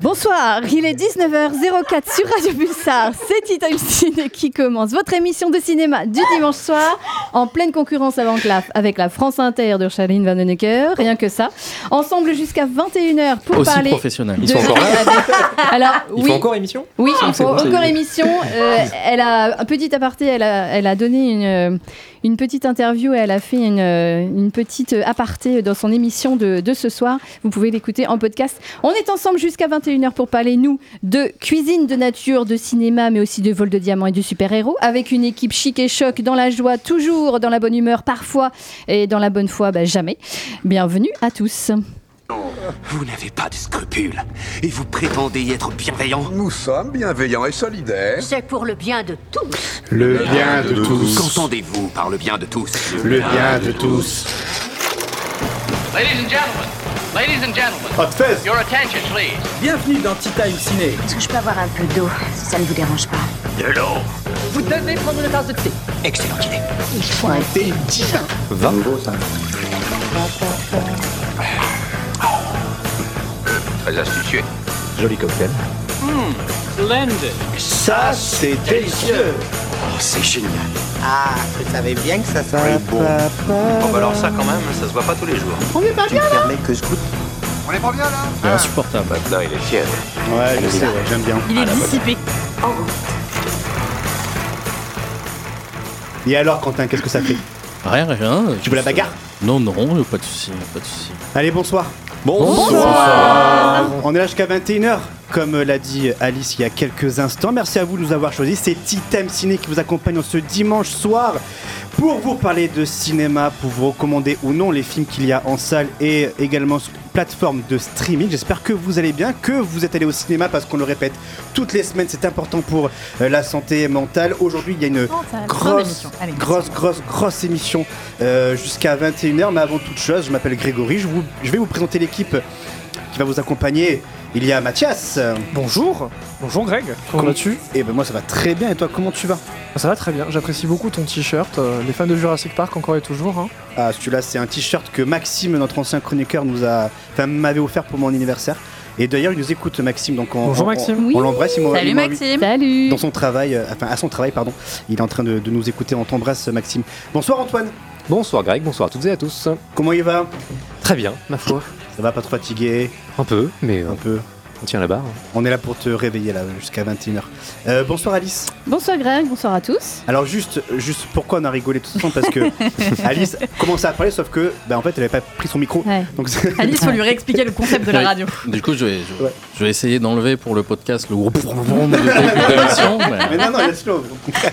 Bonsoir, il est 19h04 sur Radio Pulsar. C'est Time Ciné qui commence. Votre émission de cinéma du dimanche soir, en pleine concurrence avec la, avec la France Inter de Charline Van Vanhoenacker. Rien que ça. Ensemble jusqu'à 21h pour Aussi parler. professionnel. Ils sont encore là Alors, Il oui. faut encore émission Oui, Ah, il c'est faut bon, c'est encore émission. Euh, elle a un petit aparté, elle a, elle a donné une, euh, une petite interview et elle a fait une, euh, une petite aparté dans son émission de, de ce soir. Vous pouvez l'écouter en podcast. On est ensemble jusqu'à 21h pour parler, nous, de cuisine de nature, de cinéma, mais aussi de vol de diamants et de super-héros, avec une équipe chic et choc, dans la joie, toujours dans la bonne humeur, parfois, et dans la bonne foi, bah, jamais. Bienvenue à tous. Vous n'avez pas de scrupules et vous prétendez y être bienveillant. Nous sommes bienveillants et solidaires. C'est pour le bien de tous. Le bien de tous. Qu'entendez-vous par le bien de tous Le bien de tous. Ladies and gentlemen, ladies and gentlemen, Hot fest your attention please. Bienvenue dans Tea Time Ciné. Est-ce que je peux avoir un peu d'eau, si ça ne vous dérange pas De l'eau Vous devez prendre une tasse de thé. Excellente idée. Il faut un thé divin. Très astucieux. Joli cocktail. Splendid. Ça, c'est délicieux. Oh, c'est génial. Ah, je savais bien que ça serait bon. Oh bah alors ça quand même, ça se voit pas tous les jours. Tu me permets que je goûte C'est insupportable. Maintenant, il est fier. Ouais, je sais, ouais, j'aime bien. Il est dissipé. Et alors, Quentin, qu'est-ce que ça fait? Rien, rien. Tu veux la bagarre? Non, non, pas de souci, pas de souci. Allez, bonsoir. Bonsoir. On est là jusqu'à 21h, comme l'a dit Alice il y a quelques instants. Merci à vous de nous avoir choisis. C'est Titem Ciné qui vous accompagne ce dimanche soir pour vous parler de cinéma, pour vous recommander ou non les films qu'il y a en salle et également sur plateforme de streaming. J'espère que vous allez bien, que vous êtes allé au cinéma parce qu'on le répète toutes les semaines, c'est important pour euh, la santé mentale. Aujourd'hui, il y a une grosse, grosse, grosse, grosse émission euh, jusqu'à 21h. Mais avant toute chose, je m'appelle Grégory. Je, vous- je vais vous présenter l'équipe qui va vous accompagner. Il y a Mathias. Bonjour, bonjour Greg, comment vas-tu Et ben moi ça va très bien. Et toi, comment tu vas Ça va très bien, j'apprécie beaucoup ton t-shirt, euh, les fans de Jurassic Park encore et toujours. hein. Ah, celui-là, c'est un t-shirt que Maxime, notre ancien chroniqueur, nous a, enfin, m'avait offert pour mon anniversaire. Et d'ailleurs, il nous écoute, Maxime. Donc on, Bonjour, on- Maxime. On, Oui. on l'embrasse. il m'a- il m'a- Salut. Dans son travail, euh, enfin à son travail, pardon. Il est en train de, de nous écouter. On t'embrasse, Maxime. Bonsoir, Antoine. Bonsoir Greg, bonsoir à toutes et à tous. Comment il va? Très bien, ma foi. Ça va pas trop fatigué Un peu, mais euh, Un peu. on tient la barre. On est là pour te réveiller là jusqu'à 21h. Euh, bonsoir Alice. Bonsoir Greg, bonsoir à tous. Alors juste, juste pourquoi on a rigolé tout ensemble parce que Alice commençait à parler sauf que bah, en fait elle avait pas pris son micro. Ouais. Donc Alice, faut lui réexpliquer le concept de la radio. Du coup, je vais, je, Ouais. je vais essayer d'enlever pour le podcast le gros de début d'émission. Mais mais- non non laisse-le.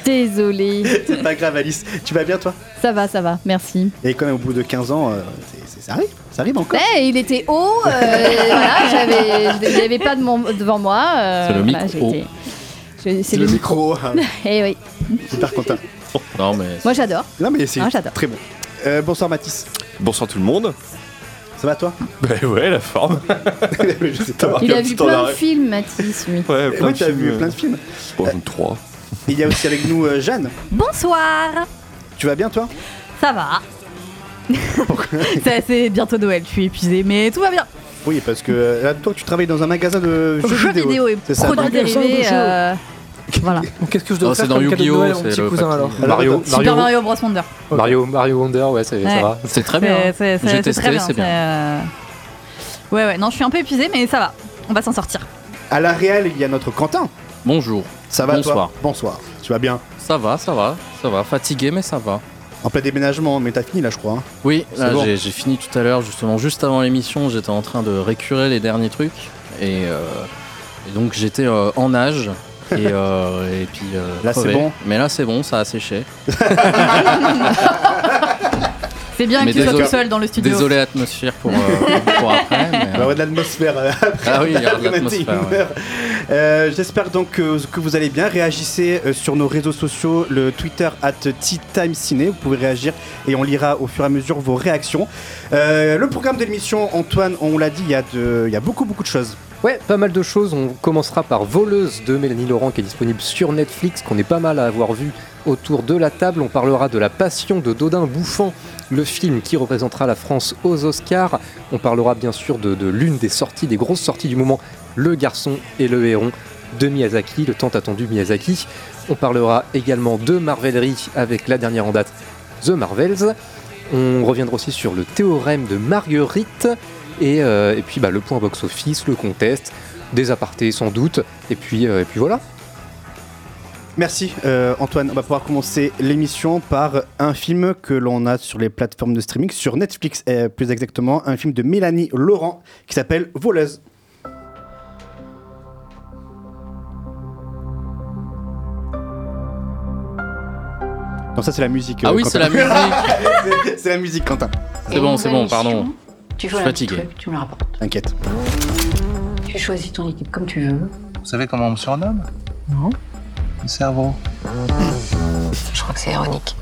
Désolée. C'est pas grave Alice. Tu vas bien toi? Ça va, ça va, merci. Et quand même au bout de 15 ans, euh, c'est- c'est- ça arrive, ça arrive encore. Eh, il était haut, euh, voilà, j'avais, il n'y avait pas de mon- devant moi. euh, C'est le voilà, micro. je- C'est le micro. micro. Eh oui, Super content. Non, mais moi j'adore. Non mais c'est Ah, j'adore. très bon. Euh, bonsoir Mathis. Bonsoir tout le monde. Ça va toi? Bah ouais, la forme. Je sais pas. Il a vu plein de films, Mathis, lui. Ouais, Oui, tu as vu plein de films. Bon, trois. Il y a aussi avec nous euh, Jeanne. Bonsoir. Tu vas bien toi? Ça va. C'est- C'est bientôt Noël, je suis épuisée, mais tout va bien. Oui parce que euh, là toi tu travailles dans un magasin de jeux, Jeux vidéo et C'est ça. produits dérivés. euh, Voilà. Qu'est-ce que je dois c'est faire dans Yu-Gi-Oh, c'est le cousin alors Mario, Super Mario, Mario Bros Wonder. Mario, Mario Wonder, ouais, ça, Ouais. ça va. c'est très bien. C'est- J'ai testé, très bien. c'est bien. euh, Ouais, ouais, non, je suis un peu épuisée, mais ça va. On va s'en sortir. À la réelle il y a notre Quentin. Bonjour. Ça va Bonsoir. toi Bonsoir. Tu vas bien Ça va, ça va, ça va. Fatigué, mais ça va. En plein déménagement, mais t'as fini là je crois. hein. Oui, là, bon. j'ai j'ai fini tout à l'heure, justement, juste avant l'émission, j'étais en train de récurer les derniers trucs. Et, euh, et donc, j'étais euh, en nage. Et, euh, et puis. euh, Là, c'est bon Mais là, c'est bon, ça a séché. C'est bien Mais que tu sois désolé- tout seul dans le studio. Désolé, atmosphère pour, euh, pour après. mais, Il va y euh, avoir de l'atmosphère. euh, Ah oui, il y aura de après l'atmosphère. 21 ouais. Euh, J'espère donc que, vous allez bien. Réagissez euh, sur nos réseaux sociaux, le Twitter at Ciné. Vous pouvez réagir et on lira au fur et à mesure vos réactions. Euh, le programme de l'émission, Antoine, on l'a dit, il y, a beaucoup beaucoup de choses. Ouais, pas mal de choses. On commencera par Voleuse de Mélanie Laurent qui est disponible sur Netflix, qu'on est pas mal à avoir vu autour de la table. On parlera de La Passion de Dodin Bouffant, le film qui représentera la France aux Oscars. On parlera bien sûr de l'une des sorties, des grosses sorties du moment, Le garçon et le héron de Miyazaki, le tant attendu Miyazaki. On parlera également de Marvelerie avec la dernière en date, The Marvels. On reviendra aussi sur le théorème de Marguerite et, euh, puis bah, le point box-office, le contest, des apartés sans doute, et puis, euh, puis voilà. Merci euh, Antoine. On va pouvoir commencer l'émission par un film que l'on a sur les plateformes de streaming, sur Netflix plus exactement, un film de Mélanie Laurent qui s'appelle Voleuse. Non, ça c'est la musique. Ah euh, oui, c'est la musique. c'est la musique, Quentin. C'est bon, c'est bon, pardon. Tu Je vois suis fatigué. truc, tu me le rapportes. T'inquiète. Tu choisis ton équipe comme tu veux. Vous savez comment on me surnomme? Non. Le cerveau. Je crois que c'est ironique.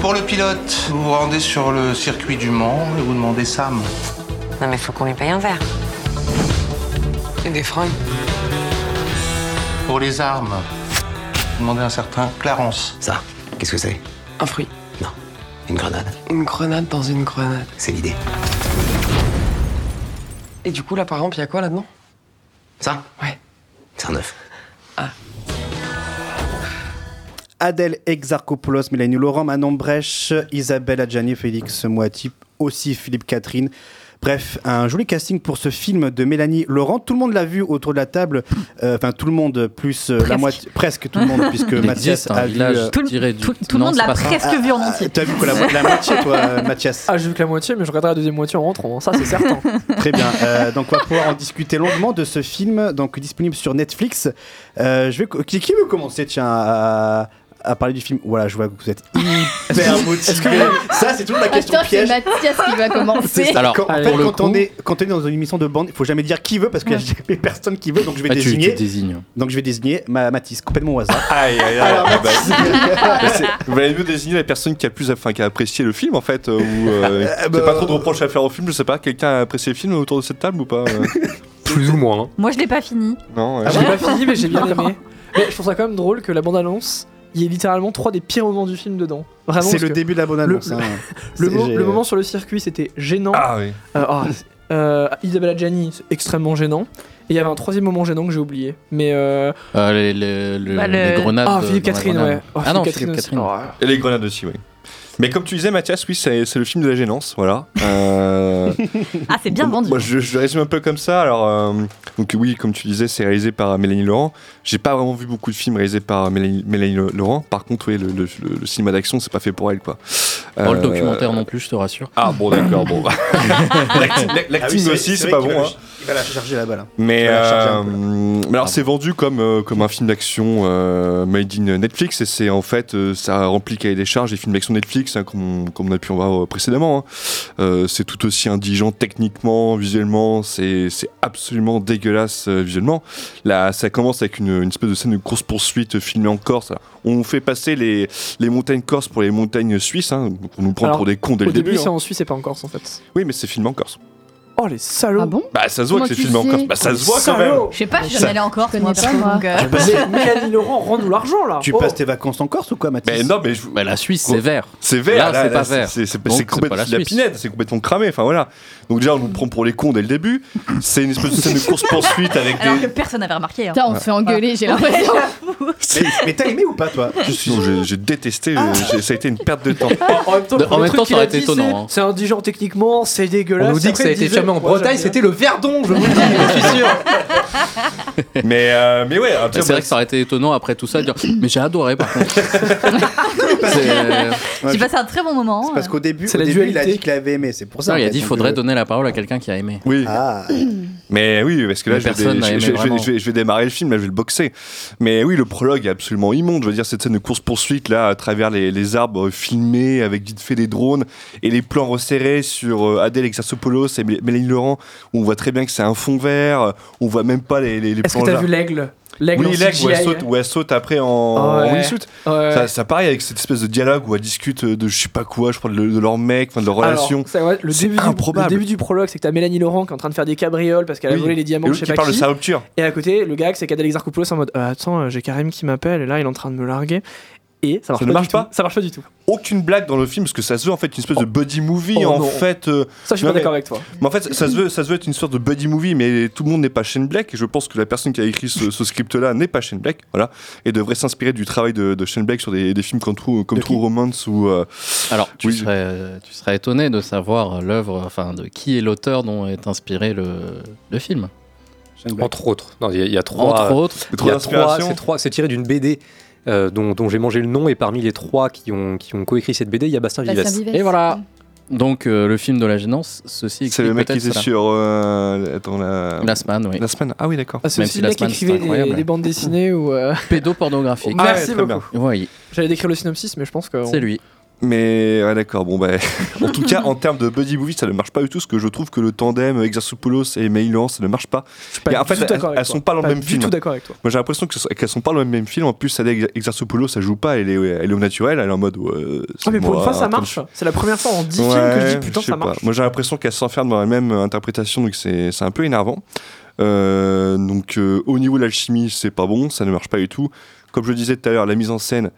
Pour le pilote, vous vous rendez sur le circuit du Mans et vous demandez Sam. Non mais faut qu'on lui paye un verre. Et des fringues. Pour les armes, demandez un certain Clarence. Ça, qu'est-ce que c'est? Un fruit. Une grenade. Une grenade dans une grenade. C'est l'idée. Et du coup là par exemple, il y a quoi là-dedans? Ça? Ouais. C'est un œuf. Adèle Exarchopoulos, Mélanie Laurent, Manon Brèche, Isabelle Adjani, Félix Moati, aussi Philippe Catherine. Bref, un joli casting pour ce film de Mélanie Laurent. Tout le monde l'a vu autour de la table. Euh, Enfin, tout le monde, plus euh, la Presque. moitié, presque tout le monde, puisque Il Mathias a vu. village euh, Tout le- tiré du. tout- tout le Non, monde l'a ça. presque vu en entier. T'as vu que la, la moitié, toi, Mathias Ah, j'ai vu que la moitié, mais je regarderai la deuxième moitié en rentrant, hein, ça c'est certain. Très bien. Euh, donc, on va pouvoir en discuter longuement de ce film, donc disponible sur Netflix. Euh, je vais, qui, qui veut commencer, tiens, à, à parler du film Voilà, je vois que vous êtes hyper motivé. Ça, c'est toute la question Attends, c'est piège. Mathias qui va commencer. C'est. Alors, quand, en fait, quand, on est, quand on est dans une émission de bande, il faut jamais dire qui veut parce qu'il y a jamais personne qui veut. Donc je vais Ah, tu, tu désigner. désignes. Donc je vais désigner ma Mathis, complètement au hasard. Aïe, aïe, aïe. Alors, Ah, bah, Mathis. c'est- Vous allez mieux désigner la personne qui a plus, enfin, qui a apprécié le film en fait, euh, ou euh, Euh, bah, pas trop de reproches à faire au film. Je sais pas, quelqu'un a apprécié le film autour de cette table ou pas euh Plus ou moins. hein. Moi, je l'ai pas fini. Non. ouais. Ah, j'ai pas fini, mais j'ai bien aimé. Mais je trouve ça quand même drôle que la bande-annonce, il y ait littéralement trois des pires moments du film dedans. Vraiment. C'est le début de la bonne annonce. le- hein. Le, mo- le moment sur le circuit, c'était gênant. Ah oui. Euh, ah, euh, Isabelle Adjani, c'est extrêmement gênant. Et il y avait un troisième moment gênant que j'ai oublié. Mais. Euh... Euh, les, les- le- Bah, le- les grenades. Ah, euh, Philippe Catherine, ouais. Oh, ah non, Philippe Philippe Catherine Catherine. Oh, Et les grenades aussi, oui. Mais comme tu disais, Mathias, oui, c'est c'est le film de la gênance, voilà. Euh, Ah, c'est bien vendu. Moi, je, je le résume un peu comme ça. Alors, euh, donc oui, comme tu disais, c'est réalisé par Mélanie Laurent. J'ai pas vraiment vu beaucoup de films réalisés par Mélanie, Mélanie Laurent. Par contre, oui, le, le- le- le cinéma d'action, c'est pas fait pour elle, quoi. Oh, le Euh, documentaire non plus, je te rassure. Ah bon, d'accord, bon. L'acting Ah oui, c'est- aussi, c'est vrai pas bon. hein. La- Il va la charger là-bas. Là. Mais, euh, alors c'est vendu comme, euh, comme un film d'action euh, made in Netflix et c'est en fait euh, ça remplit cahier des charges des films d'action Netflix hein, comme, on, comme on a pu en voir euh, précédemment. hein. Euh, c'est tout aussi indigent techniquement, visuellement, c'est c'est absolument dégueulasse euh, visuellement. Là, ça commence avec une, une espèce de scène de course poursuite filmée en Corse. Alors, On fait passer les, les montagnes corses pour les montagnes suisses, hein, pour nous prendre Alors, pour des cons dès Au le début, début. c'est hein. en Suisse et pas en Corse en fait. Oui, mais c'est filmé en Corse. Oh les salauds Ah bon Bah ça se voit Comment que c'est tu filmé en sais Corse. Bah ça se voit quand même. Je sais pas, je suis Ça- jamais allée en Corse, Je moi, connais pas, perso, donc, euh, Mais Mélanie Laurent, rends-nous l'argent là Tu Oh. passes tes vacances en Corse ou quoi, Mathis? Mais non, mais je- Bah, la Suisse, c'est vert. C'est vert, Là, c'est pas vert. C'est c'est- Donc, c'est c'est complètement la Suisse. pinède, c'est complètement cramé. Enfin voilà. Donc déjà, on nous prend pour les cons dès le début. C'est une espèce de scène de course poursuite avec Alors que des. personne n'avait remarqué. hein. Putain, on se fait engueuler, j'ai l'impression. Mais, mais t'as aimé ou pas, toi? Je suis- j'ai- j'ai détesté. euh, j'ai- Ça a été une perte de temps. En même temps, le En premier même truc temps, ça qu'il aurait a été dit, étonnant, c'est- hein. C'est indigent techniquement, c'est dégueulasse. On nous dit que Après, ça a il été disait, filmé en Bretagne, j'aime bien. c'était le Verdon, je vous le dis, je suis sûr. mais euh, mais ouais. C'est vrai que ça aurait été étonnant après tout ça de dire Mais j'ai adoré par contre. C'est- J'ai passé un très bon moment. C'est parce qu'au début, C'est au la début il a dualité. dit qu'il avait aimé, c'est pour ça. Non, en il a fait, dit donc, faudrait euh, donner la parole à quelqu'un qui a aimé. Oui. Ah, Mais oui, parce que là, je vais, je- je- je démarrer le film, là, je vais le boxer. Mais oui, le prologue est absolument immonde. Je veux dire, cette scène de course-poursuite, là, à travers les, les arbres euh, filmés, avec vite fait des drones, et les plans resserrés sur euh, Adèle Exarchopoulos et Mé- Mélanie Laurent, où on voit très bien que c'est un fond vert, euh, on voit même pas les, les, les Est-ce que plans t'as là. vu l'aigle? L'aigle Oui, en où elle saute, où elle saute après en, en Ouais. wingsuit. Ouais. Ça, ça pareil avec cette espèce de dialogue où elle discute de je sais pas quoi, je crois de, de leur mec, de leur relation. ça, ouais, le, C'est début du, improbable. le début du prologue, c'est que t'as Mélanie Laurent qui est en train de faire des cabrioles parce qu'elle a Oui. volé les diamants, Et je sais pas parle de sa rupture. Et à côté, le gag, c'est qu'Adèle Exarchopoulos en mode euh, Attends, euh, j'ai Karim qui m'appelle, et là, il est en train de me larguer. Et ça marche Ça pas ne marche du tout. pas Ça marche pas du tout. Aucune blague dans le film parce que ça se veut en fait une espèce de buddy movie Oh en non. fait. euh, Ça, je suis non, pas d'accord avec toi. Mais en fait, ça se veut, ça se veut être une sorte de buddy movie, mais tout le monde n'est pas Shane Black. Et je pense que la personne qui a écrit ce, ce script-là n'est pas Shane Black, voilà, et devrait s'inspirer du travail de, de Shane Black sur des, des films comme True, comme De qui True Romance ou. euh, Alors, tu, Oui. serais, tu serais étonné de savoir l'œuvre, enfin, de qui est l'auteur dont est inspiré le, le film. Entre autres. Non, il y, a- il y a trois. Entre autres. il y a trois. C'est tiré d'une BD. Euh, dont, dont j'ai mangé le nom et parmi les trois qui ont, qui ont coécrit cette BD, il y a Bastien Vives. Bastien Vives. Et voilà. Donc, euh, le film de la gênance, ceci C'est le mec qui était sur. euh, attends, la. La semaine, oui. La semaine. Ah oui, d'accord. Ah, c'est si le mec qui écrivait des, bandes dessinées ou. euh, Pédopornographique. Ah ouais, Merci très beaucoup. Oui, J'allais décrire le synopsis, mais je pense que. c'est lui. Mais ouais, d'accord. Bon, bah, en tout cas, en termes de buddy movie, ça ne marche pas du tout. Parce que je trouve que le tandem Exarchopoulos et Meilan, ça ne marche pas. Je suis pas Et en fait, elles- elles sont pas dans le même film. tout d'accord avec toi. Moi, j'ai l'impression qu'elles sont pas dans le même film. En plus, celle Exarchopoulos, ça joue pas. Elle est, elle est au naturel. Elle est en mode. ouais, Ah, c'est mais pour moi, une fois, ça marche. C'est la première fois en 10 films que je Ouais, dis putain, je ça pas. marche. Moi j'ai l'impression qu'elle s'enferme dans la même interprétation, donc c'est un peu énervant. Euh, donc euh, au niveau de l'alchimie, c'est pas bon, ça ne marche pas du tout. Comme je disais tout à l'heure, la mise en scène,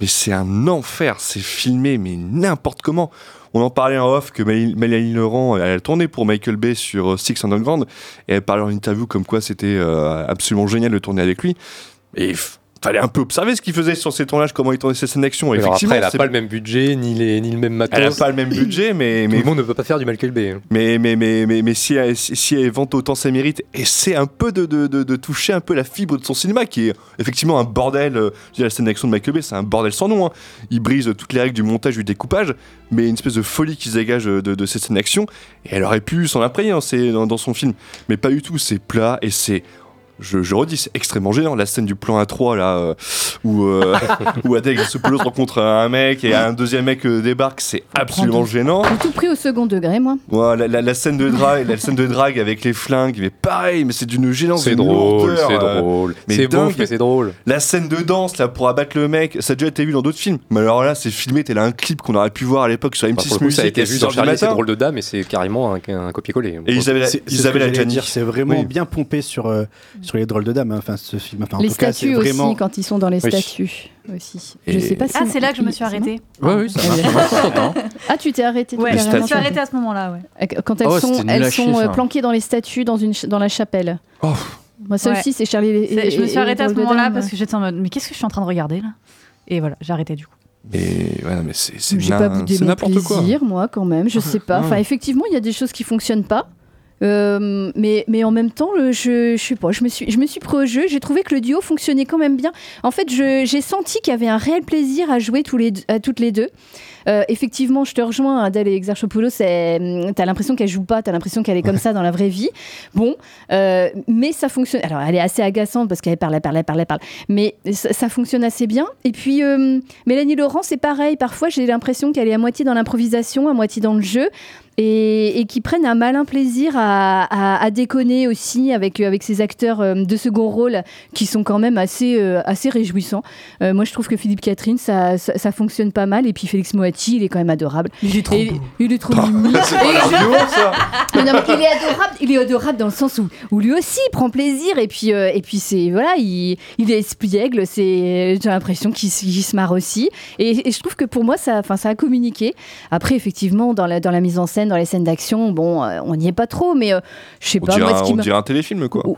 mais c'est un enfer, c'est filmé, mais n'importe comment. On en parlait en off que Mélanie Laurent, elle a tourné pour Michael Bay sur euh, Six Underground, et elle parlait en interview comme quoi c'était euh, absolument génial de tourner avec lui. Fallait un peu observer ce qu'il faisait sur ses tournages, comment il tournait ses scènes d'action. Effectivement, après, elle a c'est- pas le même budget, ni, les, ni le même matos. elle a pas le même budget, mais, Tout mais le monde ne peut pas faire du Michael Bay. hein. mais, mais, mais, mais, mais si, elle, si elle vante autant ses mérites, c'est un peu de, de, de, de toucher un peu la fibre de son cinéma, qui est effectivement un bordel. euh, la scène d'action de Michael Bay, c'est un bordel sans nom. hein. Il brise toutes les règles du montage, du découpage, mais une espèce de folie qui se dégage de, de ces scènes d'action, et elle aurait pu s'en imprégner ses- dans, dans son film. Mais pas du tout, c'est plat, et c'est. Je, je redis, c'est extrêmement gênant. La scène du plan A3, là, euh, où, euh, où Adèle Exarchopoulos rencontre un mec et un deuxième mec euh, débarque, c'est absolument gênant. J'ai tout pris au second degré, moi. Ouais, la, la- la scène de drague, la scène de drague avec les flingues, mais pareil, mais c'est d'une gênance, C'est drôle, lourdeur, c'est euh, drôle. mais C'est dingue. bon, mais c'est drôle. La scène de danse là pour abattre le mec, ça a déjà été vu dans d'autres films. Mais alors là, c'est filmé, t'es là un clip qu'on aurait pu voir à l'époque sur Enfin, M6 pour le coup, Music ça a été vu 6 dans Charlie, c'est drôle de dame, et c'est carrément un, un copier-coller. Et Isabelle, Adjani. dire, c'est vraiment bien pompé sur, euh, sur les drôles de dames, hein, enfin ce film. Enfin, en les tout cas, statues vraiment... aussi, quand ils sont dans les Oui. statues aussi. Et- Je sais pas si Ah, c'est là que je me suis arrêtée. Oui, oui, ça marche. Ah, tu t'es arrêté Ouais, je me suis arrêtée à ce moment-là, ouais. Quand elles Ah sont, elles chier, euh, planquées dans les statues dans, une, dans la chapelle. Oh. Moi, ça Ouais. aussi, c'est Charlie. et- Je me et- suis et arrêtée à ce moment-là parce que j'étais en mode, mais qu'est-ce que je suis en train de regarder là? Et voilà, j'ai arrêté du coup. Mais ouais, mais c'est c'est J'ai na- pas boudé c'est mon n'importe quoi. plaisir, moi, quand même. Je sais pas. Enfin, effectivement, il y a des choses qui fonctionnent pas. Euh, mais, mais en même temps, je, je sais pas, je me suis, je me suis pris au jeu. J'ai trouvé que le duo fonctionnait quand même bien. En fait, j'ai senti qu'il y avait un réel plaisir à jouer tous les, deux- à toutes les deux. Euh, effectivement, je te rejoins, Adèle et Exarchopoulos. c'est- T'as l'impression qu'elle joue pas, t'as l'impression qu'elle est comme ça dans la vraie vie. Bon, euh, mais ça fonctionne. Alors, elle est assez agaçante parce qu'elle parle, elle parle, elle parle, elle parle. Mais ça, ça fonctionne assez bien. Et puis, euh, Mélanie Laurent, c'est pareil. Parfois, j'ai l'impression qu'elle est à moitié dans l'improvisation, à moitié dans le jeu. Et, et qui prennent un malin plaisir à, à- à déconner aussi avec, avec ces acteurs euh, de second rôle qui sont quand même assez, euh, assez réjouissants. Euh, moi, je trouve que Philippe Catherine, ça, ça, ça fonctionne pas mal. Et puis Félix Moati, il est quand même adorable. Il est trop Et- Il est trop mimi. C'est pas Et la je- vidéo, ça mais non, mais il est adorable, il est adorable dans le sens où, où lui aussi il prend plaisir et puis euh, et puis c'est voilà, il, il est espiègle, c'est j'ai l'impression qu'il se marre aussi et, et je trouve que pour moi ça enfin ça a communiqué. Après effectivement dans la dans la mise en scène, dans les scènes d'action, bon euh, on n'y est pas trop mais euh, je sais pas dirait, moi ce qui on m'a- dirait un téléfilm quoi. Bon,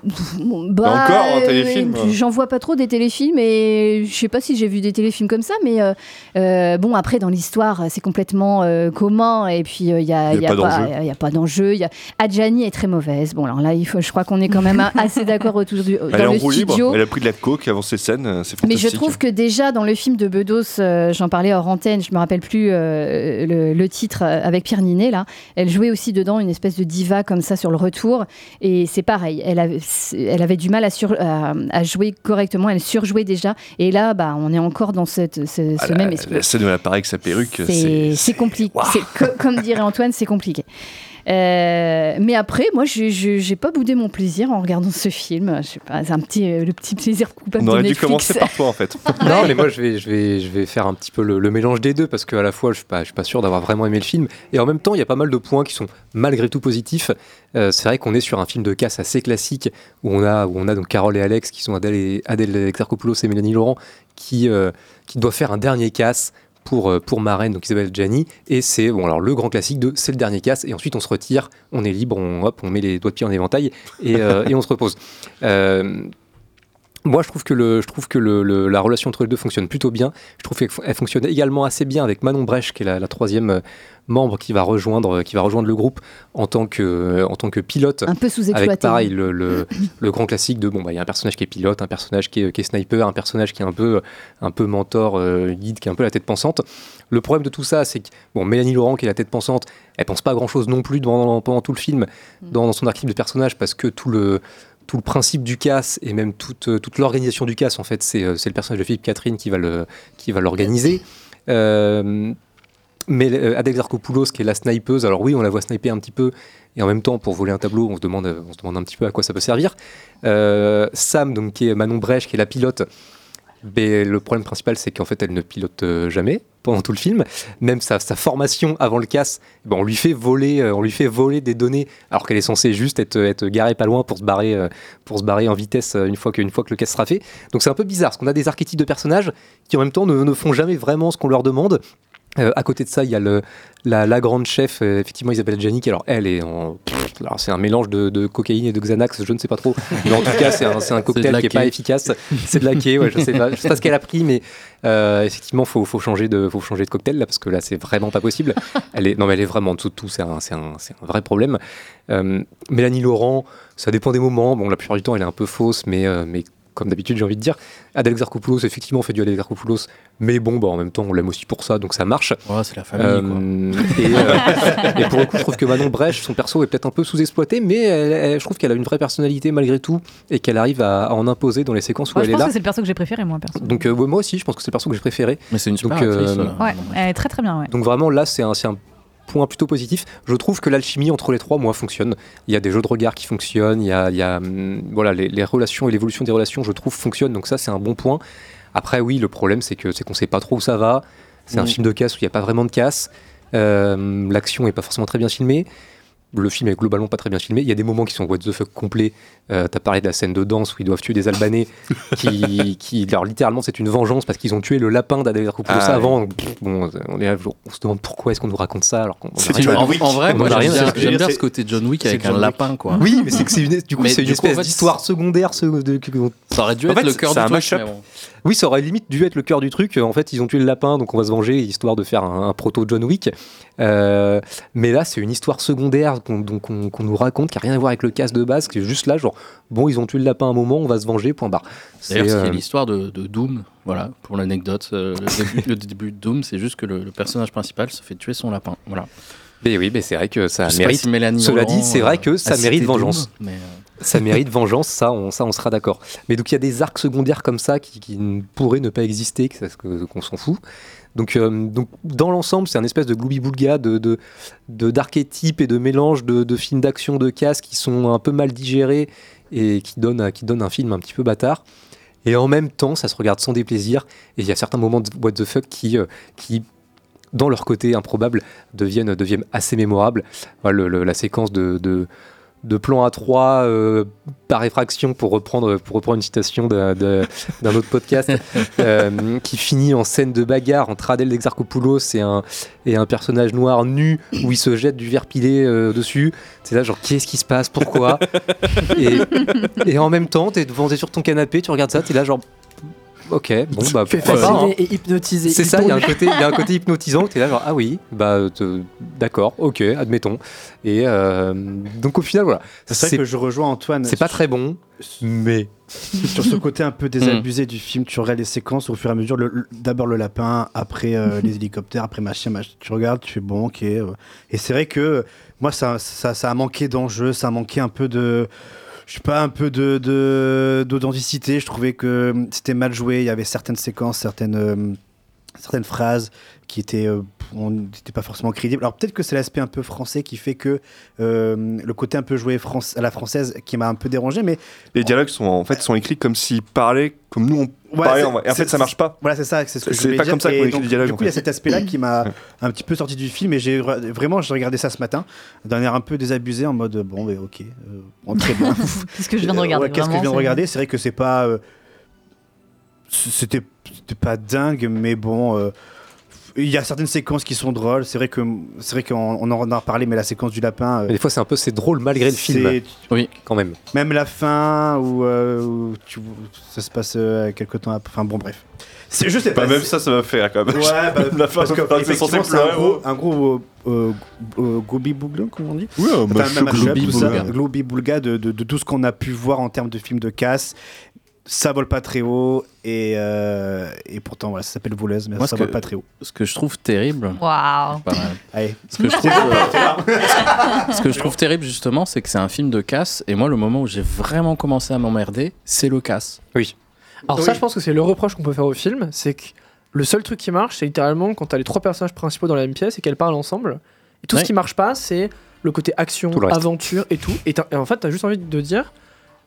bah, encore un euh, téléfilm. J'en vois pas trop des téléfilms et je sais pas si j'ai vu des téléfilms comme ça, mais euh, bon, après, dans l'histoire, c'est complètement commun et puis il n'y a, y a y a pas pas, d'enjeu. y a pas d'enjeu. y a- Adjani est très mauvaise. Bon, alors là, il faut, je crois qu'on est quand même assez d'accord autour du Elle est dans en le libre, studio. elle a pris de la coke avant ses scènes, c'est Mais fantastique. je trouve que déjà dans le film de Bedos, j'en parlais hors antenne, je me rappelle plus le, le titre avec Pierre Ninet là, elle jouait aussi dedans une espèce de diva comme ça sur le retour et c'est pareil, elle avait, elle avait du mal à, sur, à, à jouer correctement, elle surjouait déjà et là bah on est encore dans cette, ce, Ah, ce la, même esprit. la scène où elle apparaît avec sa perruque, C'est compliqué. Co- Comme dirait Antoine, c'est compliqué. Euh, mais après, moi, je- j'ai pas boudé mon plaisir en regardant ce film. Je sais pas, c'est un petit, euh, le petit plaisir coupable On de aurait dû commencer par toi en fait. Non, mais moi je vais, je vais, je vais faire un petit peu le, le mélange des deux parce qu'à la fois je suis pas, je suis pas sûr d'avoir vraiment aimé le film et en même temps il y a pas mal de points qui sont malgré tout positifs. Euh, c'est vrai qu'on est sur un film de casse assez classique où on a, où on a donc Carole et Alex qui sont Adèle, et, Adèle Exarchopoulos et Mélanie Laurent qui, euh, qui doivent faire un dernier casse pour, euh, pour Marraine, donc Isabelle Gianni, et c'est bon, alors, le grand classique de c'est le dernier casse, et ensuite on se retire, on est libre, on, hop, on met les doigts de pied en éventail, et, euh, et on se repose. Euh, moi, je trouve que, le, je trouve que le, le- la relation entre les deux fonctionne plutôt bien. Je trouve qu'elle fonctionne également assez bien avec Manon Brèche, qui est la, la troisième euh, membre qui va rejoindre, qui va rejoindre le groupe en tant que, en tant que pilote. Un peu sous-exploité. Avec pareil le, le, le grand classique de bon, bah, il y a un personnage qui est pilote, un personnage qui est, qui est sniper, un personnage qui est un peu, un peu mentor, euh, guide, qui est un peu la tête pensante. Le problème de tout ça, c'est que bon, Mélanie Laurent, qui est la tête pensante, elle pense pas grand chose non plus pendant, pendant tout le film, dans, dans son archive de personnage, parce que tout le tout le principe du casse et même toute, euh, toute l'organisation du casse, en fait, c'est euh, c'est le personnage de Philippe Catherine qui va l'organiser. Euh, mais euh, Adèle Zarkopoulos, qui est la snipeuse, alors oui, on la voit sniper un petit peu, et en même temps, pour voler un tableau, on se demande, on se demande un petit peu à quoi ça peut servir. Sam, donc, qui est Manon Brèche, qui est la pilote, mais le problème principal, c'est qu'en fait, elle ne pilote euh, jamais pendant tout le film. Même sa, formation avant le casse, ben, on lui fait voler, euh, on lui fait voler des données, alors qu'elle est censée juste être, garée pas loin pour se barrer, euh, pour se barrer en vitesse une fois que, une fois que le casse sera fait. Donc c'est un peu bizarre, parce qu'on a des archétypes de personnages qui en même temps ne font jamais vraiment ce qu'on leur demande. Euh, à côté de ça, il y a le, la, la grande chef, euh, effectivement Isabelle Gianni, qui alors elle est en. c'est un mélange de, de cocaïne et de Xanax, je ne sais pas trop. Mais en tout cas, c'est un, cocktail qui n'est pas efficace. C'est de la quai, ouais, je sais je sais pas ce qu'elle a pris, mais euh, effectivement, faut, faut changer de, faut changer de cocktail là, parce que là, c'est vraiment pas possible. Elle est, non, mais elle est vraiment en dessous de tout, c'est un, un, un vrai problème. Mélanie Laurent, ça dépend des moments. Bon, la plupart du temps, elle est un peu fausse, mais, mais comme d'habitude, j'ai envie de dire. Adèle Xarkopoulos, effectivement, on fait du Adèle Xarkopoulos, mais bon, bah, en même temps, on l'aime aussi pour ça, donc ça marche. Ouais, c'est la famille, quoi. Et, euh, et pour le coup, je trouve que Manon Brèche, son perso est peut-être un peu sous-exploité, mais elle- elle- je trouve qu'elle a une vraie personnalité malgré tout, et qu'elle arrive à, à en imposer dans les séquences où Moi, je elle est pense là. que c'est le perso que j'ai préféré, moi, perso. Donc euh, ouais, moi aussi, je pense que c'est le perso que j'ai préféré. Mais c'est une super donc, actrice, euh, Ouais, elle est très très bien, ouais. donc vraiment là, c'est un, c'est un point plutôt positif. Je trouve que l'alchimie entre les trois, moi, fonctionne. Il y a des jeux de regard qui fonctionnent, il y a, il y a, hum, voilà, les, les relations et l'évolution des relations, je trouve, fonctionnent. Donc ça, c'est un bon point. Après, oui, le problème, c'est que c'est qu'on sait pas trop où ça va. C'est un film de casse où il n'y a pas vraiment de casse. Euh, L'action est pas forcément très bien filmée. Le film est globalement pas très bien filmé. Il y a des moments qui sont what the fuck complets. Euh, T'as parlé de la scène de danse où ils doivent tuer des Albanais. qui, qui, alors littéralement, c'est une vengeance parce qu'ils ont tué le lapin d'Adèle Ah, avant. Donc, pff, bon, on, est là, on se demande pourquoi est-ce qu'on nous raconte ça alors qu'on en, en vrai, moi j'aime à bien, bien ce côté John Wick avec John un Wick. lapin quoi. Oui, mais c'est que c'est une, du coup, c'est une du coup, en espèce fait, d'histoire secondaire. ce- de- que- Ça aurait dû En être fait, le cœur du un Oui, ça aurait limite dû être le cœur du truc. En fait, ils ont tué le lapin, donc on va se venger, histoire de faire un, un proto John Wick. Euh, mais là, c'est une histoire secondaire qu'on nous raconte, qui a rien à voir avec le casse de base, qui est juste là, genre, bon, ils ont tué le lapin un moment, on va se venger, point barre. D'ailleurs, C'est, c'est euh, l'histoire de, de Doom. Voilà, pour l'anecdote, euh, le, début, le début de Doom, c'est juste que le, le personnage principal se fait tuer son lapin. Voilà. Mais oui, mais c'est vrai que ça mérite. si Mélanie Cela Laurent, dit, c'est vrai euh, que ça mérite vengeance. Doom, mais, ça mérite vengeance, ça on, sera d'accord. Mais donc il y a des arcs secondaires comme ça qui, pourraient ne pas exister, qu'on s'en fout. Donc, euh, donc dans l'ensemble, c'est un espèce de gloubi-boulga de, d'archétypes et de mélanges de, films d'action, de casse qui sont un peu mal digérés et qui donnent, un film un petit peu bâtard. Et en même temps, ça se regarde sans déplaisir. Et il y a certains moments de what the fuck qui, euh, dans leur côté improbable, deviennent, assez mémorables. Voilà, la séquence de, de plan à 3 euh, par effraction, pour reprendre, pour reprendre une citation d'un autre podcast, euh, qui finit en scène de bagarre entre Adèle Exarchopoulos et un, et un personnage noir nu, où il se jette du verre pilé euh, dessus. C'est là, genre, qu'est-ce qui se passe? Pourquoi? Et, et en même temps, t'es devant, t'es sur ton canapé, tu regardes ça, t'es là, genre, ok, bon, bah, pourquoi pas, hein. fasciné et hypnotisé. C'est Il ça, il y, a un côté, il y a un côté hypnotisant où tu es là, genre, ah oui, bah, d'accord, ok, admettons. Et euh, donc au final, voilà. C'est vrai que je rejoins Antoine. C'est pas très bon, mais. Sur ce côté un peu désabusé du film, tu regardes les séquences au fur et à mesure. D'abord le lapin, après euh, les hélicoptères, après machin, machin. Tu regardes, tu fais bon, ok. euh. Et c'est vrai que moi, ça, ça, ça a manqué d'enjeu, ça a manqué un peu de. Je sais pas, un peu de d'authenticité. Je trouvais que c'était mal joué. Il y avait certaines séquences, certaines. euh, certaines phrases qui étaient euh, on n'était pas forcément crédibles. Alors peut-être que c'est l'aspect un peu français qui fait que euh, le côté un peu joué France, à la française qui m'a un peu dérangé, mais Les dialogues sont en fait sont écrits comme s'ils parlaient comme nous on Ouais, parlait. en. Et en fait, ça marche pas. Voilà, c'est ça, c'est ce que je C'est voulais pas dire. comme ça qu'on écrit des dialogues, Du coup, il y a cet aspect-là qui m'a un petit peu sorti du film et j'ai vraiment, j'ai regardé ça ce matin d'un air un peu désabusé en mode bon, mais ok, euh, bon, très bien. Qu'est-ce que je viens de Euh, regarder ouais, Qu'est-ce que je viens de c'est- regarder? C'est vrai que c'est pas. euh, c'était c'était pas dingue, mais bon. Il y a certaines séquences qui sont drôles. C'est vrai que c'est vrai qu'on on en a parlé, mais la séquence du lapin. euh, Mais des fois, c'est un peu c'est drôle malgré le film. Oui. Quand même. Même la fin où, euh, où tu- ça se passe euh, quelque temps après. Enfin bon, bref. C'est- Je sais Bah, pas. même c'est- ça, ça va faire quand même. Ouais, bah, la fin, parce que quand c'est censé c'est un pleurer. gros, un gros euh, euh, gobi boulga, comment on dit Ouais, un globi tout ça, boulga. globi boulga de, de- de tout ce qu'on a pu voir en termes de films de casse. Ça vole pas très haut et, euh, et pourtant voilà, ça s'appelle voleuse, mais Moi, ça vole que- pas très haut. Ce que je trouve terrible. Waouh. Ce que je trouve, euh, ce que je trouve terrible justement, c'est que c'est un film de casse. Et moi, le moment où j'ai vraiment commencé à m'emmerder, c'est le casse. Oui. Alors ça, je pense que c'est le reproche qu'on peut faire au film, c'est que le seul truc qui marche, c'est littéralement quand t'as les trois personnages principaux dans la même pièce et qu'elles parlent ensemble. Et tout Ouais. ce qui marche pas, c'est le côté action, le aventure et tout. Et, et en fait, t'as juste envie de dire,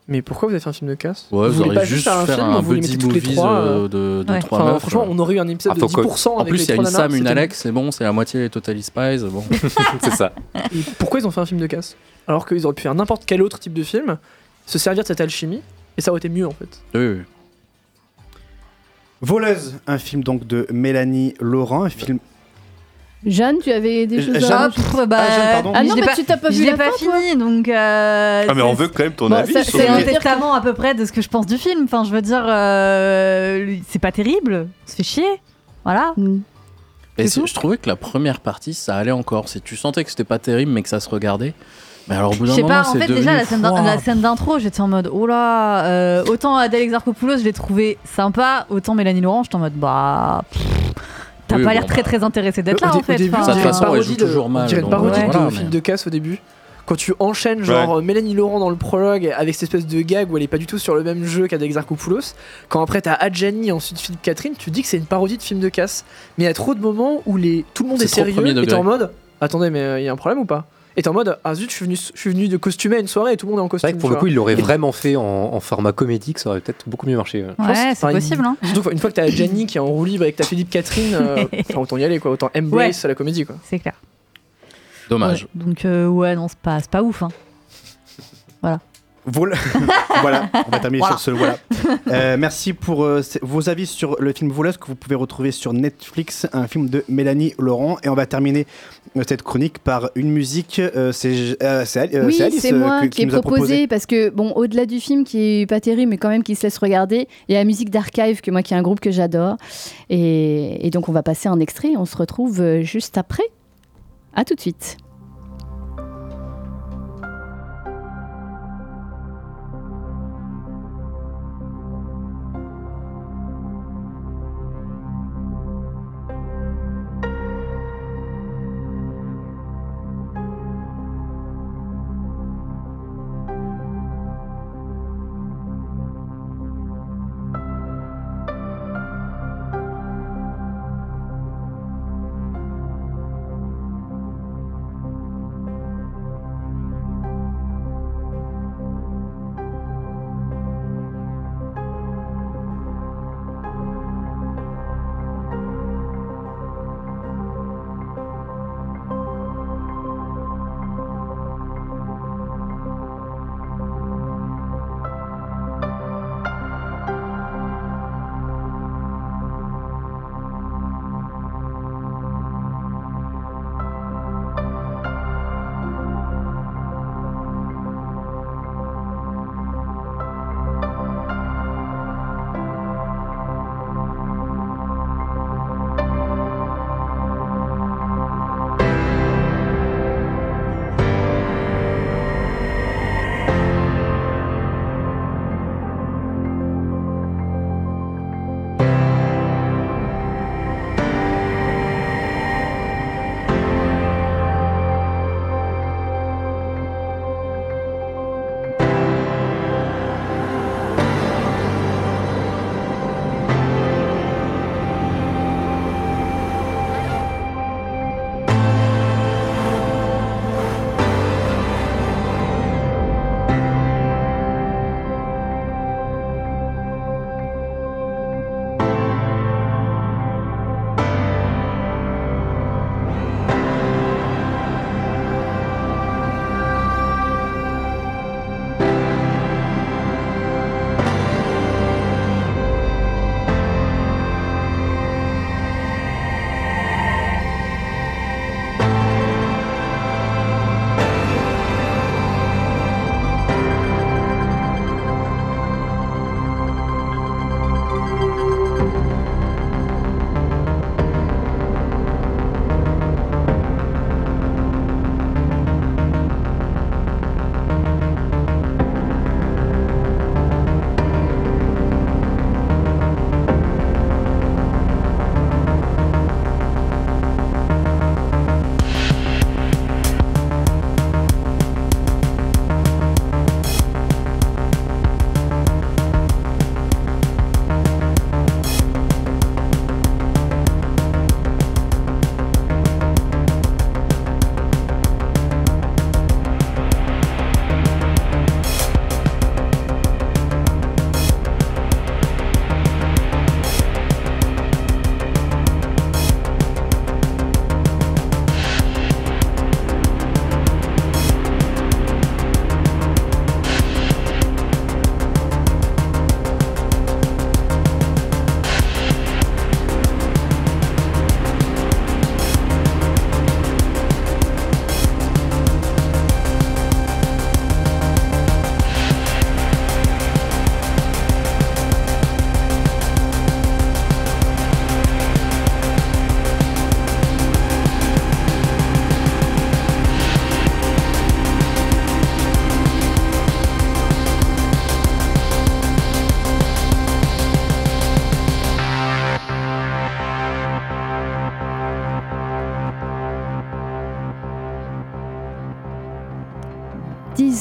mais pourquoi vous avez fait un film de casse Ouais, vous auriez pas juste faire un faire film un où vous buddy mettez toutes les movies trois euh, euh, de, de Ouais. trois Enfin, meufs. franchement, on aurait eu un épisode Ah, de faut que- 10% En avec plus, les il y a une nanas, Sam, une Alex, c'est bon, c'est la moitié des Totally Spies. Bon. c'est ça. Et pourquoi ils ont fait un film de casse Alors qu'ils auraient pu faire n'importe quel autre type de film, se servir de cette alchimie, et ça aurait été mieux en fait. Oui, oui. Voleuse, un film donc de Mélanie Laurent, un film. Jeanne, tu avais des Je- choses Jeanne, à pff, bah, Ah, Jeanne, pardon. Ah je non, mais pas- tu t'as pas je vu la pas fin, toi fini, donc. euh, Ah, mais on c'est- veut quand même ton Bon, avis. C'est un testament à peu près de ce que je pense du film. Enfin, je veux dire, euh, c'est pas terrible. On se fait chier. Voilà. Mm. Et C'est c'est- je trouvais que la première partie, ça allait encore. Si tu sentais que c'était pas terrible, mais que ça se regardait. Mais alors, au bout Je d'un sais moment, pas, en c'est fait, déjà, la scène la d'intro, j'étais en mode, oh là, euh, autant Adèle Exarchopoulos, je l'ai trouvé sympa, autant Mélanie Laurent, j'étais en mode, bah. pff, T'as Oui, pas bon, l'air très bah. très intéressé d'être là, en au fait. début, Enfin, ça, on de dirait toute une façon, elle parodie joue de- toujours mal, On dirait une donc, parodie ouais. de voilà, film mais- de casse au début. Quand tu enchaînes genre Mélanie Laurent dans le prologue avec cette espèce de gag où elle est pas du tout sur le même jeu qu'Adèle Exarchopoulos, quand après t'as Adjani et ensuite Philippe Catherine, tu dis que c'est une parodie de film de casse. Mais il y a trop de moments où les... tout le monde est, sérieux et t'es en mode attendez mais il y a un problème ou pas? Et t'es en mode ah zut je suis venu, je suis venu de costumer à une soirée et tout le monde est en C'est costume. vrai que pour le coup, il l'aurait vraiment fait en, en format comédique, ça aurait peut-être beaucoup mieux marché. ouais. Ouais, c'est enfin, possible, hein. Surtout une fois que t'as Adjani qui est en roue libre et que t'as Philippe Catherine, euh, enfin, autant y aller quoi, autant embrace la comédie quoi. C'est clair. Dommage. Ouais, donc, euh, ouais, non, c'est pas, c'est pas ouf. Hein. Voilà. Vol- voilà, on va terminer Voilà. sur ce voilà. Euh, merci pour euh, vos avis sur le film Voleuse que vous pouvez retrouver sur Netflix, un film de Mélanie Laurent. Et on va terminer euh, cette chronique par une musique. c'est oui, c'est Alice moi que- qui ai nous a proposé, parce que, bon, au-delà du film qui est pas terrible, mais quand même qui se laisse regarder, il y a la musique d'Archive, que moi qui est un groupe que j'adore. Et, et donc, on va passer un extrait. On se retrouve juste après. À tout de suite.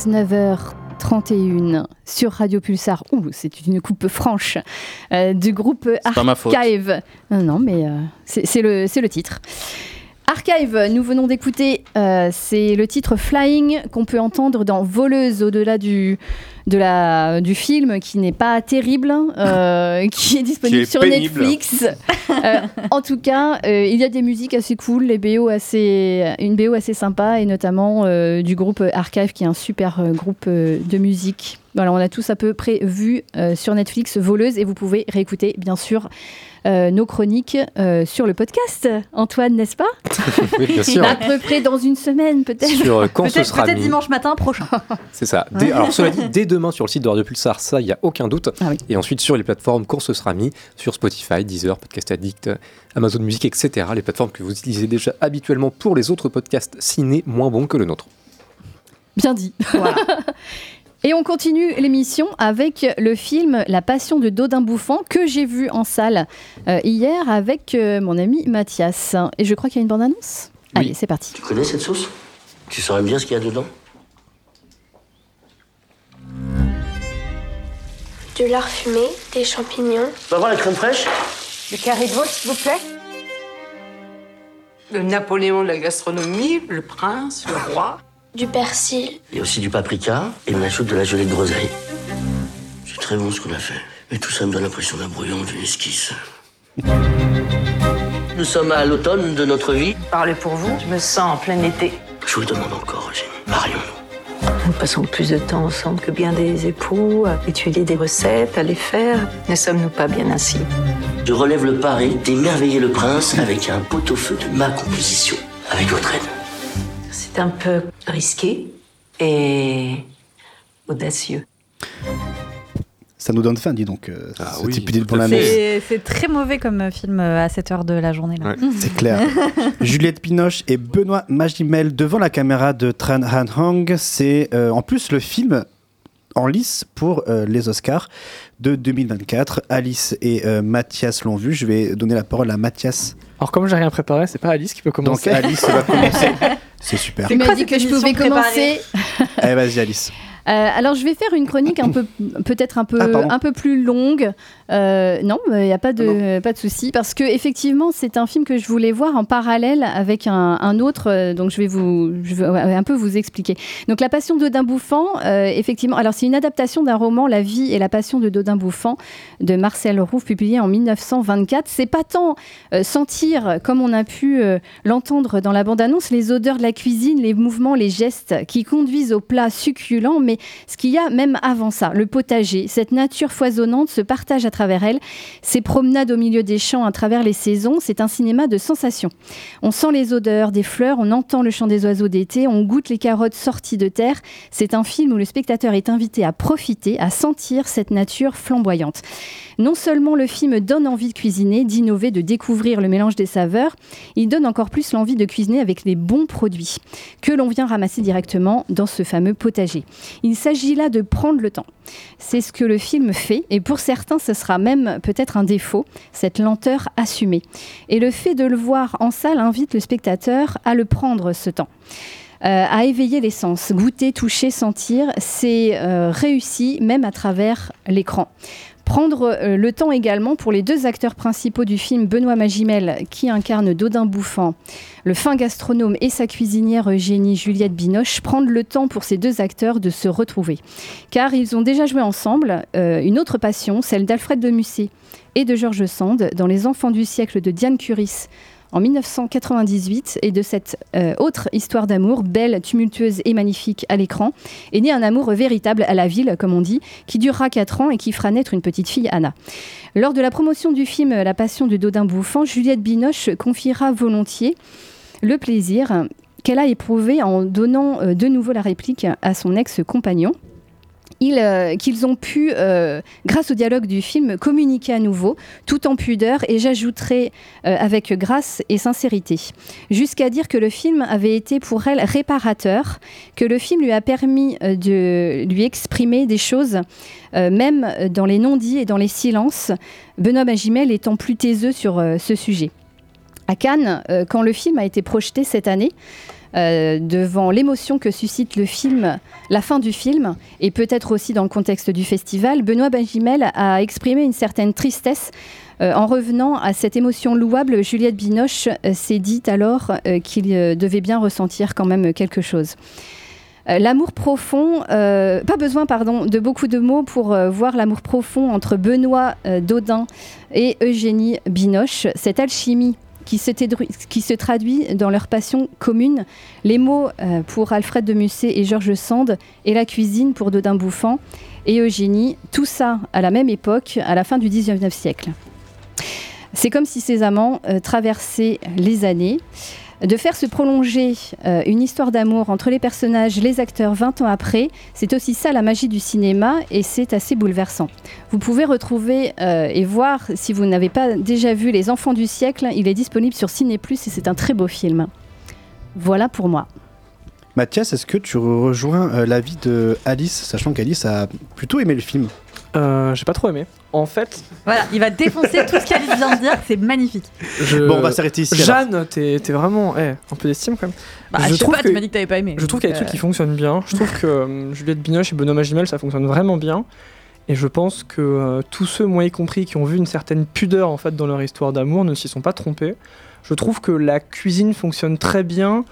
19h31 sur Radio Pulsar. Ouh, c'est une coupe franche euh, du groupe. Archive. Non, non, mais euh, c'est c'est le, c'est le titre. Archive, nous venons d'écouter, euh, c'est le titre Flying qu'on peut entendre dans Voleuse au-delà du, de la, du film qui n'est pas terrible, euh, qui est disponible Qui est sur pénible. Netflix. Euh, en tout cas, euh, il y a des musiques assez cool, les BO assez, une BO assez sympa et notamment du groupe Archive qui est un super groupe de musique. Voilà, on a tous à peu près vu sur Netflix Voleuse et vous pouvez réécouter bien sûr euh, nos chroniques euh, sur le podcast. Antoine, n'est-ce pas Oui, bien sûr. À peu près dans une semaine peut-être. Sur euh, quand ce Peut-être sera peut-être mis. dimanche matin prochain. C'est ça. Dès- alors, cela dit, dès demain sur le site de Radio Pulsar, ça, il n'y a aucun doute. Ah oui. Et ensuite sur les plateformes quand ce sera mis, sur Spotify, Deezer, Podcast Addict, Amazon Music, etc. Les plateformes que vous utilisez déjà habituellement pour les autres podcasts ciné moins bons que le nôtre. Bien dit. Et on continue l'émission avec le film La Passion de Dodin Bouffant que j'ai vu en salle euh, hier avec euh, mon ami Mathias. Et je crois qu'il y a une bande-annonce? Allez, c'est parti. Tu connais cette sauce? Tu saurais dire ce qu'il y a dedans? Du lard fumé, des champignons. Va voir la crème fraîche Du carré de veau, s'il vous plaît. Le Napoléon de la gastronomie, le prince, le roi. Du persil. Il y a aussi du paprika et on ajoute de la gelée de groseille. C'est très bon ce qu'on a fait. Et tout ça me donne l'impression d'un brouillon, d'une esquisse. Nous sommes à l'automne de notre vie. Parlez pour vous, je me sens en plein été. Je vous le demande encore, Eugénie. Marions-nous. Nous passons plus de temps ensemble que bien des époux, à étudier des recettes, à les faire. Ne sommes-nous pas bien ainsi? Je relève le pari d'émerveiller le prince avec un pot-au-feu de ma composition. Avec votre aide. C'est un peu risqué et audacieux. Ça nous donne faim, dis donc, euh, Ah ce type d'idée pour la C'est c'est très mauvais comme film euh, à cette heure de la journée. Là. C'est clair. Juliette Pinoche et Benoît Magimel devant la caméra de Tran Han Hong. C'est euh, en plus le film en lice pour euh, les Oscars de 2024. Alice et euh, Mathias l'ont vu. Je vais donner la parole à Mathias. Alors comme j'ai rien préparé, c'est pas Alice qui peut Donc commencer. Alice va commencer. C'est super. Tu m'as dit que je pouvais commencer? Allez, vas-y Alice. Euh, alors je vais faire une chronique un peu, peut-être un peu, Ah, un peu plus longue. Euh, non, il n'y a pas de, pas de souci parce que effectivement c'est un film que je voulais voir en parallèle avec un, un autre. euh, donc je vais vous, je vais ouais, un peu vous expliquer. Donc la Passion d'Odin Bouffant, euh, effectivement. Alors c'est une adaptation d'un roman, La vie et la passion de Dodin Bouffant de Marcel Rouff, publié en 1924. C'est pas tant sentir, comme on a pu l'entendre dans la bande-annonce, les odeurs de la cuisine, les mouvements, les gestes qui conduisent au plat succulent, mais ce qu'il y a même avant ça, le potager, cette nature foisonnante se partage à travers elle, ces promenades au milieu des champs à travers les saisons, c'est un cinéma de sensations. On sent les odeurs des fleurs, on entend le chant des oiseaux d'été, on goûte les carottes sorties de terre. C'est un film où le spectateur est invité à profiter, à sentir cette nature flamboyante. Non seulement le film donne envie de cuisiner, d'innover, de découvrir le mélange des saveurs, il donne encore plus l'envie de cuisiner avec les bons produits que l'on vient ramasser directement dans ce fameux potager. Il s'agit là de prendre le temps. C'est ce que le film fait et pour certains ce sera même peut-être un défaut, cette lenteur assumée. Et le fait de le voir en salle invite le spectateur à le prendre ce temps. Euh, à éveiller les sens, goûter, toucher, sentir, c'est euh, réussi même à travers l'écran. Prendre euh, le temps également pour les deux acteurs principaux du film, Benoît Magimel, qui incarne Dodin Bouffant, le fin gastronome et sa cuisinière Eugénie Juliette Binoche, prendre le temps pour ces deux acteurs de se retrouver. Car ils ont déjà joué ensemble euh, une autre passion, celle d'Alfred de Musset et de Georges Sand, dans Les Enfants du siècle de Diane Curis en 1998 et de cette euh, autre histoire d'amour, belle, tumultueuse et magnifique à l'écran, est né un amour véritable à la ville, comme on dit, qui durera 4 ans et qui fera naître une petite fille, Anna. Lors de la promotion du film La Passion de Dodin Bouffant, Juliette Binoche confiera volontiers le plaisir qu'elle a éprouvé en donnant euh, de nouveau la réplique à son ex-compagnon. Euh, qu'ils ont pu, euh, grâce au dialogue du film, communiquer à nouveau, tout en pudeur, et j'ajouterai euh, avec grâce et sincérité, jusqu'à dire que le film avait été pour elle réparateur, que le film lui a permis de lui exprimer des choses, même dans les non-dits et dans les silences, Benoît Magimel étant plus taiseux sur ce sujet. à Cannes quand le film a été projeté cette année. Euh, devant l'émotion que suscite le film, la fin du film, et peut-être aussi dans le contexte du festival, Benoît Bagimel a exprimé une certaine tristesse euh, en revenant à cette émotion louable. Juliette Binoche euh, s'est dit alors qu'il devait bien ressentir quand même quelque chose. L'amour profond, pas besoin pardon, de beaucoup de mots pour voir l'amour profond entre Benoît euh, Daudin et Eugénie Binoche, cette alchimie qui se, traduit dans leur passion commune, les mots euh, pour Alfred de Musset et Georges Sand, et la cuisine pour Dodin Bouffant et Eugénie, tout ça à la même époque, à la fin du 19e siècle. C'est comme si ces amants euh, traversaient les années. De faire se prolonger euh, une histoire d'amour entre les personnages, les acteurs 20 ans après, c'est aussi ça la magie du cinéma et c'est assez bouleversant. Vous pouvez retrouver euh, et voir, si vous n'avez pas déjà vu Les Enfants du siècle, il est disponible sur Ciné et c'est un très beau film. Voilà pour moi. Mathias, est-ce que tu rejoins euh, l'avis de Alice, sachant qu'Alice a plutôt aimé le film? Euh, J'ai pas trop aimé. En fait, Voilà, il va défoncer tout ce qu'Alice vient de dire, c'est magnifique. je... Bon, on va s'arrêter ici. Jeanne, t'es t'es vraiment eh, un peu d'estime quand même. Bah, je sais pas, tu m'as dit que t'avais pas aimé. Je trouve qu'il y a des trucs qui euh, fonctionnent bien. Je trouve que euh, Juliette Binoche et Benoît Magimel, ça fonctionne vraiment bien. Et je pense que euh, tous ceux, moi y compris, qui ont vu une certaine pudeur en fait dans leur histoire d'amour ne s'y sont pas trompés. Je trouve que la cuisine fonctionne très bien.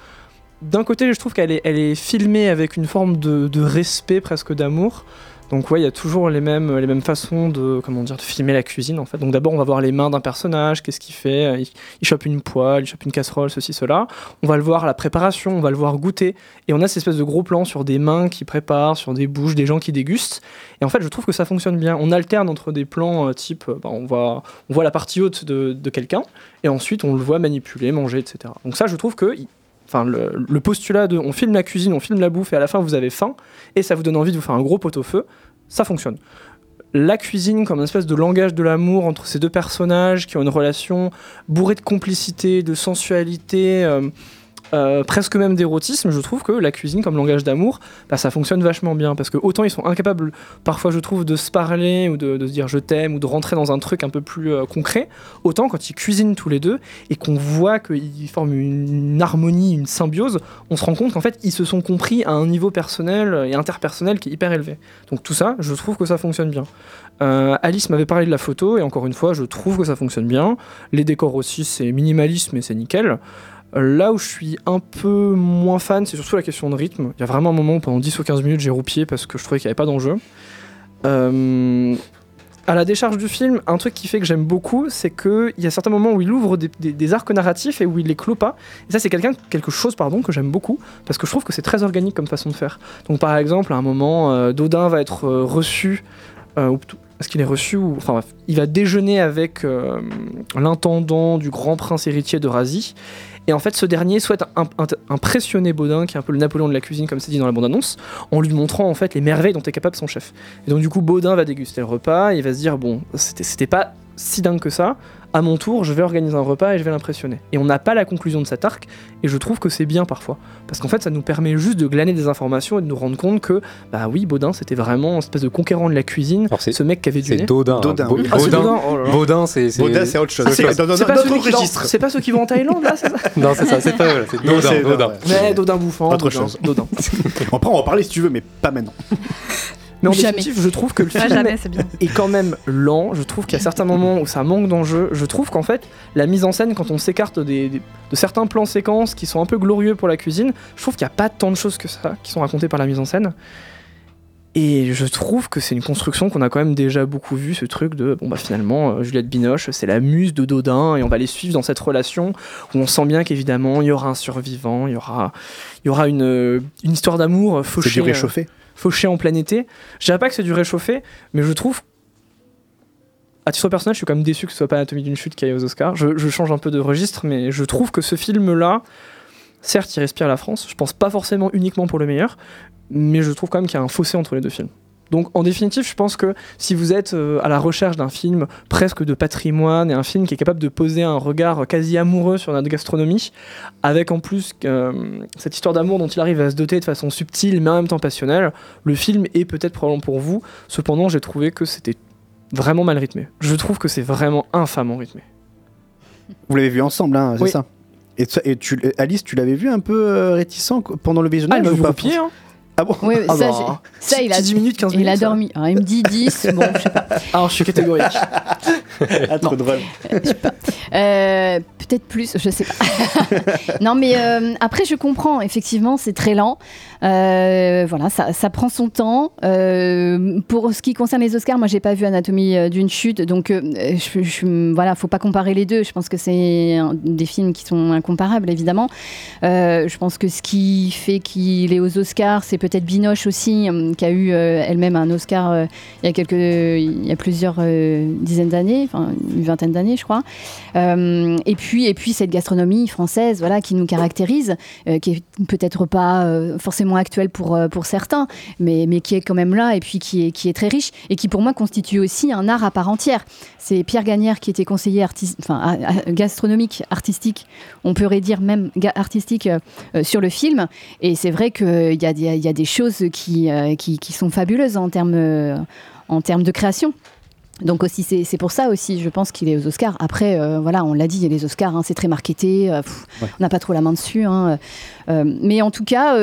D'un côté, je trouve qu'elle est, elle est filmée avec une forme de, de respect, presque d'amour. Donc ouais, il y a toujours les mêmes, les mêmes façons de, comment dire, de filmer la cuisine en fait. Donc d'abord, on va voir les mains d'un personnage, qu'est-ce qu'il fait, il, il chope une poêle, il chope une casserole, ceci, cela. On va le voir à la préparation, on va le voir goûter. Et on a cette espèce de gros plan sur des mains qui préparent, sur des bouches, des gens qui dégustent. Et en fait, je trouve que ça fonctionne bien. On alterne entre des plans euh, type, euh, bah, on, voit, on voit la partie haute de, de quelqu'un, et ensuite on le voit manipuler, manger, etc. Donc ça, je trouve que... Enfin, le, postulat de on filme la cuisine, on filme la bouffe et à la fin vous avez faim et ça vous donne envie de vous faire un gros pot-au-feu, ça fonctionne. La cuisine comme une espèce de langage de l'amour entre ces deux personnages qui ont une relation bourrée de complicité, de sensualité, euh, euh, presque même d'érotisme, je trouve que la cuisine comme langage d'amour, bah, ça fonctionne vachement bien parce que autant ils sont incapables parfois je trouve de se parler ou de, se dire je t'aime ou de rentrer dans un truc un peu plus euh, concret, autant quand ils cuisinent tous les deux et qu'on voit qu'ils forment une, une harmonie, une symbiose, on se rend compte qu'en fait ils se sont compris à un niveau personnel et interpersonnel qui est hyper élevé. Donc tout ça, je trouve que ça fonctionne bien. Euh, Alice m'avait parlé de la photo et encore une fois, je trouve que ça fonctionne bien. Les décors aussi, c'est minimaliste mais c'est nickel. Là où je suis un peu moins fan, c'est surtout la question de rythme. Il y a vraiment un moment où pendant 10 ou 15 minutes j'ai roupié parce que je trouvais qu'il n'y avait pas d'enjeu. Euh, à la décharge du film, un truc qui fait que j'aime beaucoup, c'est qu'il y a certains moments où il ouvre des, arcs narratifs et où il les clôt pas. Et ça, c'est quelque chose pardon, que j'aime beaucoup parce que je trouve que c'est très organique comme façon de faire. Donc, par exemple, à un moment, euh, Dodin va être euh, reçu. euh, est-ce qu'il est reçu ou enfin bref, il va déjeuner avec l'intendant du grand prince héritier de Razi et en fait ce dernier souhaite im- im- impressionner Baudin qui est un peu le Napoléon de la cuisine comme c'est dit dans la bande annonce en lui montrant en fait les merveilles dont est capable son chef. Et donc du coup Baudin va déguster le repas et il va se dire bon c'était pas si dingue que ça à mon tour je vais organiser un repas et je vais l'impressionner et on n'a pas la conclusion de cet arc et je trouve que c'est bien parfois parce qu'en fait ça nous permet juste de glaner des informations et de nous rendre compte que bah oui Baudin c'était vraiment une espèce de conquérant de la cuisine ce mec qui avait du C'est nez. Dodin. hein. Dodin. Ah, c'est Baudin, Baudin, oh c'est. C'est autre chose. Ah, c'est C'est c'est pas. C'est ceux qui vont en Thaïlande là, c'est ça Non, c'est ça, c'est pas voilà, c'est Non, Dodin. c'est- Dodin. ouais. Mais Dodin bouffant. Autre Dodin, chose. Dodin. Après, on va en parler si tu veux, mais pas maintenant. Mais en Jamais. définitive, je trouve que le film jamais, c'est bien. est quand même lent. Je trouve qu'il y a certains moments où ça manque d'enjeu. Je trouve qu'en fait, la mise en scène, quand on s'écarte des, des- de certains plans séquences qui sont un peu glorieux pour la cuisine, je trouve qu'il n'y a pas tant de choses que ça qui sont racontées par la mise en scène. Et je trouve que c'est une construction qu'on a quand même déjà beaucoup vu, ce truc de bon bah finalement euh, Juliette Binoche c'est la muse de Dodin et on va les suivre dans cette relation où on sent bien qu'évidemment il y aura un survivant, il y aura, il y aura une, une histoire d'amour fauchée. C'est du euh, réchauffé. Fauché en plein été. Je dirais pas que c'est du réchauffé, mais je trouve. À titre personnel, je suis quand même déçu que ce soit pas Anatomie d'une chute qui aille aux Oscars. Je, je change un peu de registre, mais je trouve que ce film-là, certes, il respire la France. Je pense pas forcément uniquement pour le meilleur, mais je trouve quand même qu'il y a un fossé entre les deux films. Donc, en définitive, je pense que si vous êtes euh, à la recherche d'un film presque de patrimoine et un film qui est capable de poser un regard quasi amoureux sur notre gastronomie, avec en plus euh, cette histoire d'amour dont il arrive à se doter de façon subtile mais en même temps passionnelle, le film est peut-être probablement pour vous. Cependant, j'ai trouvé que c'était vraiment mal rythmé. Je trouve que c'est vraiment infamement rythmé. Vous l'avez vu ensemble, hein, c'est Oui. ça et, tu, Alice, tu l'avais vu un peu euh, réticent pendant le visionnage Ah, il m'a ou vu pas au pied, hein. Ah bon Oui, Ah ça, bah, j'ai- ça, il a 10 minutes, 15 Il a minutes, dormi. Alors, il me dit 10, bon, je sais pas. Alors, je suis catégorique. Ah, trop drôle. Euh, Peut-être plus, je sais pas. non, mais euh, après, je comprends. Effectivement, c'est très lent. Euh, voilà, ça, prend son temps. Euh, pour ce qui concerne les Oscars, moi, j'ai pas vu Anatomie euh, d'une chute, donc je, je- voilà, faut pas comparer les deux. Je pense que c'est des films qui sont incomparables, évidemment. Je pense que ce qui fait qu'il est aux Oscars, c'est peut-être Binoche aussi, qui a eu elle-même un Oscar il y a quelques, il y a plusieurs dizaines d'années, enfin une vingtaine d'années, je crois. Et puis, et puis cette gastronomie française, voilà, qui nous caractérise, qui est peut-être pas forcément actuelle pour euh, pour certains, mais mais qui est quand même là et puis qui est qui est très riche et qui pour moi constitue aussi un art à part entière. C'est Pierre Gagnère qui était conseiller gastronomique, artistique, on pourrait dire même artistique euh, euh, sur le film. Et c'est vrai qu'il y a, des- il y a des choses qui, qui, sont fabuleuses en termes, en termes de création. Donc aussi c'est pour ça aussi je pense qu'il est aux Oscars. Après euh, voilà on l'a dit il y a les Oscars hein, c'est très marketé euh, pff, on n'a pas trop la main dessus. hein. Euh, mais en tout cas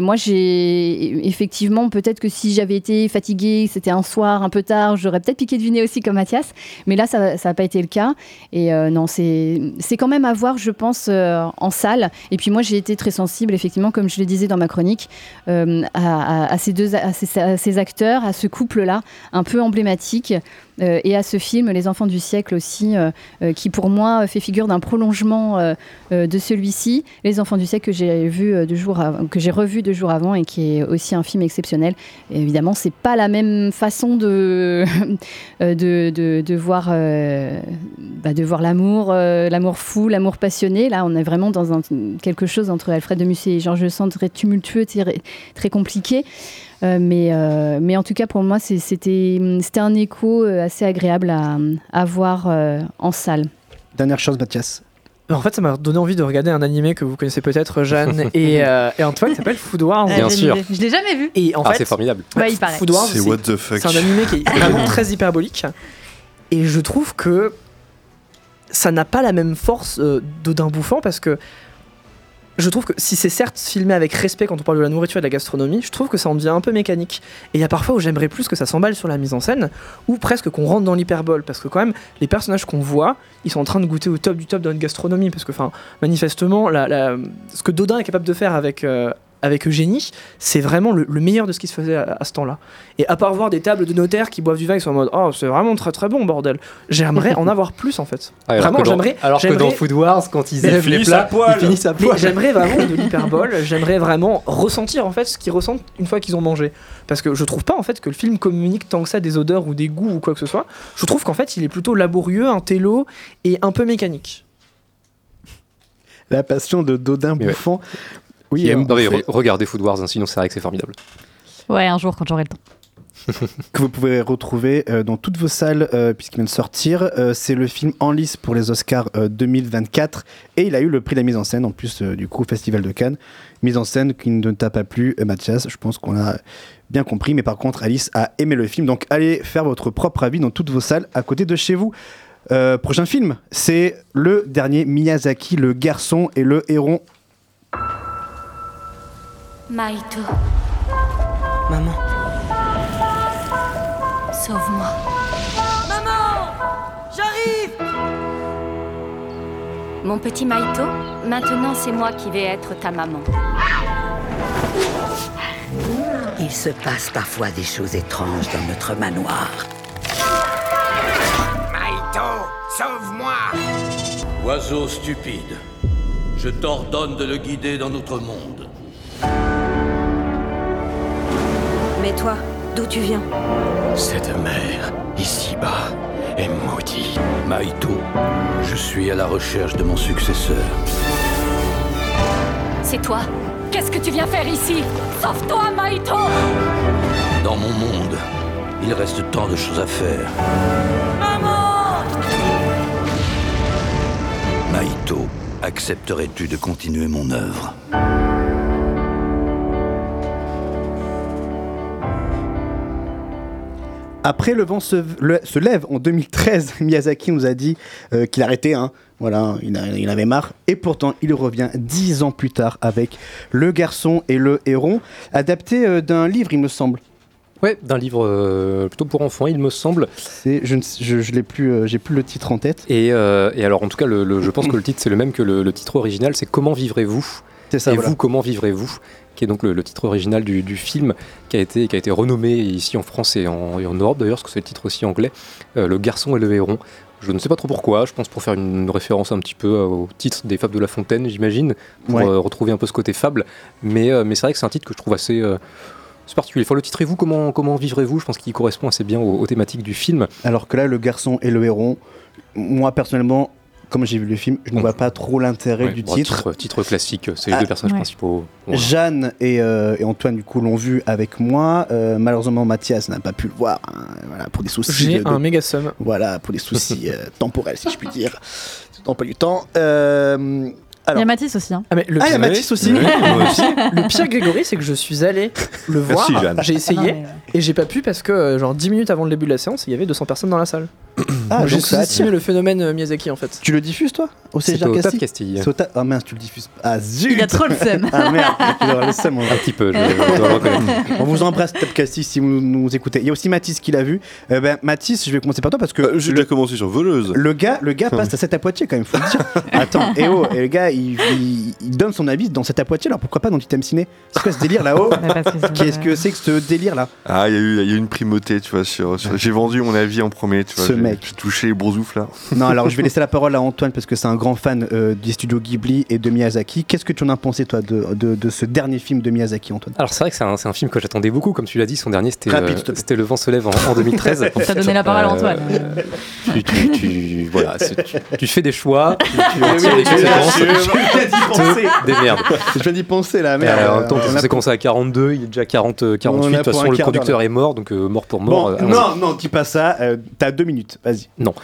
moi j'ai effectivement peut-être que si j'avais été fatiguée c'était un soir un peu tard j'aurais peut-être piqué du nez aussi comme Mathias. Mais là ça n'a pas été le cas et non c'est quand même à voir je pense en salle. Et puis moi j'ai été très sensible effectivement comme je le disais dans ma chronique à, à- à ces deux à ces, à ces acteurs à ce couple là un peu emblématique euh, et à ce film Les Enfants du siècle aussi, euh, euh, qui pour moi fait figure d'un prolongement de celui-ci. Les Enfants du siècle que j'ai vu que j'ai revu deux jours avant et qui est aussi un film exceptionnel. Et évidemment, c'est pas la même façon de de, voir bah, de voir l'amour, l'amour fou, l'amour passionné. Là, on est vraiment dans quelque chose entre Alfred de Musset et Georges Sand très tumultueux, très compliqué. Euh, mais, euh, mais en tout cas, pour moi, c'était c'était un écho euh, assez agréable à, à voir euh, en salle. Dernière chose, Mathias. En fait, ça m'a donné envie de regarder un animé que vous connaissez peut-être, Jeanne et, euh, et Antoine, qui s'appelle Food Wars. Bien j'ai- sûr. Je l'ai jamais vu. Et en Ah, fait, c'est formidable. Ouais, il paraît. Food Wars, C'est what the fuck. C'est un animé qui est vraiment très hyperbolique. Et je trouve que ça n'a pas la même force euh, d'Odin Bouffant parce que je trouve que si c'est certes filmé avec respect quand on parle de la nourriture et de la gastronomie, je trouve que ça en devient un peu mécanique. Et il y a parfois où j'aimerais plus que ça s'emballe sur la mise en scène, ou presque qu'on rentre dans l'hyperbole, parce que quand même, les personnages qu'on voit, ils sont en train de goûter au top du top de notre gastronomie, parce que manifestement, ce que Dodin est capable de faire avec, euh, avec Eugénie, c'est vraiment le, le meilleur de ce qui se faisait à, à ce temps-là. Et à part voir des tables de notaires qui boivent du vin, ils sont en mode Oh, c'est vraiment très très bon, bordel. J'aimerais en avoir plus en fait. Ah, alors vraiment, que dans- j'aimerais. alors que dans j'aimerais- Food Wars, quand ils aiment les plats, ils finissent à poil. j'aimerais vraiment de l'hyperbole, j'aimerais vraiment ressentir en fait ce qu'ils ressentent une fois qu'ils ont mangé. Parce que je trouve pas en fait que le film communique tant que ça des odeurs ou des goûts ou quoi que ce soit. Je trouve qu'en fait il est plutôt laborieux, un télo et un peu mécanique. La passion de Dodin ouais. bouffant. Oui, Qui non, mais fait- regardez Food Wars, hein, sinon c'est vrai que c'est formidable. Ouais, un jour quand j'aurai le temps. que vous pouvez retrouver euh, dans toutes vos salles euh, puisqu'il vient de sortir. Euh, c'est le film en lice pour les Oscars euh, 2024 et il a eu le prix de la mise en scène en plus euh, du coup au Festival de Cannes. Mise en scène qui ne t'a pas plu, euh, Mathias. Je pense qu'on a bien compris, mais par contre Alice a aimé le film. Donc allez faire votre propre avis dans toutes vos salles à côté de chez vous. Euh, prochain film, c'est le dernier Miyazaki, le garçon et le héron. Maito, Maman. sauve-moi. Maman J'arrive Mon petit Maito, maintenant c'est moi qui vais être ta maman. Il se passe parfois des choses étranges dans notre manoir. Maito, sauve-moi Oiseau stupide, je t'ordonne de le guider dans notre monde. Mais toi, d'où tu viens Cette mer, ici-bas, est maudite. Maito, je suis à la recherche de mon successeur. C'est toi Qu'est-ce que tu viens faire ici? Sauve-toi, Maito Dans mon monde, il reste tant de choses à faire. Maman Maito, accepterais-tu de continuer mon œuvre? Après le vent se, le- se lève en 2013, Miyazaki nous a dit euh, qu'il arrêtait hein, Voilà, il, a- il avait marre. Et pourtant, il revient dix ans plus tard avec Le Garçon et le Héron, adapté euh, d'un livre, il me semble. Ouais, d'un livre euh, plutôt pour enfants, il me semble. C'est, je je, je l'ai plus, euh, j'ai plus le titre en tête. Et, euh, et alors, en tout cas, le, le- je pense que le titre c'est le même que le, le titre original, c'est Comment vivrez-vous? C'est ça, Et voilà. vous, comment vivrez-vous? Qui est donc le, le titre original du, du film, qui a, été, qui a été renommé ici en France et en, et en Europe d'ailleurs, parce que c'est le titre aussi anglais, euh, Le Garçon et le Héron. Je ne sais pas trop pourquoi, je pense pour faire une référence un petit peu euh, au titre des Fables de La Fontaine, j'imagine, pour Ouais. euh, retrouver un peu ce côté fable. Mais, euh, mais c'est vrai que c'est un titre que je trouve assez. particulier. Enfin, le titre et vous, comment, comment vivrez-vous? Je pense qu'il correspond assez bien aux, aux thématiques du film. Alors que là, Le Garçon et le Héron, moi personnellement, comme j'ai vu le film, je ne vois pas trop l'intérêt Ouais, du bon, titre. titre. titre classique, c'est les Ah, deux personnages ouais. principaux. Jeanne et, euh, et Antoine du coup l'ont vu avec moi. Euh, malheureusement Mathias n'a pas pu le voir, hein, voilà pour des soucis. J'ai de- un méga somme. Voilà pour des soucis euh, temporels si je puis dire. C'est pas du temps. Euh, Il y alors, a Mathis aussi. Hein. Ah, mais le ah il y a Mathis aussi. Le pire, Grégory, c'est que je suis allé le voir. Merci, Jeanne. J'ai essayé Non, mais, et j'ai pas pu parce que, euh, genre, 10 minutes avant le début de la séance, il y avait 200 personnes dans la salle. Ah, J'ai sous-estimé le phénomène euh, Miyazaki en fait. Tu le diffuses toi au C'est CGR au Castille Castille. C'est au Ah mince, tu le diffuses. Ah zut Il a trop le seum. Ah merde, il aura le seum, on va- Un petit peu, je, je dois le reconnaître. On vous embrasse Tap Castille si vous nous écoutez. Il y a aussi Mathis qui l'a vu. Euh, ben, Mathis, je vais commencer par toi parce que Euh, J'ai le, déjà commencé sur Voleuse. le gars, le gars passe à 7 à Poitiers quand même, faut le dire. Attends, et oh, et le gars, il, il- il donne son avis dans 7 à Poitiers, alors pourquoi pas dans Item Ciné C'est quoi ce délire là-haut Qu'est-ce que c'est que ce délire là Ah, il y, a eu- il y a eu une primauté, tu vois. Sur, sur- J'ai vendu mon avis en premier, tu vois. Ce j'ai- mec. J'ai touché les boursoufles là. Non, alors je vais laisser la parole à Antoine parce que c'est un grand fan euh, du studio Ghibli et de Miyazaki. Qu'est-ce que tu en as pensé toi de, de, de ce dernier film de Miyazaki, Antoine? Alors c'est vrai que c'est un, c'est un film que j'attendais beaucoup, comme tu l'as dit, son dernier c'était euh, Le vent se lève en, en 2013. T'as donné la parole à Antoine. Euh, tu, tu- tu- voilà, tu, tu fais des choix, tu, des démerdes. Je viens d'y penser là, même temps, On c'est commencé à 42, il est déjà 40, euh, 48. On De toute façon, le producteur est mort, donc mort pour mort. non, non, dis pas ça. T'as deux minutes, vas-y. Non.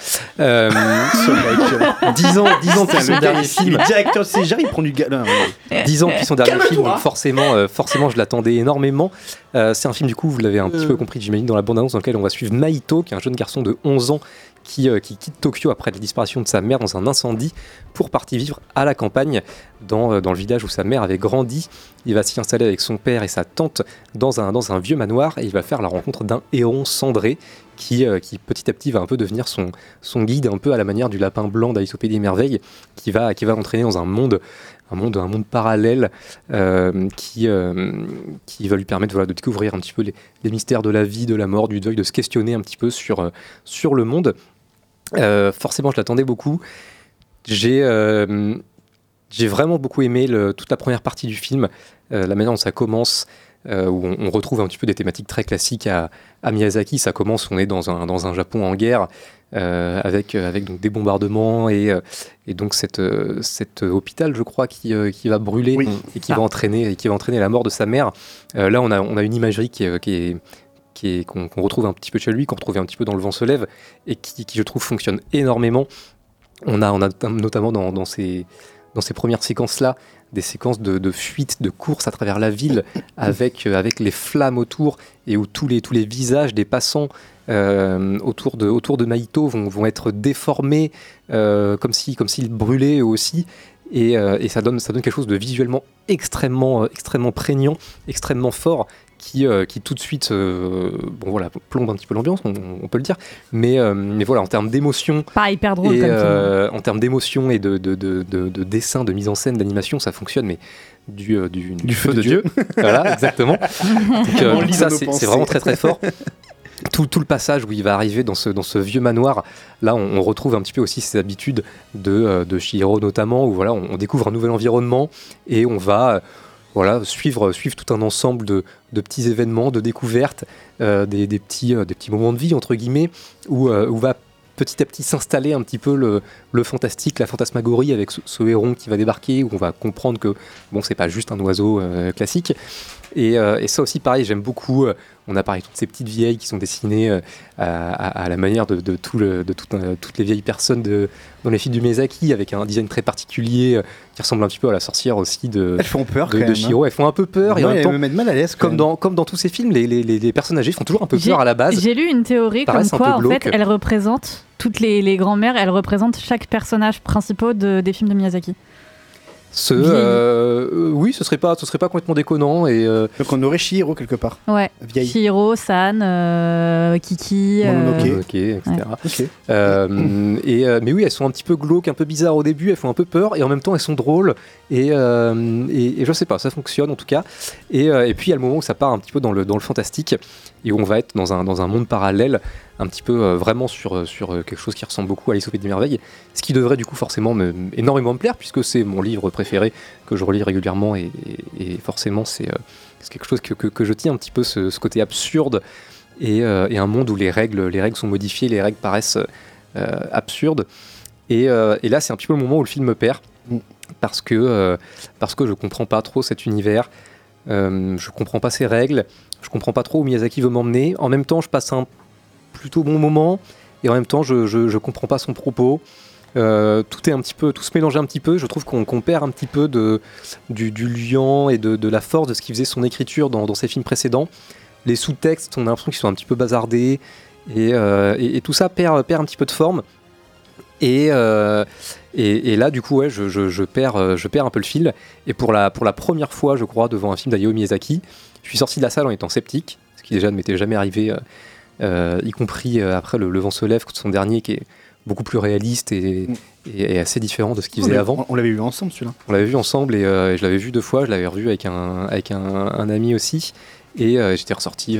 Euh, 10 ans, 10 ans depuis son dernier il- film. directeur de CGR, il prend du ouais. 10 ans depuis son dernier film, donc forcément, euh, forcément, je l'attendais énormément. Euh, c'est un film, du coup, vous l'avez un petit peu compris, j'imagine, dans la bande-annonce, dans lequel on va suivre Maito, qui est un jeune garçon de 11 ans qui, euh, qui quitte Tokyo après la disparition de sa mère dans un incendie pour partir vivre à la campagne, dans, euh, dans le village où sa mère avait grandi. Il va s'y installer avec son père et sa tante dans un, dans un vieux manoir et il va faire la rencontre d'un héron cendré qui, euh, qui petit à petit va un peu devenir son, son guide, un peu à la manière du lapin blanc Pays des Merveilles, qui va, qui va l'entraîner dans un monde, un monde, un monde parallèle euh, qui, euh, qui va lui permettre de découvrir un petit peu les, mystères de la vie, de la mort, du deuil, de se questionner un petit peu sur, sur le monde. Forcément, je l'attendais beaucoup. J'ai vraiment beaucoup aimé toute la première partie du film, la manière dont ça commence, euh, où on, on retrouve un petit peu des thématiques très classiques à, à Miyazaki. Ça commence, on est dans un, dans un Japon en guerre, euh, avec, avec donc des bombardements et, euh, et donc cette, euh, cet hôpital, je crois, qui, euh, qui va brûler et qui, va entraîner, et qui va entraîner la mort de sa mère. Euh, là, on a, on a une imagerie qui est, qui est qu'on retrouve un petit peu chez lui, qu'on retrouvait un petit peu dans Le Vent se lève, et qui, qui, je trouve fonctionne énormément. On a, on a notamment dans, dans ces, dans ces premières séquences-là des séquences de, de fuite, de course à travers la ville, avec, euh, avec les flammes autour, et où tous les, tous les visages des passants euh, autour, de, autour de Maito vont, vont être déformés, euh, comme s'ils comme s'ils brûlaient eux aussi. Et, et ça, donne, ça donne quelque chose de visuellement extrêmement, extrêmement prégnant, extrêmement fort, qui, euh, qui tout de suite euh, bon, voilà, plombe un petit peu l'ambiance, on, on peut le dire. Mais, euh, mais voilà, en termes d'émotion, Pas hyper drôle et, comme film. euh, en termes d'émotion et de, de, de, de- de dessin, de mise en scène, d'animation, ça fonctionne, mais du, euh, du, du feu de Dieu. voilà, exactement. Donc, euh, ça, c'est vraiment très très fort. Tout, tout le passage où il va arriver dans ce, dans ce vieux manoir, là on, on retrouve un petit peu aussi ses habitudes de, euh, de Shihiro notamment, où voilà, on, on découvre un nouvel environnement et on va euh, voilà, suivre, tout un ensemble de, petits événements, de découvertes, euh, des, des petits, euh, des petits moments de vie, entre guillemets, où, euh, où va petit à petit s'installer un petit peu le, fantastique, la fantasmagorie avec ce, ce héron qui va débarquer, où on va comprendre que bon, c'est pas juste un oiseau classique. Et, euh, et ça aussi, pareil, j'aime beaucoup. euh, on a parlé de toutes ces petites vieilles qui sont dessinées euh, à, la manière de, de tout le- de tout, euh, toutes les vieilles personnes de, dans les films du Miyazaki, avec un design très particulier euh, qui ressemble un petit peu à la sorcière aussi de, Elles font peur de, quand de même, Chihiro. hein. Elles font un peu peur et en même temps, elles me mettent mal à l'aise. comme dans, comme dans tous ces films, les, les, les- les personnes âgées font toujours un peu peur à la base. J'ai lu une théorie comme quoi, en fait, elles représentent toutes les, les grands-mères, elles représentent chaque personnage principal de- des films de Miyazaki. Ce, euh, oui, ce serait pas, ce serait pas complètement déconnant et euh, Donc on aurait Chihiro quelque part. Ouais. Vieille. Chihiro, San, euh, Kiki. euh, etc. Ouais. Euh, et, euh, mais oui, elles sont un petit peu glauques, un peu bizarres au début, elles font un peu peur, et en même temps elles sont drôles, et, euh, et, et je sais pas, ça fonctionne en tout cas. Et, euh, et puis il y a le moment où ça part un petit peu dans le, dans le fantastique, et on va être dans un, dans un monde parallèle, un petit peu euh, vraiment sur, sur euh, quelque chose qui ressemble beaucoup à Alice au Pays des Merveilles, ce qui devrait du coup forcément me, énormément me plaire, puisque c'est mon livre préféré que je relis régulièrement, et, et- forcément c'est euh, quelque chose que, que, que je tiens un petit peu, ce, côté absurde, et, euh, et un monde où les règles, les règles sont modifiées, les règles paraissent euh, absurdes. Et, euh, là, c'est un petit peu le moment où le film me perd, parce que, euh, parce que je comprends pas trop cet univers, euh, je comprends pas ses règles, je comprends pas trop où Miyazaki veut m'emmener. En même temps, je passe un plutôt bon moment, et en même temps, je, je, je comprends pas son propos. Euh, tout est un petit peu, tout se mélange un petit peu. Je trouve qu'on perd un petit peu de, du, du liant et de, de la force de ce qui faisait son écriture dans, dans ses films précédents. Les sous-textes, on a l'impression qu'ils sont un petit peu bazardés et, euh, et- et tout ça perd, perd un petit peu de forme. Et, euh, et, et là, du coup, ouais, je, je- je perds, euh, je perds un peu le fil. Et pour la, pour la première fois, je crois, devant un film d'Hayao Miyazaki, je suis sorti de la salle en étant sceptique, ce qui déjà ne m'était jamais arrivé, euh, y compris après le, le vent se lève, son dernier, qui est beaucoup plus réaliste et, et- et assez différent de ce qu'il faisait avant. On l'avait vu ensemble celui-là. On l'avait vu ensemble et, euh, je l'avais vu deux fois. Je l'avais revu avec un, avec un, un ami aussi. Et j'étais ressorti,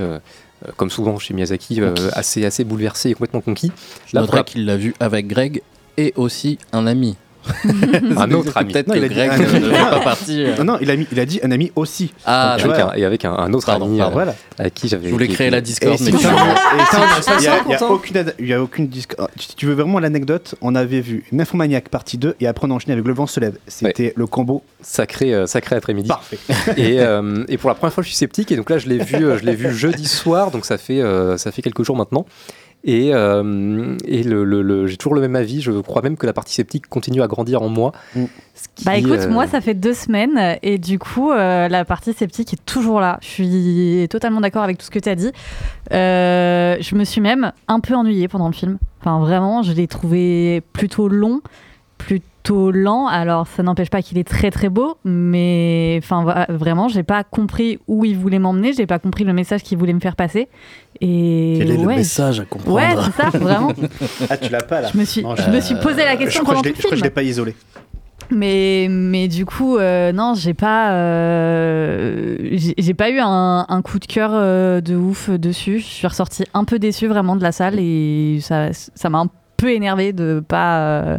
comme souvent chez Miyazaki, euh, assez, assez bouleversé et complètement conquis. Je noterai qu'il l'a vu avec Greg et aussi un ami. Un autre ami. Peut-être Non, que il a dit Greg un ne fait pas partie. euh. Non, non, il a, mis- il a dit un ami aussi. Ah, Donc, avec un- et avec un, un autre Pardon, ami pardon. euh, Voilà. avec qui j'avais. Je voulais créer la ça il y a- aucune ad- il y a aucune discorde. Si tu veux vraiment l'anecdote, on avait vu Nymphomaniac partie 2 et après on enchaînait avec Le vent se lève. C'était le combo Sacré, euh, sacré après-midi. parfait. et, euh, et pour la première fois, je suis sceptique. Et donc là, je l'ai vu, euh, je l'ai vu jeudi soir. Donc ça fait, euh, ça fait quelques jours maintenant. Et, euh, et le, le- le- j'ai toujours le même avis. Je crois même que la partie sceptique continue à grandir en moi. Mm. Qui, Bah écoute, euh, moi ça fait deux semaines et du coup euh, la partie sceptique est toujours là. Je suis totalement d'accord avec tout ce que tu as dit. Euh, je me suis même un peu ennuyée pendant le film. Enfin vraiment, je l'ai trouvé plutôt long, plutôt lent. Alors ça n'empêche pas qu'il est très très beau, mais enfin vraiment, j'ai pas compris où il voulait m'emmener, j'ai pas compris le message qu'il voulait me faire passer. Et Quel est le ouais, message à comprendre Ouais, c'est ça, vraiment. Ah, tu l'as pas là Je me suis, Non, je me suis posé la Je question crois pendant que je tout l'ai- le je crois que je l'ai pas isolé. Mais, mais du coup, euh, non, j'ai pas, euh, j'ai pas eu un, un coup de cœur euh, de ouf dessus. Je suis ressortie un peu déçue vraiment de la salle et ça ça m'a un peu énervé de pas, euh,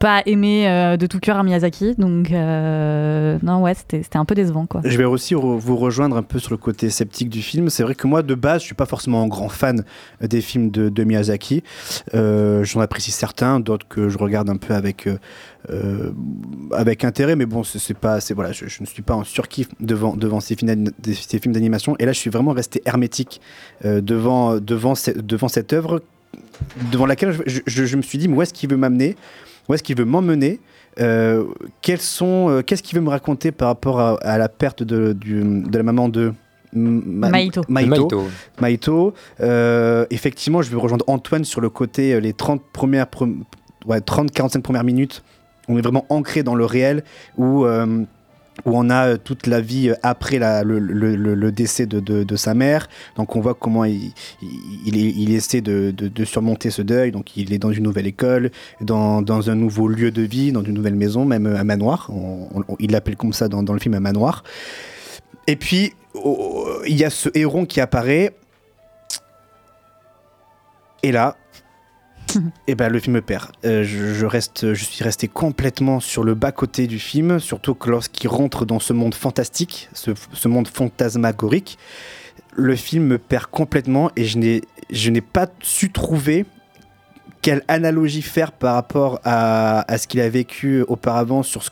pas aimer euh, de tout cœur un Miyazaki. Donc, euh, non, ouais, c'était un peu décevant quoi. Je vais aussi vous rejoindre un peu sur le côté sceptique du film. C'est vrai que moi, de base, je suis pas forcément un grand fan des films de, Miyazaki. Euh, J'en apprécie certains, d'autres que je regarde un peu avec, euh, euh, avec intérêt. Mais bon, c'est pas, c'est voilà, je, ne suis pas en surkiff devant, devant ces films d'animation. Et là, je suis vraiment resté hermétique euh, devant, devant, devant cette œuvre devant laquelle je- je me suis dit, mais où est-ce qu'il veut m'amener? Où est-ce qu'il veut m'emmener Euh, quels sont, euh, Qu'est-ce qu'il veut me raconter par rapport à, à la perte de, du- de la maman de Ma- Maïto. Maïto. Maïto. Maïto. Euh, effectivement, je vais rejoindre Antoine sur le côté, euh, les 30 premières, pre- ouais, 30-45 premières minutes. On est vraiment ancré dans le réel où, euh, où on a euh, toute la vie euh, après le, décès de, sa mère. Donc on voit comment il, essaie de, surmonter ce deuil. Donc il est dans une nouvelle école, dans, un nouveau lieu de vie, dans une nouvelle maison, même euh, un manoir. On- on- il l'appelle comme ça dans, le film un manoir. Et puis, oh, il y a ce héron qui apparaît. Et là, et ben, le film me perd. Euh, je, suis resté complètement sur le bas-côté du film, surtout que lorsqu'il rentre dans ce monde fantastique, ce, monde fantasmagorique, le film me perd complètement et je n'ai, pas su trouver quelle analogie faire par rapport à, ce qu'il a vécu auparavant sur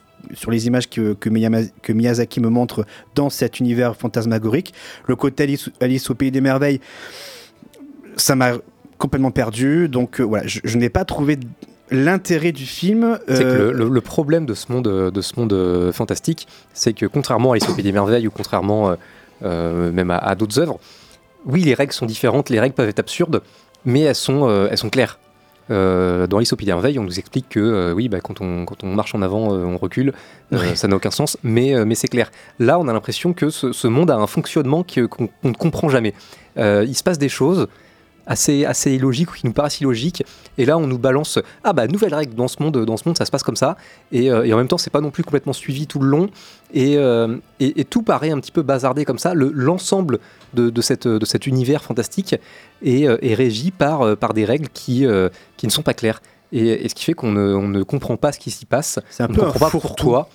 les images que Miyazaki me montre dans cet univers fantasmagorique. Le côté Alice, Alice au pays des merveilles, ça m'a complètement perdu. Donc euh, voilà, je, je n'ai pas trouvé l'intérêt du film. C'est que euh, le, le- le problème de ce monde, euh, de ce monde fantastique, c'est que contrairement à Alice au Pays des Merveilles ou contrairement même à, à d'autres œuvres, oui, les règles sont différentes, les règles peuvent être absurdes, mais elles sont, elles sont claires. Euh, dans Alice au Pays des Merveilles, on nous explique que euh, oui, bah, quand, on, quand on marche en avant, euh, on recule, ça n'a aucun sens, mais, mais c'est clair. Là, on a l'impression que ce, ce monde a un fonctionnement qu'on ne comprend jamais. Il se passe des choses assez, assez illogiques ou qui nous paraissent illogiques, et là, on nous balance ah bah nouvelle règle dans ce monde, dans ce monde, ça se passe comme ça, et, euh, et en même temps, c'est pas non plus complètement suivi tout le long, et, euh, et, et tout paraît un petit peu bazardé comme ça. Le- L'ensemble de, de, cette, de cet univers fantastique est, euh, est régi par, par des règles qui, qui ne sont pas claires. Et, et ce qui fait qu'on ne, ne comprend pas ce qui s'y passe. C'est un on peu ne un comprend pas pourquoi.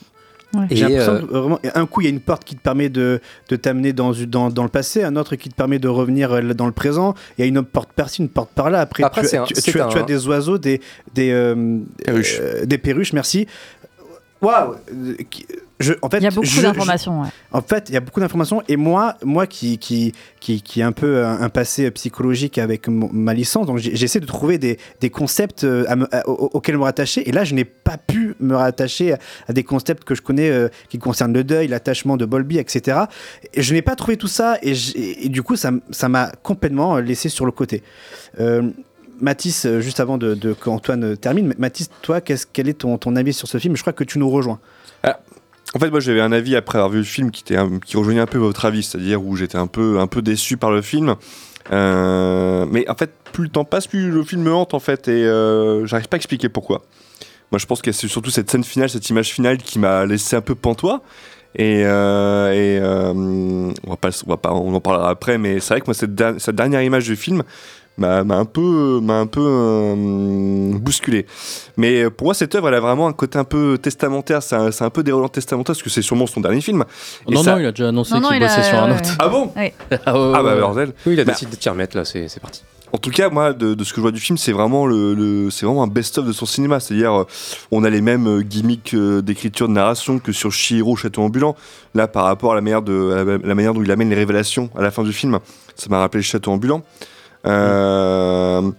J'ai l'impression euh, vraiment, un coup, il y a une porte qui te permet de, de t'amener dans, dans, dans le passé, un autre qui te permet de revenir euh, dans le présent. Il y a une porte par-ci, une porte par là. Après, Après, tu, c'est un- tu- tu as, un- tu as des oiseaux, des, des, euh, euh, des perruches, merci. Waouh je- en fait, Il y a beaucoup d'informations. ouais. en fait, il y a beaucoup d'informations et moi, moi qui qui qui, qui ai un peu un, un passé psychologique avec ma licence, donc j'essaie de trouver des, des concepts euh, à me- à- au- auxquels me rattacher. Et là, je n'ai pas pu me rattacher à, à des concepts que je connais euh, qui concernent le deuil, l'attachement de Bolby, etc. Et je n'ai pas trouvé tout ça et, du coup, ça m'a complètement euh, laissé sur le côté. Euh, Mathis, juste avant de, de qu'Antoine termine, Mathis, toi, qu'est-ce- quel est ton, ton avis sur ce film? Je crois que tu nous rejoins. Ah, en fait, moi j'avais un avis après avoir vu le film qui, était qui rejoignait un peu votre avis, c'est-à-dire où j'étais un peu, un peu déçu par le film. Euh, mais en fait, plus le temps passe, plus le film me hante en fait, et euh, j'arrive pas à expliquer pourquoi. Moi je pense que c'est surtout cette scène finale, cette image finale qui m'a laissé un peu pantois. Et, euh, on, va pas, on va pas, on en parlera après, mais c'est vrai que moi cette dernière image du film m'a m'a un peu, m'a un peu euh, bousculé. Mais pour moi, cette œuvre, elle a vraiment un côté un peu testamentaire. C'est un, c'est un peu déroulant testamentaire parce que c'est sûrement son dernier film. Et Non, ça- non, il a déjà annoncé Non, non, qu'il a- bossait sur un ouais, autre. Ah bon? Ah, ouais, Ah bah bordel. Oui, il a Bah, décidé de s'y remettre là, c'est c'est parti. En tout cas, moi, de, de ce que je vois du film, c'est vraiment le, le- c'est vraiment un best-of de son cinéma. C'est-à-dire, euh, on a les mêmes euh, gimmicks euh, d'écriture, de narration que sur Chihiro, Château ambulant. Là, par rapport à la manière de, à la, la manière dont il amène les révélations à la fin du film, ça m'a rappelé Château ambulant. Euh,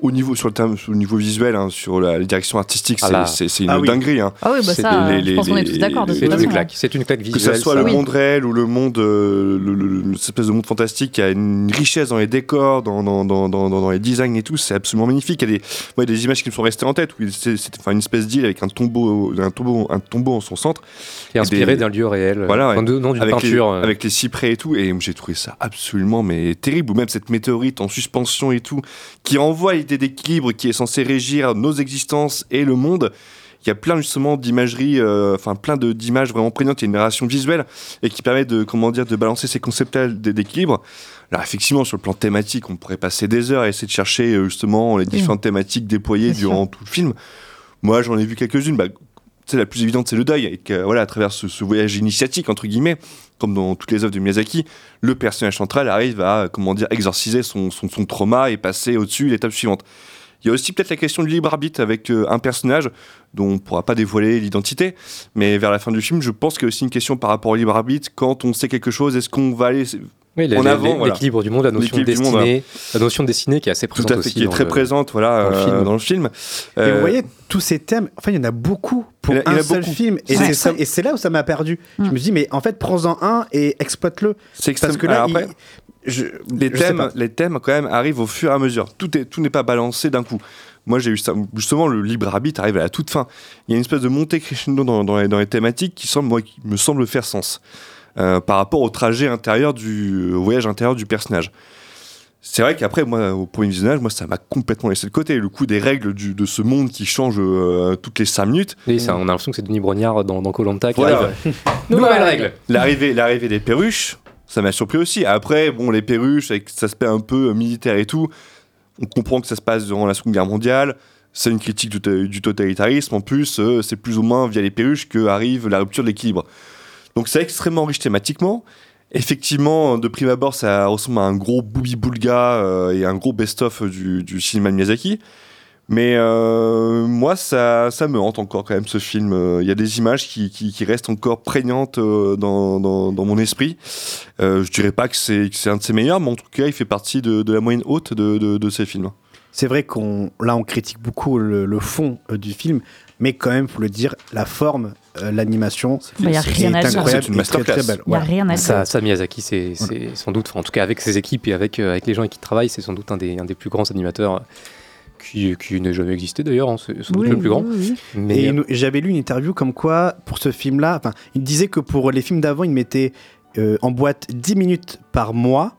Au niveau, sur le, terme, au niveau visuel, hein, sur la, les directions artistiques, Ah c'est- une Ah oui. dinguerie. hein. Ah oui, bah C'est ça, les- je les- pense qu'on est tous d'accord C'est une claque, c'est une claque que visuelle. ce soit ça. le monde réel ou le monde, euh, le- le- le- cette espèce de monde fantastique, il y a une richesse dans les décors, dans, dans, dans, dans, dans les designs et tout, c'est absolument magnifique. Il y a des, ouais, des images qui me sont restées en tête, c'est- c'était enfin, une espèce d'île avec un tombeau, un, tombeau, un tombeau en son centre. Qui est Et inspiré d'un lieu réel. Voilà, Enfin, ouais. de- non, d'une avec peinture. Les, euh. avec les cyprès et tout, et j'ai trouvé ça absolument mais terrible. Ou même cette météorite en suspension et tout, qui renvoie d'équilibre qui est censé régir nos existences et le monde. Il y a plein justement d'imagerie, euh, enfin plein de- d'images vraiment prégnantes. Il y a une narration visuelle et qui permet de comment dire de balancer ces concepts d'équilibre. Alors effectivement, sur le plan thématique, on pourrait passer des heures à essayer de chercher euh, justement les différentes thématiques déployées durant tout le film. Moi, j'en ai vu quelques-unes. Bah, la plus évidente, c'est le deuil. Et que, voilà, à travers ce, voyage initiatique, entre guillemets, comme dans toutes les œuvres de Miyazaki, le personnage central arrive à, comment dire, exorciser son, son, son trauma et passer au-dessus l'étape suivante. Il y a aussi peut-être la question du libre arbitre avec euh, un personnage dont on ne pourra pas dévoiler l'identité, mais vers la fin du film, je pense qu'il y a aussi une question par rapport au libre arbitre. Quand on sait quelque chose, est-ce qu'on va aller Oui, en les- avant les- voilà. l'équilibre du monde, la notion de L'équilibre monde, destinée, la notion de destinée qui est assez Tout présente à fait, aussi qui est dans très le- présente voilà, dans le euh, film. dans le film. Et Euh, vous voyez, tous ces thèmes, enfin, il y en a beaucoup pour a- un a seul beaucoup. film. Et c'est ça- et c'est là où ça m'a perdu. Je me dis, mais en fait, prends-en un et exploite-le. C'est extrême- Parce que là, Alors après, il- je- les je thèmes, les thèmes quand même arrivent au fur et à mesure. Tout est, tout n'est pas balancé d'un coup. Moi, j'ai eu ça. Justement, le libre arbitre arrive à la toute fin. Il y a une espèce de montée crescendo dans, dans les, dans les thématiques qui semble, moi, qui me semble faire sens euh, par rapport au trajet intérieur du au voyage intérieur du personnage. C'est vrai qu'après, moi, au premier visionnage, moi, ça m'a complètement laissé de côté. Le coup des règles du- de ce monde qui change euh, toutes les 5 minutes. Oui, ça, on a l'impression que c'est Denis Brognard dans, dans Colanta qui Voilà. arrive. Nouvelle règle. L'arrivée, l'arrivée des perruches, ça m'a surpris aussi. Après, bon, les perruches, avec cet aspect un peu euh, militaire et tout, on comprend que ça se passe durant la Seconde Guerre mondiale. C'est une critique du, to- du totalitarisme. En plus, euh, c'est plus ou moins via les perruches que arrive la rupture de l'équilibre. Donc, c'est extrêmement riche thématiquement. Effectivement, de prime abord, ça ressemble à un gros booby boulga euh, et un gros best-of du, du cinéma de Miyazaki. Mais euh, moi, ça, ça me hante encore quand même ce film. Euh, Il y a des images qui, qui, qui restent encore prégnantes euh, dans, dans, dans mon esprit. Euh, je dirais pas que c'est que c'est un de ses meilleurs, mais en tout cas, il fait partie de, de la moyenne haute de, de, de ces films. C'est vrai qu'on là on critique beaucoup le, le fond du film, mais quand même faut le dire, la forme, euh, l'animation, dire. incroyable C'est une très, très belle. Il y a Voilà. rien à dire. Ça, ça, Miyazaki, c'est c'est sans doute, enfin, en tout cas avec ses équipes et avec, euh, avec les gens avec qui il travaille, c'est sans doute un des, un des plus grands animateurs euh, qui, qui n'ait jamais existé d'ailleurs, hein, c'est sans doute Oui, le plus grand. oui, oui. Mais Et euh, j'avais lu une interview comme quoi, pour ce film-là, enfin, il disait que pour les films d'avant, il mettait euh, en boîte 10 minutes par mois.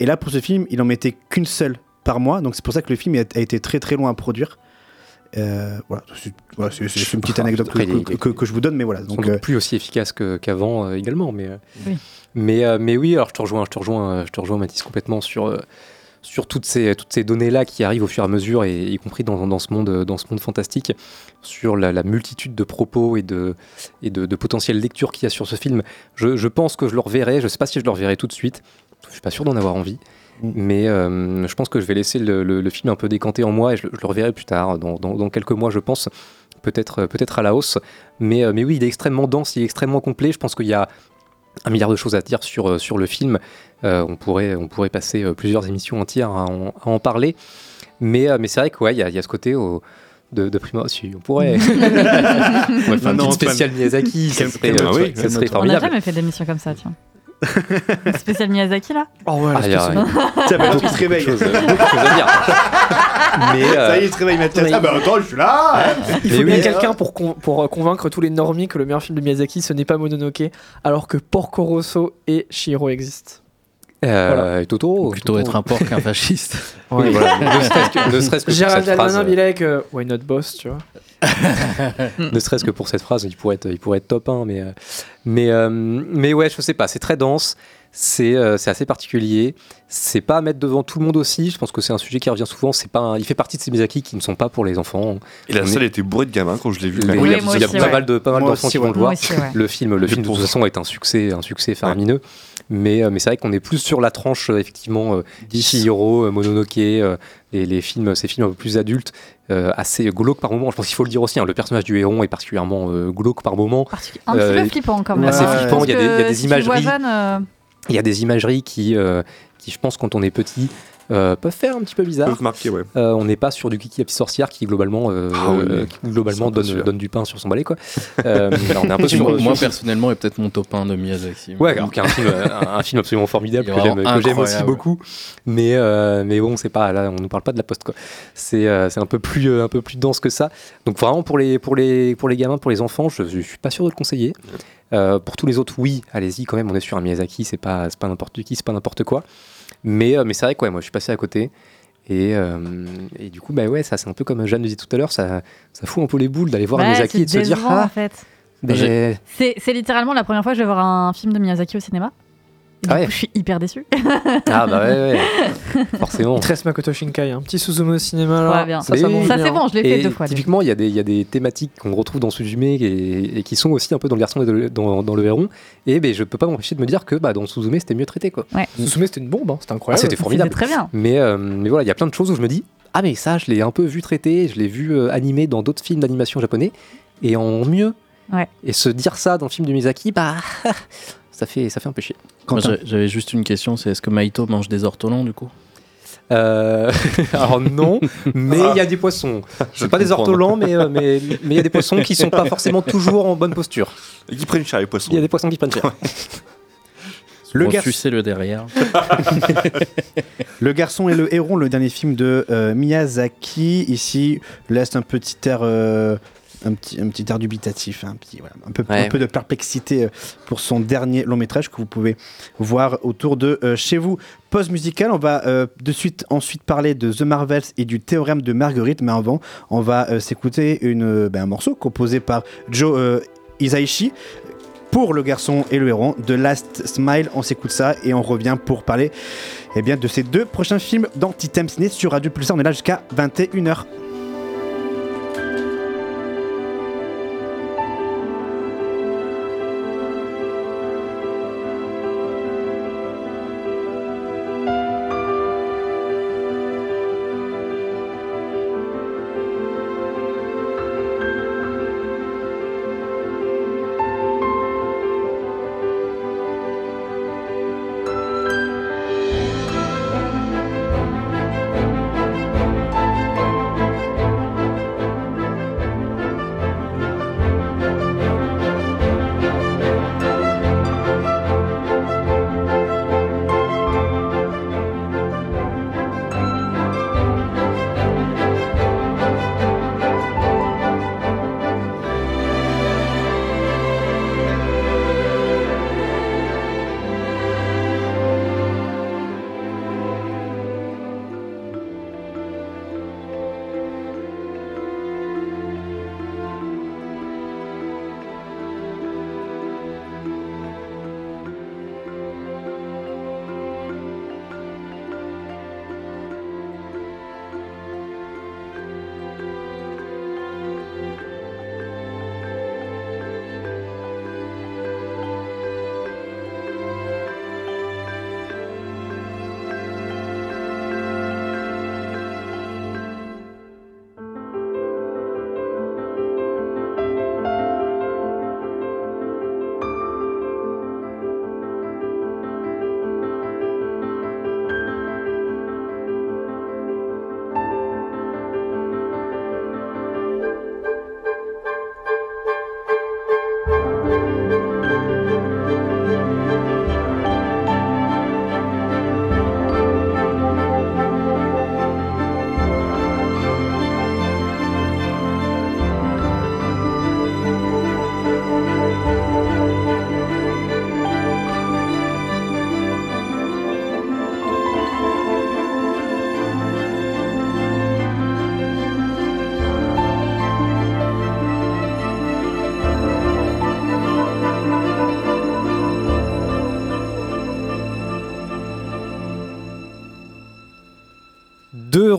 Et là, pour ce film, il en mettait qu'une seule par mois. Donc c'est pour ça que le film a, a été très très long à produire. Euh, voilà, c'est voilà, une petite anecdote que, que- que- que je vous donne, mais voilà. Donc, euh, plus aussi efficace qu'avant euh, également. Mais, Oui. mais, euh, mais oui, alors je te rejoins, je te rejoins, je te rejoins Mathis complètement sur, euh, sur toutes ces, toutes ces données-là qui arrivent au fur et à mesure, et y compris dans, dans, ce, monde, euh, dans ce monde fantastique, sur la, la multitude de propos et de, et de, de potentielles lectures qu'il y a sur ce film. Je, je pense que je le reverrai, je sais pas si je le reverrai tout de suite, je suis pas sûr d'en avoir envie. Mais euh, je pense que je vais laisser le, le- le film un peu décanter en moi et je, le- je le reverrai plus tard, dans, dans- dans quelques mois, je pense, peut-être peut-être à la hausse. Mais, euh, mais oui, il est extrêmement dense, il est extrêmement complet. Je pense qu'il y a un milliard de choses à dire sur, euh, sur le film. Euh, on, pourrait, on pourrait passer euh, plusieurs émissions entières à en, à en parler. Mais, mais c'est vrai qu'il ouais, il y, a- y a ce côté au- de, de primo. Si, on pourrait. on pourrait faire une Non, petite spéciale Miyazaki, ça serait, euh, ça serait calme-toi. On n'a formidable. jamais fait d'émission comme ça, tiens. Une spéciale Miyazaki là Oh ouais, Ah, y a- Tiens, bah, il se réveille. euh, à dire. Mais, euh, Ça y est, il se réveille, Mathias. Ah bah attends, je suis là Il faut bien oui. quelqu'un pour, con- pour euh, convaincre tous les normies que le meilleur film de Miyazaki, ce n'est pas Mononoke, alors que Porco Rosso et Shihiro existent. euh, et Totoro. Plutôt être un porc qu'un fasciste. Oui, voilà. Ne serait-ce que, ne serait-ce que pour Gérald cette phrase, Darmanin, il est euh, why not boss, tu vois. ne serait-ce que pour cette phrase, il pourrait être, il pourrait être top 1, mais, euh, mais, euh, mais ouais, je sais pas, c'est très dense, c'est euh, c'est assez particulier, c'est pas à mettre devant tout le monde aussi, je pense que c'est un sujet qui revient souvent, c'est pas un- il fait partie de ces Miyazaki qui ne sont pas pour les enfants. Et la On salle est- était bourrée de gamins quand je l'ai vu. les- il y a, Oui, moi il y a aussi, pas ouais. mal de pas mal d'enfants qui vont le voir. Moi aussi, ouais. Le film, le film de toute façon est un succès, un succès faramineux. Mais, euh, mais c'est vrai qu'on est plus sur la tranche euh, effectivement euh, euh, Mononoke, euh, les, les films, ces films un peu plus adultes, euh, assez glauques par moment. Je pense qu'il faut le dire aussi. hein, le personnage du héron est particulièrement euh, glauque par moment. Un petit Euh, peu flippant quand même. assez flippant, il y a des- il y a imageries. euh, Il y a des imageries qui, euh, qui je pense, quand on est petit, euh, peuvent faire un petit peu bizarre. Peuvent marquer, ouais. Euh, on n'est pas sur du Kiki la petite sorcière qui globalement, euh, Ah oui, euh, oui. qui, globalement donne, du pain sur son balai quoi. Euh, là, on est un peu sur, moi, personnellement, est peut-être mon top 1 de Miyazaki. Ouais, alors qu'il y a un film, un, un film absolument formidable que j'aime, aussi beaucoup. Mais, euh, mais bon, c'est pas là, on nous parle pas de la poste quoi. C'est, euh, c'est un peu plus, euh, un peu plus dense que ça. Donc vraiment pour les, pour les, pour les gamins, pour les enfants, je, je suis pas sûr de le conseiller. Euh, pour tous les autres, oui, allez-y quand même. On est sur un Miyazaki, c'est pas, c'est pas n'importe qui, c'est pas n'importe quoi. Mais, euh, mais c'est vrai que ouais, moi, je suis passé à côté. Et, euh, et du coup, bah ouais, ça c'est un peu comme Jeanne le disait tout à l'heure, ça, ça fout un peu les boules d'aller voir ouais, Miyazaki et de se dire ah, en fait. ben, c'est littéralement la première fois que je vais voir un film de Miyazaki au cinéma. Ah ouais. coup, je suis hyper déçue. ah bah ouais, ouais. forcément. Il te reste Makoto Shinkai, un petit Suzume au cinéma là. Ouais, bien. Ça, c'est bon, je l'ai fait deux fois. Typiquement, il y, a des- il y a des thématiques qu'on retrouve dans Suzume et, et qui sont aussi un peu dans le garçon et de- dans, dans le Véron. Et ben, je peux pas m'empêcher de me dire que bah, dans Suzume, c'était mieux traité. Quoi. Ouais. Suzume, c'était une bombe, hein, c'était Ah, incroyable. c'était formidable. C'était très bien. Mais, euh, mais voilà, il y a plein de choses où je me dis Ah, mais ça, je l'ai un peu vu traité, je l'ai vu euh, animé dans d'autres films d'animation japonais, et en mieux. Ouais. Et se dire ça dans le film de Miyazaki, bah, ça fait, ça fait un peu chier. J'avais juste une question, c'est est-ce que Maito mange des ortolans du coup? Euh, alors non, mais il y a des poissons. C'est pas des ortolans, mais euh, mais mais il y a des poissons qui sont pas forcément toujours en bonne posture. Et qui prennent cher les poissons. Il y a des poissons qui prennent cher. Le garçon- sucer le derrière. Le garçon et le héron, le dernier film de euh, Miyazaki, ici laisse un petit air, euh, un petit, un petit air dubitatif, un petit, voilà, un peu, Ouais. un peu de perplexité euh, pour son dernier long métrage que vous pouvez voir autour de euh, chez vous. Pause musicale, on va euh, de suite ensuite parler de The Marvels et du théorème de Marguerite, mais avant, on va euh, s'écouter une, ben, un morceau composé par Joe Isaichi pour le garçon et le héron de Last Smile. On s'écoute ça et on revient pour parler eh bien, de ces deux prochains films dans Titem Ciné sur Radio Pulsar. On est là jusqu'à 21h.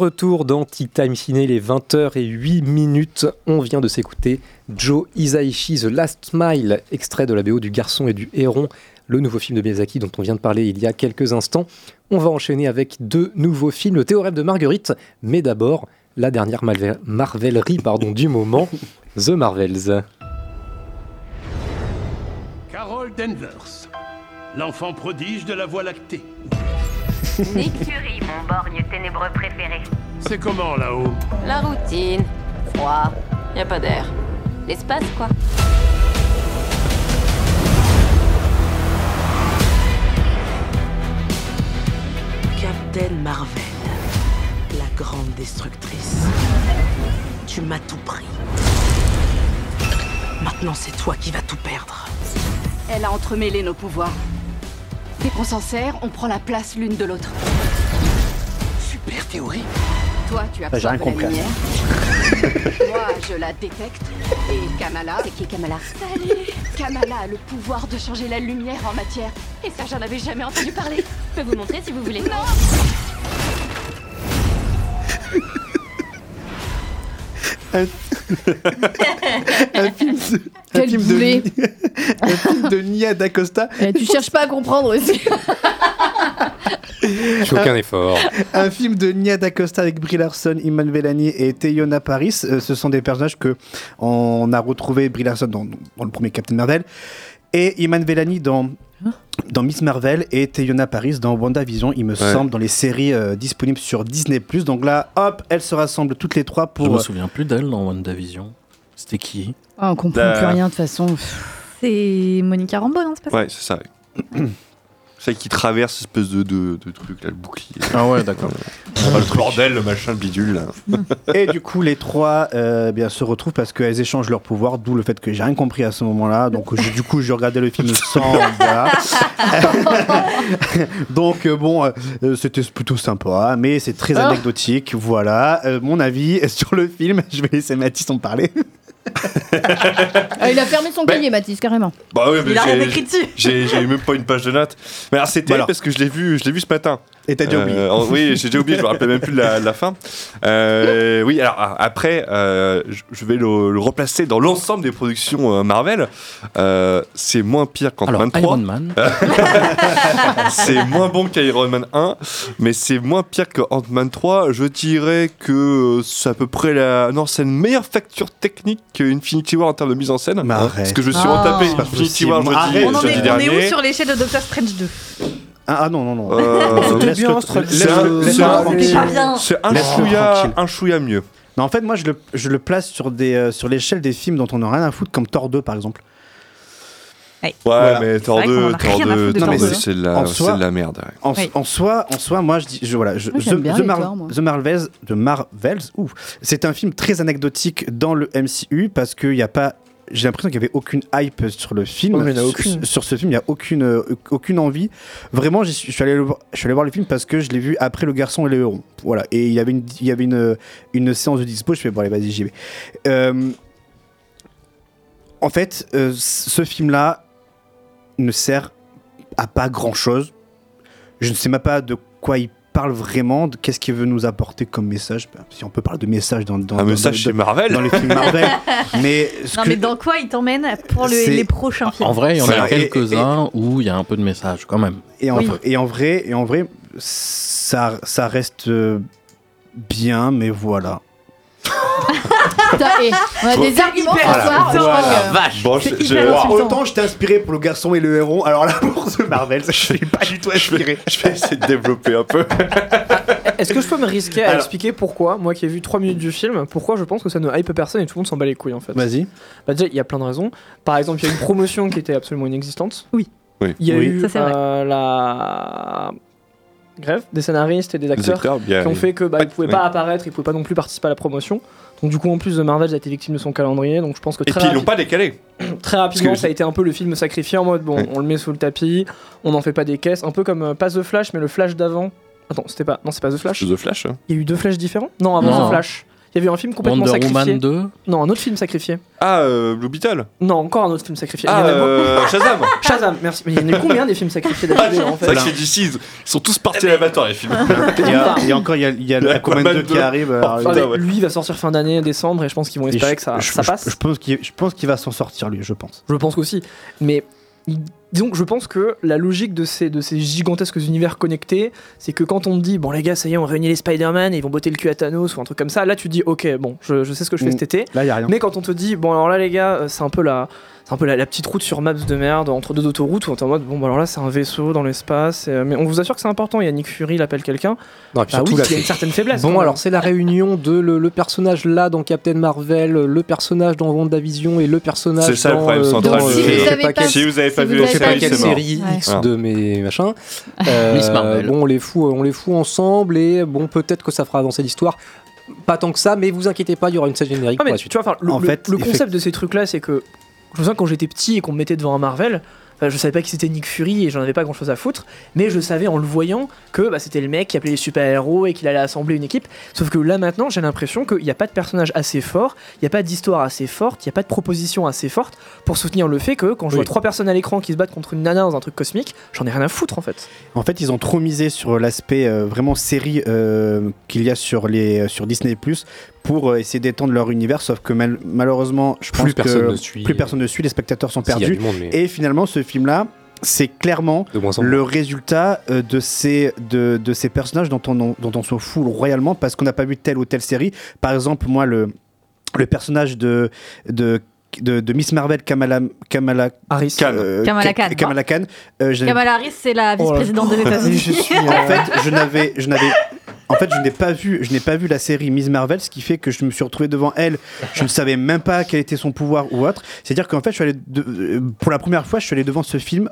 Retour dans Tea Time Ciné, les 20h08 minutes. On vient de s'écouter Joe Hisaishi, The Last Smile, extrait de la BO du Garçon et du Héron, le nouveau film de Miyazaki dont on vient de parler il y a quelques instants. On va enchaîner avec deux nouveaux films, Le Théorème de Marguerite, mais d'abord la dernière marvellerie pardon, du moment, The Marvels. Carol Danvers, l'enfant prodige de la Voie lactée. Nick Fury, mon borgne ténébreux préféré. C'est comment là-haut? La routine. Froid. Y a pas d'air. L'espace, quoi. Captain Marvel, la grande destructrice. Tu m'as tout pris. Maintenant, c'est toi qui vas tout perdre. Elle a entremêlé nos pouvoirs. Dès qu'on s'en sert, on prend la place l'une de l'autre. Super théorie. Toi, tu as Bah, j'ai rien de la compris. lumière. Moi, je la détecte. Et Kamala. C'est qui Kamala Salut Kamala a le pouvoir de changer la lumière en matière. Et ça, j'en avais jamais entendu parler. Je peux vous montrer si vous voulez. Non un, un film de, un film de, un film de Nia D'Acosta. Eh, tu cherches pas à comprendre aussi. Je fais aucun effort. Un film de Nia D'Acosta avec Brie Larson, Iman Vellani et Teyona Paris. Euh, ce sont des personnages que on a retrouvé Brie Larson dans, dans le premier Captain Marvel et Iman Vellani dans dans Miss Marvel et Teyona Paris dans WandaVision, il me semble, dans les séries euh, disponibles sur Disney+. Donc là, hop, elles se rassemblent toutes les trois pour... Je me euh, souviens plus d'elle dans WandaVision. C'était qui? Ah, on comprend plus rien de toute façon. C'est Monica Rambeau, non C'est pas ça? Ouais, c'est ça. Celle qui traverse espèce de, de, de truc, là, le bouclier. Ah ouais, d'accord. Ah, le bordel, le machin, le bidule. Là. Et du coup, les trois euh, bien, se retrouvent parce qu'elles échangent leur pouvoir, d'où le fait que j'ai rien compris à ce moment-là. Donc, je- du coup, je regardais le film sans. voilà. Donc, euh, bon, euh, c'était plutôt sympa, mais c'est très Ah. anecdotique. Voilà. Euh, mon avis sur le film, je vais laisser Mathis en parler. Ah, il a fermé son cahier, Mathis, carrément. Bah oui, mais Il a rien j'ai- écrit dessus. J'ai j'ai eu même pas une page de notes. Mais alors c'était Bah parce que je l'ai vu, je l'ai vu ce matin. Et t'as déjà oublié. en- Oui, j'ai déjà oublié, je me rappelle même plus de la, fin. Euh, oui, alors après, euh, je- vais le, le replacer dans l'ensemble des productions euh, Marvel. Euh, c'est moins pire Alors, qu'Ant-Man 3. Iron Man. c'est moins bon qu'Iron Man 1, mais c'est moins pire que Ant-Man 3. Je dirais que c'est à peu près la. Non, c'est une meilleure facture technique qu'Infinity War en termes de mise en scène. Mais arrête. Parce que je suis Ah. retapé Infinity. War jeudi, on, en jeudi est, on est où sur l'échelle de Doctor Strange 2 Ah, ah, non, non, non. Euh, C'était bien, c'est un- chouïa, tranquille. un chouïa mieux. Non, en fait, moi, je le, je le place sur, des, euh, sur l'échelle des films dont on n'a rien à foutre, comme Thor 2, par exemple. Ouais, Voilà. mais Thor vrai qu'on 2, en a Thor rien à 2, foutre de Thor Thor 2, 2. c'est de la, En c'est soi- de la merde. ouais. En, Oui. en soi, en soi, moi, je dis, je, voilà, je, Moi, j'aime The, bien The les Mar- Thor, moi. The Marvels, The Marvels, ouf, c'est un film très anecdotique dans le MCU parce qu'il n'y a pas, j'ai l'impression qu'il n'y avait aucune hype sur le film. Oh, Sur- ce film, il n'y a aucune, euh, aucune envie. Vraiment, je suis, allé le je suis allé voir le film parce que je l'ai vu après Le Garçon et le Héron. Voilà, et il y avait une, il y avait une, une séance de dispo. Je fais bon, allez, vas-y, j'y vais. Euh, en fait, euh, ce film-là ne sert à pas grand-chose. Je ne sais même pas de quoi il parle vraiment, de qu'est-ce qu'il veut nous apporter comme message. Bah, Si on peut parler de message dans, dans, Un dans- message dans- chez Marvel dans les films Marvel. mais Non, que- mais dans quoi il t'emmène pour le- les prochains films En vrai, il y en a quelques-uns où il y a un peu de message quand même. et, en, Oui. et en vrai, et en vrai, ça, ça reste euh, bien, mais voilà. On a des arguments ce Voilà, soir. Vache Bon, je- je- insultant. Autant je t'ai inspiré pour le garçon et le héron, alors là pour The Marvel, je suis pas du tout inspiré. je vais essayer de développer un peu. Est-ce que je peux me risquer à Alors- expliquer pourquoi, moi qui ai vu 3 minutes du film, pourquoi je pense que ça ne hype personne et tout le monde s'en bat les couilles en fait? Vas-y. Bah déjà, il y a plein de raisons. Par exemple, il y a une promotion qui était absolument inexistante. Oui. Oui. Il y a Oui. eu Ça, euh, la grève des scénaristes et des acteurs acteurs, bien. qui ont fait que bah, ils pouvaient Oui. pas apparaître, ils pouvaient pas non plus participer à la promotion. Donc du coup, en plus, The Marvel a été victime de son calendrier. Donc je pense que Et très, puis ils l'ont pas décalé. très rapidement, Parce que- ça a été un peu le film sacrifié en mode bon, Ouais. on le met sous le tapis, on n'en fait pas des caisses, un peu comme euh, pas The Flash, mais le Flash d'avant. Attends, c'était pas, non, c'est pas The Flash. The Flash. hein. Il y a eu deux Flashs différents? Non, avant Non. The Flash. Il y avait un film complètement Wonder sacrifié. Woman 2 Non, un autre film sacrifié. Ah, euh, Blue Beetle Non, encore un autre film sacrifié. Ah, Il y en a euh, beaucoup. Shazam Shazam, merci. Mais il y en a combien des films sacrifiés d'affilée en C'est fait vrai que chez DC, ils sont tous partis à l'abattoir, les films. Il y a, il y a encore il y a, il y a Aquaman 2 qui arrive. alors, Oh, Ah, putain, mais ouais. Lui il va sortir fin d'année, décembre, et je pense qu'ils vont espérer je- que ça, je- ça je- passe. Je pense qu'il je pense qu'il va s'en sortir lui, je pense. Je pense aussi. Mais il- disons que je pense que la logique de ces, de ces gigantesques univers connectés, c'est que quand on te dit, bon les gars, ça y est, on réunit les Spider-Man et ils vont botter le cul à Thanos ou un truc comme ça, là tu dis, ok, bon, je, je sais ce que je fais Mm. cet été. Là, il y a rien. Mais quand on te dit, bon alors là les gars, euh, c'est un peu la. C'est un peu la, la petite route sur Maps de merde entre deux autoroutes où on est en mode bon bah alors là c'est un vaisseau dans l'espace euh, mais on vous assure que c'est important il y a Nick Fury il appelle quelqu'un Non, et puis Ah surtout, oui, il y a une certaine faiblesse Bon, alors c'est la réunion de le, le personnage là dans Captain Marvel, le personnage dans WandaVision et le personnage C'est ça le problème euh, central dans, du euh, avez pas Si vous avez pas si vu vous sais pas quelle série. X de mes machins. Euh. Bon, on les fout, on les fout ensemble et bon, peut-être que ça fera avancer l'histoire. Pas tant que ça, mais vous inquiétez pas, il y aura une scène générique Ah, pour tu vois, le, En le- fait, le effect- concept de ces trucs-là, c'est que je me souviens quand j'étais petit et qu'on me mettait devant un Marvel, enfin, je savais pas qui c'était Nick Fury et j'en avais pas grand-chose à foutre, mais je savais en le voyant que bah, c'était le mec qui appelait les super-héros et qu'il allait assembler une équipe. Sauf que là maintenant, j'ai l'impression qu'il n'y a pas de personnage assez fort, il n'y a pas d'histoire assez forte, il n'y a pas de proposition assez forte pour soutenir le fait que quand je Oui. vois trois personnes à l'écran qui se battent contre une nana dans un truc cosmique, j'en ai rien à foutre en fait. En fait, ils ont trop misé sur l'aspect euh, vraiment série euh, qu'il y a sur, les, euh, sur Disney Plus pour euh, essayer d'étendre leur univers, sauf que mal- malheureusement, je Plus pense personne que ne suit. plus personne ne suit, les spectateurs sont perdus. du monde, mais Et finalement, ce film-là, c'est clairement le résultat euh, de ces, de, de ces personnages dont on, dont on se fout royalement parce qu'on n'a pas vu telle ou telle série. Par exemple, moi, le, le personnage de, de, de, de Miss Marvel, Kamala, Kamala, Harris. euh, Kamala Ka- Khan. Kamala Khan, euh, je- Kamala Harris, c'est la Oh vice-présidente des États-Unis. Je suis, en fait, je n'avais, je n'avais, en fait, je n'ai pas vu, je n'ai pas vu la série Miss Marvel, ce qui fait que je me suis retrouvé devant elle. Je ne savais même pas quel était son pouvoir ou autre. C'est-à-dire qu'en fait, je suis allé de- euh, pour la première fois, je suis allé devant ce film.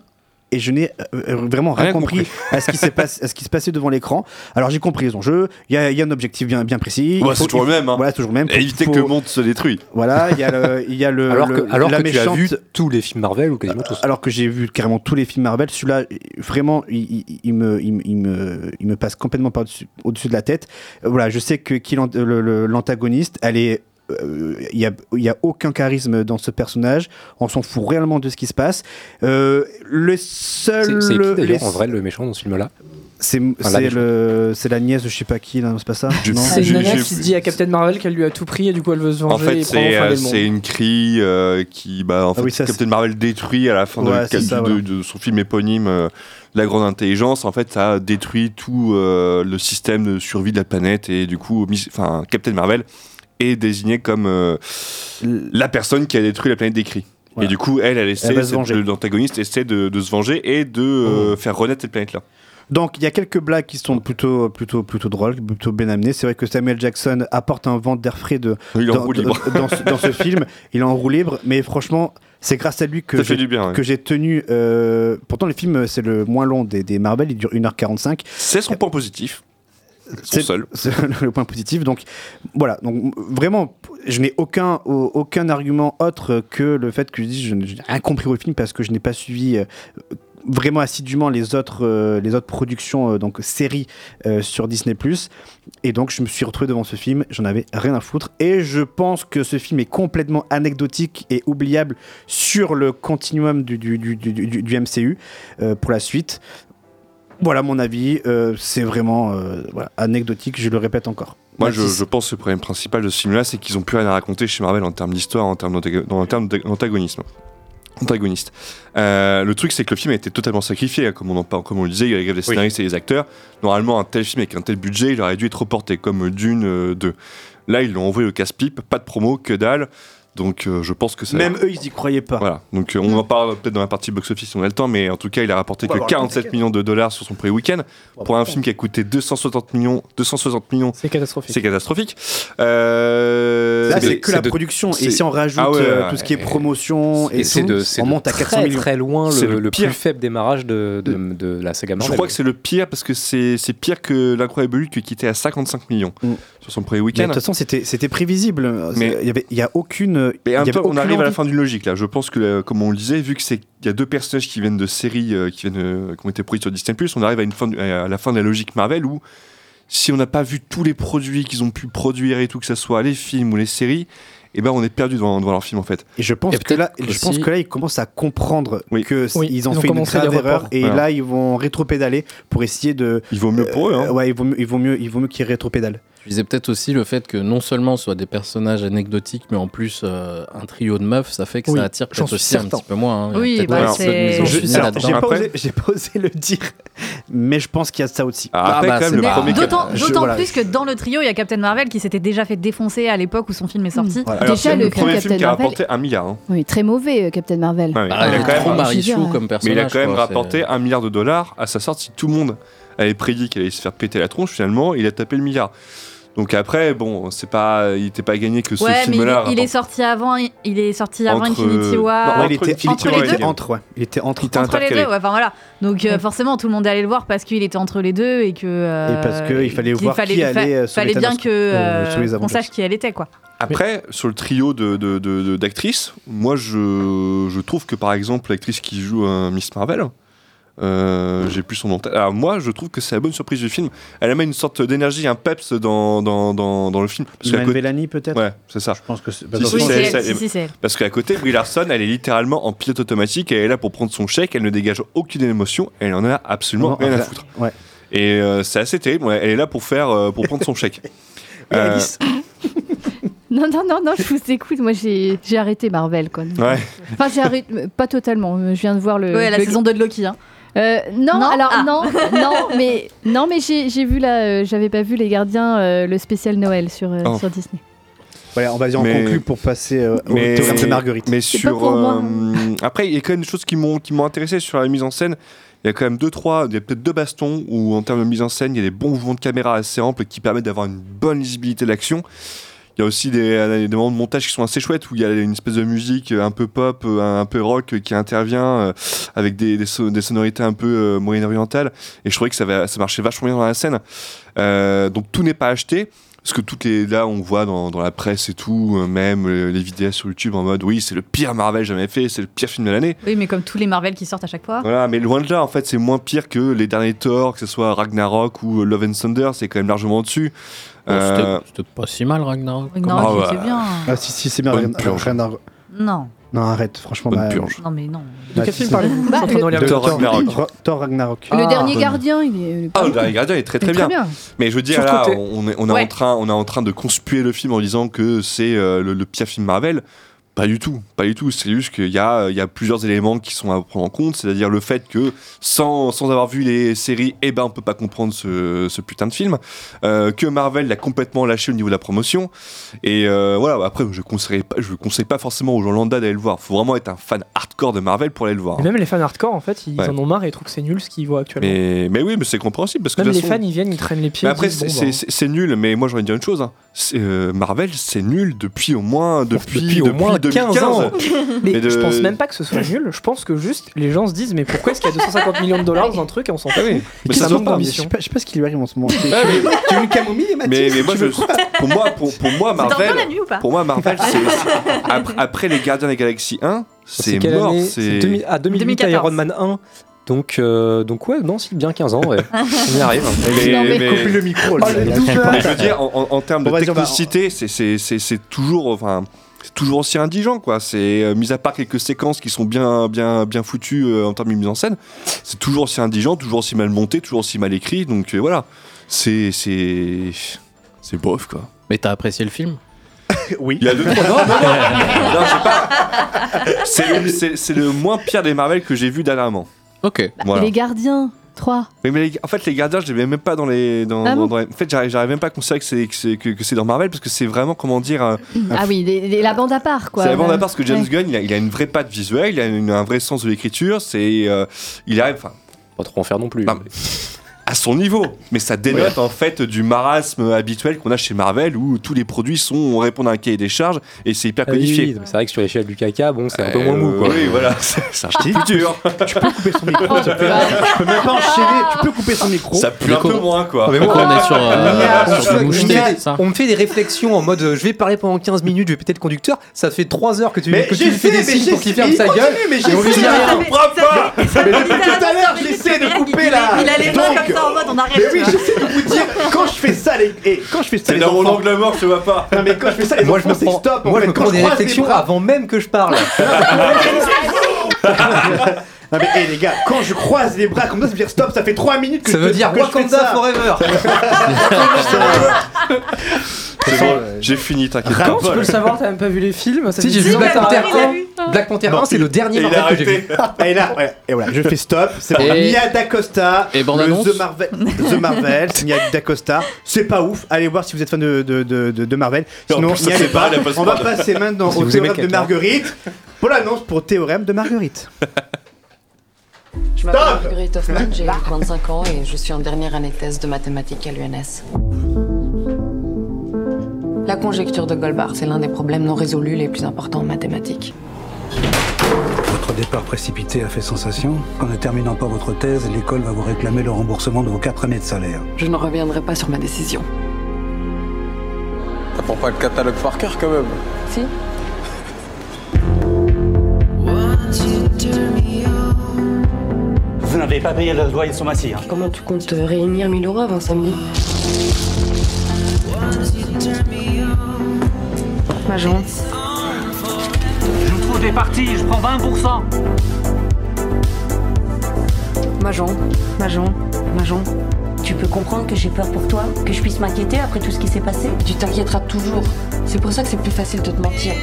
Et je n'ai euh, euh, vraiment rien, Rien compris, à ce qui s'est passé, à ce qui se passait devant l'écran. Alors j'ai compris les enjeux. Il y a, il y a un objectif bien, bien précis. Ouais, Il c'est toujours le même, hein. Voilà, toujours le même. Et éviter que le monde se détruise. Voilà, il y a le, il y a le, alors le- que, alors la que tu as vu tous les films Marvel ou quasiment tous. Alors que j'ai vu carrément tous les films Marvel, celui-là, vraiment, il, il- il me, il, me- il me, il me passe complètement par -dessus, au-dessus de la tête. Voilà, je sais que qui l'antagoniste, elle est. euh, Il n'y a, il y a aucun charisme dans ce personnage. On s'en fout réellement de ce qui se passe. Euh, le seul. C'est c'est qui d'ailleurs en vrai le méchant dans ce film-là C'est Enfin, la c'est méchante. le- c'est la nièce de je sais pas qui, c'est pas ça C'est une j'ai- qui dit à Captain Marvel qu'elle lui a tout pris et du coup elle veut se venger En fait, c'est euh, une crie euh, qui, bah, en fait, oui, ça, Captain Marvel détruit à la fin de- Ouais, c'est de, ça, de- voilà. de son film éponyme euh, La Grande Intelligence. En fait, ça détruit tout euh, le système de survie de la planète et du coup, enfin, Captain Marvel est désigné comme euh, la personne qui a détruit la planète des cris. Voilà. Et du coup, elle, elle essaie, l'antagoniste essaie de, de se venger et de euh, faire renaître cette planète-là. Donc il y a quelques blagues qui sont plutôt plutôt plutôt drôles, plutôt bien amenées. C'est vrai que Samuel Jackson apporte un vent d'air frais de dans, dans- ce, dans ce film. Il est en roue libre, mais franchement, c'est grâce à lui j'ai- ouais. que j'ai tenu. euh, pourtant le film c'est le moins long des, des Marvel, il dure 1h45. C'est son point positif. C'est seul. le point positif. Donc voilà. Donc vraiment, je n'ai aucun au- aucun argument autre que le fait que je dis je n'ai rien compris au film parce que je n'ai pas suivi. euh, vraiment assidûment les autres euh, les autres productions euh, donc séries sur Disney et donc je me suis retrouvé devant ce film j'en avais rien à foutre et je pense que ce film est complètement anecdotique et oubliable sur le continuum du, du, du, du- MCU pour la suite voilà mon avis euh, c'est vraiment euh, voilà, anecdotique je le répète encore Moi, je, pense que le problème principal de ce film-là, c'est qu'ils ont plus rien à raconter chez Marvel en termes d'histoire, en termes d'antagonisme. Antagoniste. Euh, le truc, c'est que le film a été totalement sacrifié, hein, comme on, en parle, comme on le disait, il y a les scénaristes et les acteurs. Normalement, un tel film avec un tel budget, il aurait dû être reporté, comme Dune euh, 2. Là, ils l'ont envoyé au casse-pipe, pas de promo, que dalle. Donc, euh, je pense que ça. même eux ils y croyaient pas Voilà, donc euh, on en parle peut-être dans la partie box-office si on a le temps, mais en tout cas, il a rapporté que avoir le temps, 47 t'inquiète. millions de dollars sur son premier week-end. Pour un film qui a coûté 260 millions, 260 millions C'est catastrophique. c'est catastrophique. Euh, Là, c'est que la de- production. Et si on rajoute Ah ouais, ouais, tout ce qui est promotion et, tout, de, on monte à très 400 millions. très loin le, le le pire. plus faible démarrage de, de, de la saga Je Marvel. crois que c'est le pire parce que c'est c'est pire que l'incroyable Hulk qui était à 55 millions Mm. sur son premier Mais week-end. De toute façon, c'était c'était prévisible. Mais- il y a aucune. Mais il y en même avait temps, on arrive à la fin d'une logique là. Je pense que, euh, comme on le disait, vu que c'est il y a deux personnages qui viennent de séries euh, qui viennent euh, qui ont été produits sur Disney+, on arrive à une fin de- à la fin de la logique Marvel où si on n'a pas vu tous les produits qu'ils ont pu produire et tout, que ce soit les films ou les séries, et ben on est perdu devant, devant leur film en fait. Et je pense, Et que là, peut-être je pense aussi- que là, ils commencent à comprendre que Oui, ils ont ils ont fait une grave erreur et Voilà. là ils vont rétropédaler pour essayer de. Il vaut mieux pour eux. Hein. ouais, il vaut mieux, il vaut mieux, il vaut mieux qu'ils rétropédalent. Je disais peut-être aussi le fait que non seulement ce soit des personnages anecdotiques, mais en plus euh, un trio de meufs, ça fait que Oui, ça attire peut-être aussi un certain. petit peu moins. hein. Oui, bah, un c'est-. J'ai pas, pas osé le dire, mais je pense qu'il y a ça aussi. Ah, après, bah, D'autant voilà. plus que dans le trio, il y a Captain Marvel qui s'était déjà fait défoncer à l'époque où son film est sorti. Voilà. Alors, Déjà, le le film premier Captain film qui a Marvel- rapporté un milliard. hein. Oui, très mauvais, euh, Captain Marvel. Ah, il a il quand même comme Mais il a personnage. quand même rapporté un milliard de dollars à sa sortie. Tout le monde avait prédit qu'il allait se faire péter la tronche. Finalement, il a tapé le milliard. Donc après, bon, c'est pas, il n'était pas gagné que ce Ouais, il, film-là. est- il est sorti avant, il est sorti avant Entre- Infinity War. Non, il entre était, il entre les il deux. entre, ouais. Il était entre. était entre les deux, ouais, enfin voilà. Donc euh, forcément, tout le monde est allé le voir parce qu'il était entre les deux et que. euh, Et parce que il fallait qu'il voir qui il allait, euh, fallait bien que euh, euh, Avengers. sache qui elle était quoi. Après, sur le trio de, de- de- de- d'actrices, moi je, je trouve que par exemple l'actrice qui joue Miss Marvel, euh, j'ai plus son nom. Alors moi je trouve que c'est la bonne surprise du film. Elle amène une sorte d'énergie, un peps dans, dans, dans, dans le film. Parce Iman côté- Bellani peut-être. Ouais, c'est ça. Je pense que c'est. Si, si, elle. Elle. Parce qu'à côté, Brie Larson, elle est littéralement en pilote automatique, elle est là pour prendre son chèque, elle ne dégage aucune émotion, elle en a absolument Non, rien à foutre. Ouais. Et euh, c'est assez terrible, elle est là pour faire, euh, pour prendre son chèque. Euh. Non, non, non, non, je vous écoute. Moi, j'ai j'ai arrêté Marvel, quoi. ouais. Enfin, j'ai arrêté, pas totalement. Je viens de voir le. Ouais, la le- saison 2 de Loki. Hein. Euh, non, Non? alors Ah. non, non, mais non, mais j'ai j'ai vu là, euh, j'avais pas vu les Gardiens, euh, le spécial Noël sur euh, Oh. sur Disney. Voilà, on va dire en Mais- conclu pour passer euh, au mais, théorème de Marguerite. mais sur. pour moi. après, il y a quand même des choses qui m'ont qui m'ont intéressé sur la mise en scène. Il y a quand même deux, trois, il y a peut-être deux bastons où, en termes de mise en scène, il y a des bons mouvements de caméra assez amples qui permettent d'avoir une bonne lisibilité de l'action. Il y a aussi des, euh, des moments de montage qui sont assez chouettes où il y a une espèce de musique un peu pop, euh, un peu rock qui intervient euh, avec des, des, so- des sonorités un peu euh, moyen-orientales. Et je trouvais que ça, va- ça marchait vachement bien dans la scène. Euh, donc tout n'est pas acheté. Parce que toutes les là, on voit dans, dans la presse et tout, euh, même euh, les vidéos sur YouTube en mode oui, c'est le pire Marvel jamais fait, c'est le pire film de l'année. Oui, mais comme tous les Marvel qui sortent à chaque fois. Voilà, mais loin de là, en fait, c'est moins pire que les derniers Thor, que ce soit Ragnarok ou euh, Love and Thunder, c'est quand même largement au-dessus. Euh, c'était- C'était pas si mal, Ragnarok. Ragnarok, Ah il ouais. était bien. Ah si si c'est bien. Bonne purge. à- Non, Non arrête, franchement. Bonne bah, purge. non mais non. De bah, quel si, film parlez-vous Bah, de Thor Ragnarok. Thor- Thor Ragnarok. le Ah, dernier bonne. Gardien, il est. Ah, le dernier gardien est très très, il est bien. très bien. Mais je veux dire, là, on est, on, est Ouais. en train, on est en train de conspuer le film en disant que c'est euh, le, le pire film Marvel. Pas du tout, pas du tout. C'est juste qu'il y a, il y a plusieurs éléments qui sont à prendre en compte. C'est-à-dire le fait que sans, sans avoir vu les séries, eh ben, on peut pas comprendre ce, ce putain de film. Euh, que Marvel l'a complètement lâché au niveau de la promotion. Et euh, voilà, après, je conseille pas, je conseille pas forcément aux gens lambda d'aller le voir. Faut vraiment être un fan hardcore de Marvel pour aller le voir. Et même les fans hardcore, en fait, ils Ouais. en ont marre et ils trouvent que c'est nul ce qu'ils voient actuellement. Mais, mais oui, mais c'est compréhensible parce que Même les façon- fans, ils viennent, ils traînent les pieds. mais après, c'est bon, bah, c'est- nul, mais moi, j'aurais dire une chose. hein. C'est, euh, Marvel, c'est nul depuis au moins, depuis, depuis au moins 15 ans. Mais de- je pense même pas que ce soit nul. Je pense que juste les gens se disent mais pourquoi est-ce qu'il y a 250 millions de dollars dans un truc et on s'en fout Ah Mais ça manque d'ambition. sais pas, je sais pas ce qui lui arrive en ce moment. Tu veux une camomille, Mathis Mais, mais moi, pour moi, pour, pour moi, Marvel, la nuit ou pas pour moi, Marvel, après, après les Gardiens des Galaxies 1, c'est mort. C'est C'est 2000 ah, 2008 2014. Iron Man 1. Donc, euh, donc ouais, non, c'est bien 15 ans, ouais. On y arrive. Mais- Non, mais- mais- Coupe le micro. là, Oh, mais je veux dire, en, en- en termes de technicité, c'est- c'est c'est- c'est toujours, enfin, c'est toujours aussi indigent, quoi. C'est euh, mis à part quelques séquences qui sont bien, bien, bien foutues euh, en termes de mise en scène, c'est toujours aussi indigent, toujours aussi mal monté, toujours aussi mal écrit. Donc euh, voilà, c'est c'est c'est bof, quoi. Mais t'as apprécié le film? Oui. Il y a deux, trois. Non, non, non, non, j'ai pas. C'est le, c'est- c'est le moins pire des Marvel que j'ai vu dernièrement. Ok. Voilà. Les Gardiens, 3. Mais, mais les- en fait, les gardiens, je les mets même pas dans les. Dans, Ah dans- bon dans les- En fait, j'arrive même pas à considérer que c'est que c'est que, que c'est dans Marvel parce que c'est vraiment comment dire. un- Ah oui, les- les- la bande à part, quoi. c'est la bande à part parce que James Ouais. Gunn, il a, il a une vraie patte visuelle, il a une- un vrai sens de l'écriture. C'est, euh, il arrive, enfin, Pas trop en faire non plus. Non, mais- à son niveau. Mais ça dénote en fait du marasme habituel qu'on a chez Marvel où tous les produits sont répondent à un cahier des charges et c'est hyper Ah oui, codifié. oui, c'est vrai que sur l'échelle du caca, bon, c'est un peu Euh, moins mou, quoi. Oui, voilà, c'est un peu plus dur. Tu peux couper son micro, s'il te plaît Je peux même pas enchaîner. Tu peux couper son micro. Ça pue un peu moins, quoi. Ah, mais moi, on est sur, euh, on, sur me moucheté, fait, c'est ça on me fait des réflexions en mode euh, je vais parler pendant 15 minutes, je vais péter le conducteur. Ça fait 3 heures que tu, Mais que tu j'ai lui fais fait, des mais signes j'ai pour qu'il fait, ferme sa gueule. mais j'ai fait, mais rien. ça fait- comprends pas Mais depuis tout à l'heure, j'essaie de couper là. Il a les mains Donc, comme ça en mode on arrête. Mais oui, j'essaie de vous dire, quand je fais ça, les, et quand je fais ça, C'est les dans mon enfants- angle mort, je te vois pas. Non, mais quand je fais ça, les Moi, je enfants, me c'est prends, stop. en moi, je fait. me Quand prends des croise les réflexions bras- avant même que je parle. Non mais hey, les gars, quand je croise les bras comme ça, ça veut dire stop, ça fait 3 minutes que Ça je veut que dire fais Wakanda ça. forever. C'est bon, j'ai fini, t'inquiète. Comment tu peux le savoir T'as même pas vu les films Ça Si, j'ai vu. Black Panther il a 1. vu. Black Panther Bon, 1, c'est le dernier Marvel que j'ai vu. Et là, et voilà, je fais stop. C'est bon. Mia d'Acosta, Et bande le annonce The Marvel, The Marvel, Mia d'Acosta. C'est pas ouf. Allez voir si vous êtes fan de, de, de, de, de Marvel. Sinon, n'y allez pas, On va passer maintenant Si au théorème de. Marguerite pour l'annonce pour théorème de Marguerite. Je m'appelle Stop Marguerite Hoffman, j'ai 25 ans et je suis en dernière année de thèse de mathématiques à l'UNS. La conjecture de Goldbach, c'est l'un des problèmes non résolus les plus importants en mathématiques. Votre départ précipité a fait sensation. En ne terminant pas votre thèse, l'école va vous réclamer le remboursement de vos quatre années de salaire. Je ne reviendrai pas sur ma décision. T'apprends pas le catalogue par cœur quand même Si N'avez pas payé le loyer de son massif. Comment tu comptes réunir 1000 euros avant samedi? Majon, Je vous trouve des parties, je prends 20%. Majon, Majon, Majon. Tu peux comprendre que j'ai peur pour toi, que je puisse m'inquiéter après tout ce qui s'est passé? Tu t'inquiéteras toujours. C'est pour ça que c'est plus facile de te mentir.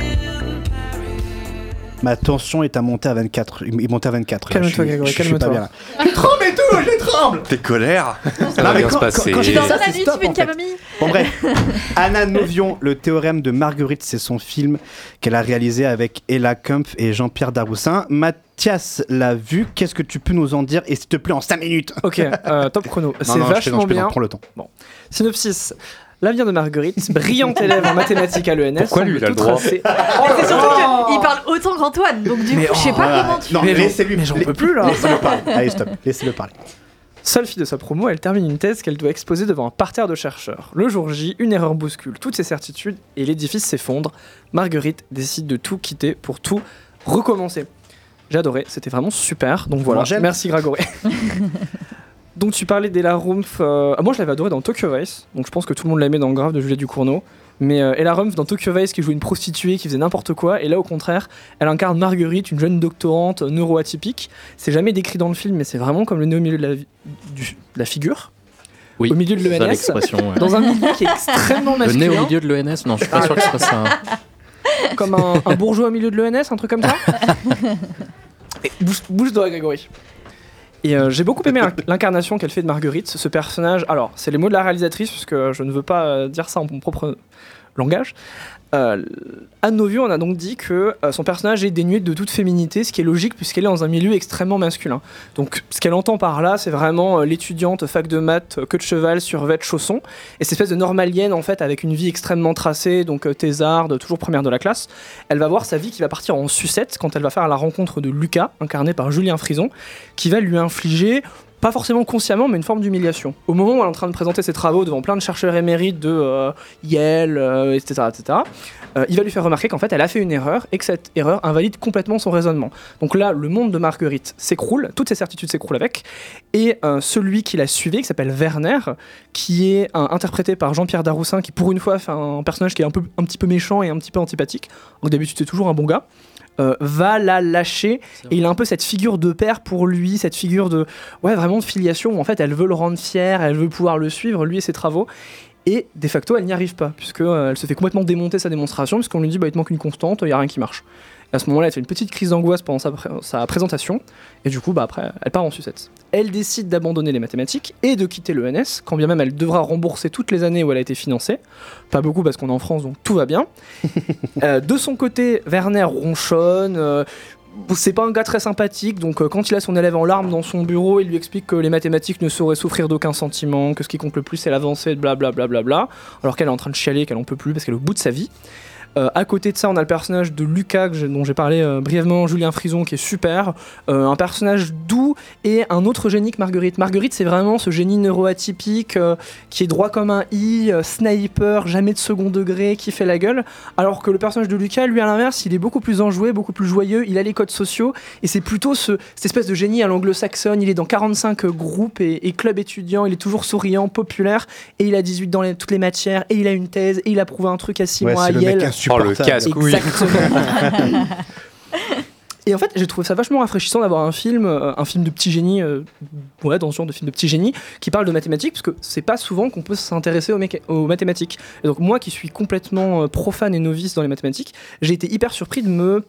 Ma tension est à monter à 24. Il est monté à 24. là. Calme-toi, Grégory, calme-toi. bien là. Je tremble et tout, je tremble T'es colère Ça va bien quand- se passer. quand- Dans la c'est nuit, tu une camomille Bon bref, Anna Novion, le théorème de Marguerite, c'est son film qu'elle a réalisé avec Ella Kumpf et Jean-Pierre Daroussin. Mathias l'a vu, qu'est-ce que tu peux nous en dire Et s'il te plaît, en 5 minutes? Ok, euh, top chrono. C'est non, je plaisante, vachement je bien. prends le temps. Bon. Synopsis. L'avenir de Marguerite, brillante élève en mathématiques à l'ENS. Pourquoi lui, il a le droit tracé- Mais c'est surtout qu'il parle autant qu'Antoine, donc du Mais coup, je sais oh, pas Voilà. comment tu. Non, Mais laissez-lui. mais j'en peux plus, là. Laissez-le parler. Allez, stop, laissez-le parler. Seule fille de sa promo, elle termine une thèse qu'elle doit exposer devant un parterre de chercheurs. Le jour J, une erreur bouscule toutes ses certitudes et l'édifice s'effondre. Marguerite décide de tout quitter pour tout recommencer. J'ai adoré, c'était vraiment super. Donc voilà, Angèle merci Grégory. donc tu parlais d'Ella Rumpf. euh, ah, moi je l'avais adoré dans Tokyo Vice, donc je pense que tout le monde l'aimait dans le grave de Juliette Ducournau. Mais euh, Ella Rumpf dans Tokyo Vice qui jouait une prostituée qui faisait n'importe quoi, et là au contraire, elle incarne Marguerite, une jeune doctorante neuroatypique. C'est jamais décrit dans le film, mais c'est vraiment comme le nez au milieu de la, vi- du- de la figure. Oui, au milieu de l'ENS, l'expression, ouais. dans un milieu qui est extrêmement Le masculin, nez au milieu de l'ENS Non, je suis pas sûr que ce soit ça. comme un, un bourgeois au milieu de l'ENS, un truc comme ça. Et bouge, bouge toi, Grégory. Et euh, j'ai beaucoup aimé l'in- l'incarnation qu'elle fait de Marguerite, ce personnage. Alors, c'est les mots de la réalisatrice, puisque je ne veux pas euh, dire ça en mon propre langage. Euh, Anne Novion en a donc dit que euh, son personnage est dénué de toute féminité, ce qui est logique puisqu'elle est dans un milieu extrêmement masculin. Donc ce qu'elle entend par là, c'est vraiment euh, l'étudiante fac de maths, euh, queue de cheval, survêt, chaussons, et cette espèce de normalienne en fait avec une vie extrêmement tracée, donc thésarde, toujours première de la classe. Elle va voir sa vie qui va partir en sucette quand elle va faire la rencontre de Lucas, incarné par Julien Frison, qui va lui infliger pas forcément consciemment, mais une forme d'humiliation. Au moment où elle est en train de présenter ses travaux devant plein de chercheurs émérites de euh, Yale, euh, etc., etc., euh, il va lui faire remarquer qu'en fait, elle a fait une erreur et que cette erreur invalide complètement son raisonnement. Donc là, le monde de Marguerite s'écroule, toutes ses certitudes s'écroulent avec, et celui qui l'a suivi, qui s'appelle Werner, qui est interprété par Jean-Pierre Daroussin, qui pour une fois fait un personnage qui est un, peu, un petit peu méchant et un petit peu antipathique. Donc d'habitude, c'est toujours un bon gars. Euh, va la lâcher. Et il a un peu cette figure de père pour lui, cette figure de ouais vraiment de filiation où en fait elle veut le rendre fier, elle veut pouvoir le suivre lui et ses travaux. Et de facto elle n'y arrive pas puisque euh, elle se fait complètement démonter sa démonstration puisqu'on lui dit bah il te manque une constante, il y a rien qui marche. Et à ce moment-là, elle fait une petite crise d'angoisse pendant sa, pré- sa présentation et du coup bah après elle part en sucette. Elle décide d'abandonner les mathématiques et de quitter l'ENS quand bien même elle devra rembourser toutes les années où elle a été financée. Pas beaucoup parce qu'on est en France donc tout va bien. Euh, de son côté, Werner ronchonne. euh, c'est pas un gars très sympathique, donc euh, quand il a son élève en larmes dans son bureau, il lui explique que les mathématiques ne sauraient souffrir d'aucun sentiment, que ce qui compte le plus c'est l'avancée, blablabla, bla, bla, bla, alors qu'elle est en train de chialer, qu'elle en peut plus parce qu'elle est au bout de sa vie. Euh, à côté de ça, on a le personnage de Lucas, dont j'ai parlé euh, brièvement, Julien Frison, qui est super. Euh, un personnage doux et un autre génie que Marguerite. Marguerite, c'est vraiment ce génie neuroatypique qui est droit comme un i, sniper, jamais de second degré, qui fait la gueule. Alors que le personnage de Lucas, lui, à l'inverse, il est beaucoup plus enjoué, beaucoup plus joyeux, il a les codes sociaux et c'est plutôt ce, cette espèce de génie à l'anglo-saxonne. Il est dans 45 groupes et, et clubs étudiants, il est toujours souriant, populaire et il a 18 dans les- toutes les matières et il a une thèse et il a prouvé un truc à 6 Ouais, mois à Yale. Insupportable. Oh, le. Exactement. Et en fait, j'ai trouvé ça vachement rafraîchissant d'avoir un film, euh, un film de petit génie, euh, ouais, dans ce genre de film de petit génie, qui parle de mathématiques, parce que c'est pas souvent qu'on peut s'intéresser aux, mathématiques. Et donc moi, qui suis complètement euh, profane et novice dans les mathématiques, j'ai été hyper surpris de me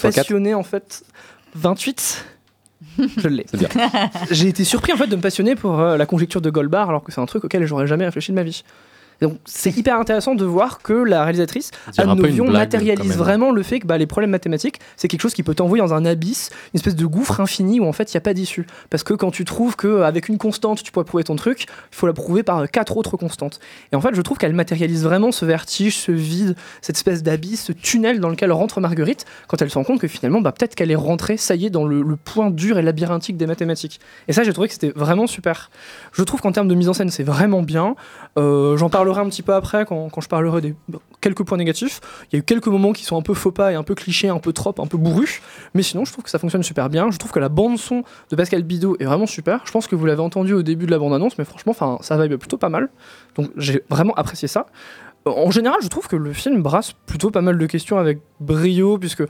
passionner en fait 28. Je l'ai. C'est bien. J'ai été surpris en fait de me passionner pour euh, la conjecture de Goldbar, alors que c'est un truc auquel j'aurais jamais réfléchi de ma vie. Donc c'est hyper intéressant de voir que la réalisatrice Anne Novion matérialise vraiment le fait que bah, les problèmes mathématiques, c'est quelque chose qui peut t'envoyer dans un abysse, une espèce de gouffre infini où en fait il n'y a pas d'issue. Parce que quand tu trouves qu'avec une constante tu pourrais prouver ton truc, il faut la prouver par euh, quatre autres constantes. Et en fait je trouve qu'elle matérialise vraiment ce vertige, ce vide, cette espèce d'abysse, ce tunnel dans lequel rentre Marguerite quand elle se rend compte que finalement bah, peut-être qu'elle est rentrée, ça y est, dans le, le point dur et labyrinthique des mathématiques. Et ça j'ai trouvé que c'était vraiment super. Je trouve qu'en termes de mise en scène c'est vraiment bien. Euh, J'en parlerai un petit peu après quand, quand je parlerai des quelques points négatifs. Il y a eu quelques moments qui sont un peu faux pas et un peu clichés, un peu trop, un peu bourrus. Mais sinon, je trouve que ça fonctionne super bien. Je trouve que la bande-son de Pascal Bidot est vraiment super. Je pense que vous l'avez entendu au début de la bande-annonce, mais franchement, enfin, ça vibe plutôt pas mal. Donc j'ai vraiment apprécié ça. En général, je trouve que le film brasse plutôt pas mal de questions avec brio, puisque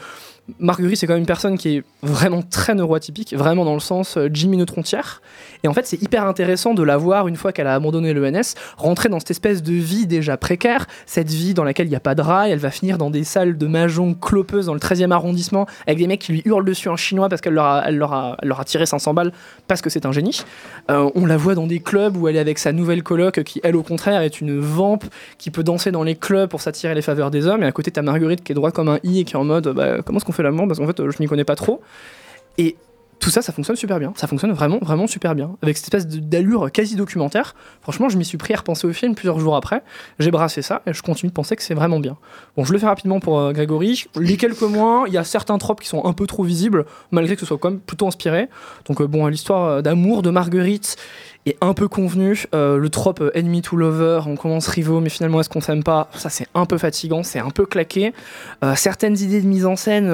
Marguerite, c'est quand même une personne qui est vraiment très neuroatypique, vraiment dans le sens euh, Jimmy Neutrontière. Et en fait, c'est hyper intéressant de la voir, une fois qu'elle a abandonné l'ENS, rentrer dans cette espèce de vie déjà précaire, cette vie dans laquelle il n'y a pas de rail, elle va finir dans des salles de mahjong clopeuses dans le 13e arrondissement, avec des mecs qui lui hurlent dessus en chinois parce qu'elle leur a, elle leur a, elle leur a tiré 500 balles parce que c'est un génie. Euh, on la voit dans des clubs où elle est avec sa nouvelle coloc, qui elle au contraire est une vampe, qui peut danser dans les clubs pour s'attirer les faveurs des hommes, et à côté t'as Marguerite qui est droit comme un i et qui est en mode bah, comment est-ce qu'on fait l'amour parce qu'en fait euh, je m'y connais pas trop. Et tout ça, ça fonctionne super bien. Ça fonctionne vraiment, vraiment super bien. Avec cette espèce d'allure quasi documentaire. Franchement, je m'y suis pris à repenser au film plusieurs jours après. J'ai brassé ça et je continue de penser que c'est vraiment bien. Bon, je le fais rapidement pour euh, Grégory. Les quelques mois, il y a certains tropes qui sont un peu trop visibles, malgré que ce soit quand même plutôt inspiré. Donc, euh, bon, l'histoire euh, d'amour de Marguerite est un peu convenue. Euh, le trope euh, enemy to lover, on commence rivaux, mais finalement, est-ce qu'on s'aime pas? Ça, c'est un peu fatigant, c'est un peu claqué. Euh, certaines idées de mise en scène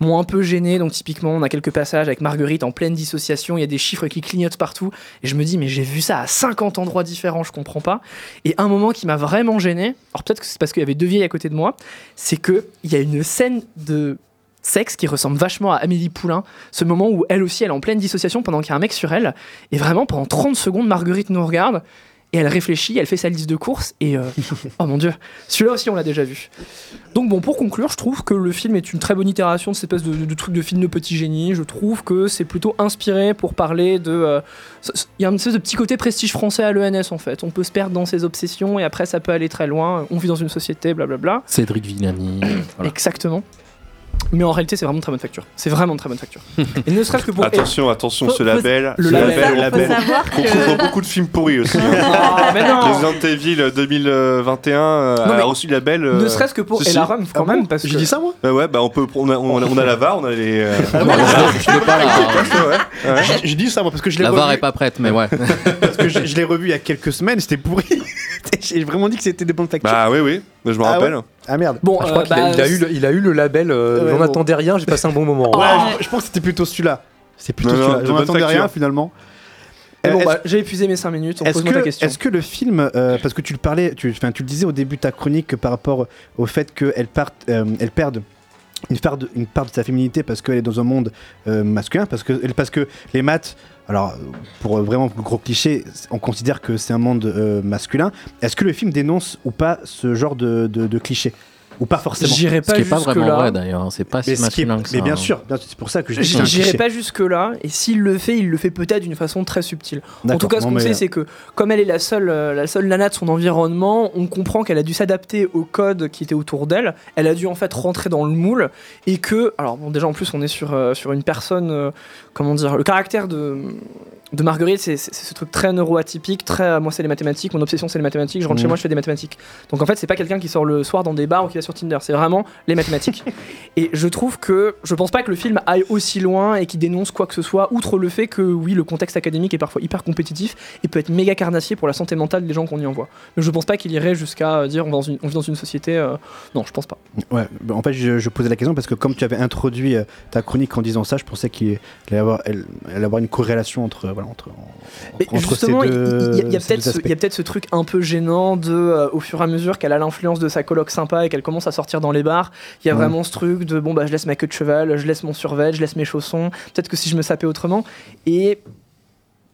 m'ont un peu gêné. Donc, typiquement, on a quelques passages avec Marguerite en pleine dissociation. Il y a des chiffres qui clignotent partout. Et je me dis, mais j'ai vu ça à 50 endroits différents, je comprends pas. Et un moment qui m'a vraiment gêné, alors peut-être que c'est parce qu'il y avait deux vieilles à côté de moi, c'est qu'il y a une scène de sexe qui ressemble vachement à Amélie Poulain. Ce moment où elle aussi, elle est en pleine dissociation pendant qu'il y a un mec sur elle. Et vraiment, pendant 30 secondes, Marguerite nous regarde. Et elle réfléchit, elle fait sa liste de courses, et euh, oh mon dieu, celui-là aussi on l'a déjà vu. Donc bon, pour conclure, je trouve que le film est une très bonne itération de cette espèce de, de truc de film de petit génie. Je trouve que c'est plutôt inspiré pour parler de... euh, Il y a une espèce de petit côté prestige français à l'ENS en fait. On peut se perdre dans ses obsessions et après ça peut aller très loin. On vit dans une société, blablabla. Cédric Villani. voilà. Exactement. Mais en réalité, c'est vraiment de très bonne facture. C'est vraiment de très bonne facture. Et ne serait-ce que pour. Attention, attention, ce label, le ce label, label, trouve dans beaucoup de films pourris aussi. hein. Ah, mais non. Resident Evil 2021 euh, Non, mais a reçu le label. euh, ne serait-ce que pour si. Elarum, quand même, parce J'ai que- dit ça moi Bah ouais, bah on peut, on a, on a, on a la VAR, on a les. euh, Ah, on la je l'ai pas, là. Ouais, ouais. J'ai- J'ai dit ça moi parce que je l'ai La revu. VAR est pas prête, mais ouais. parce que je, je l'ai revu il y a quelques semaines, c'était pourri. J'ai vraiment dit que c'était des bonnes factures. Bah oui, oui, je me Ah rappelle. ouais Ah merde. Bon, je crois qu'il a, il a eu le, il a eu le label euh, J'en bon. attendais rien, j'ai passé un bon moment. Ouais, je, je pense que c'était plutôt celui-là. C'est plutôt celui-là. J'en attendais rien finalement. Mais bon, Euh, bah, j'ai épuisé mes 5 minutes. Est-ce que, question. est-ce que le film, euh, parce que tu le parlais, tu, enfin, tu le disais au début de ta chronique que par rapport au fait qu'elle parte, euh, elle perde une part, de, une part de sa féminité parce qu'elle est dans un monde euh, masculin, parce que, parce que les maths, alors pour euh, vraiment le gros cliché, on considère que c'est un monde euh, masculin. Est-ce que le film dénonce ou pas ce genre de, de, de cliché ou pas forcément J'irai Ce qui est pas vraiment vrai d'ailleurs, hein. c'est pas si Mais, ce est- masculin que ça. mais bien hein. sûr, bien sûr, c'est pour ça que J'irai pas jusque là, et s'il le fait, il le fait peut-être d'une façon très subtile. En tout cas, ce qu'on mais- sait, c'est que comme elle est la seule, euh, la seule nana de son environnement, on comprend qu'elle a dû s'adapter au code qui était autour d'elle. Elle a dû en fait rentrer dans le moule, et que, alors bon, déjà en plus, on est sur euh, sur une personne, euh, comment dire, le caractère de de Marguerite, c'est ce truc très neuroatypique, très euh, moi c'est les mathématiques, mon obsession c'est les mathématiques, je rentre chez Mhm. moi, je fais des mathématiques. Donc en fait, c'est pas quelqu'un qui sort le soir dans des bars ou qui va sur Tinder. C'est vraiment les mathématiques. et je trouve que je pense pas que le film aille aussi loin et qu'il dénonce quoi que ce soit, outre le fait que oui, le contexte académique est parfois hyper compétitif et peut être méga carnassier pour la santé mentale des gens qu'on y envoie. Mais je pense pas qu'il irait jusqu'à euh, dire on vit dans une, on vit dans une société. euh, Non, je pense pas. Ouais, bah, en fait, je, je posais la question parce que comme tu avais introduit ta chronique en disant ça, je pensais qu'il allait y avoir, elle- elle allait avoir une corrélation entre, voilà, entre, en- Mais entre justement, ces il deux, il y a, y peut-être ce, truc un peu gênant de, euh, au fur et à mesure qu'elle a l'influence de sa coloc sympa et qu'elle commence à sortir dans les bars, il y a vraiment ce truc de bon bah je laisse ma queue de cheval, je laisse mon survêt, je laisse mes chaussons, peut-être que si je me sapais autrement. Et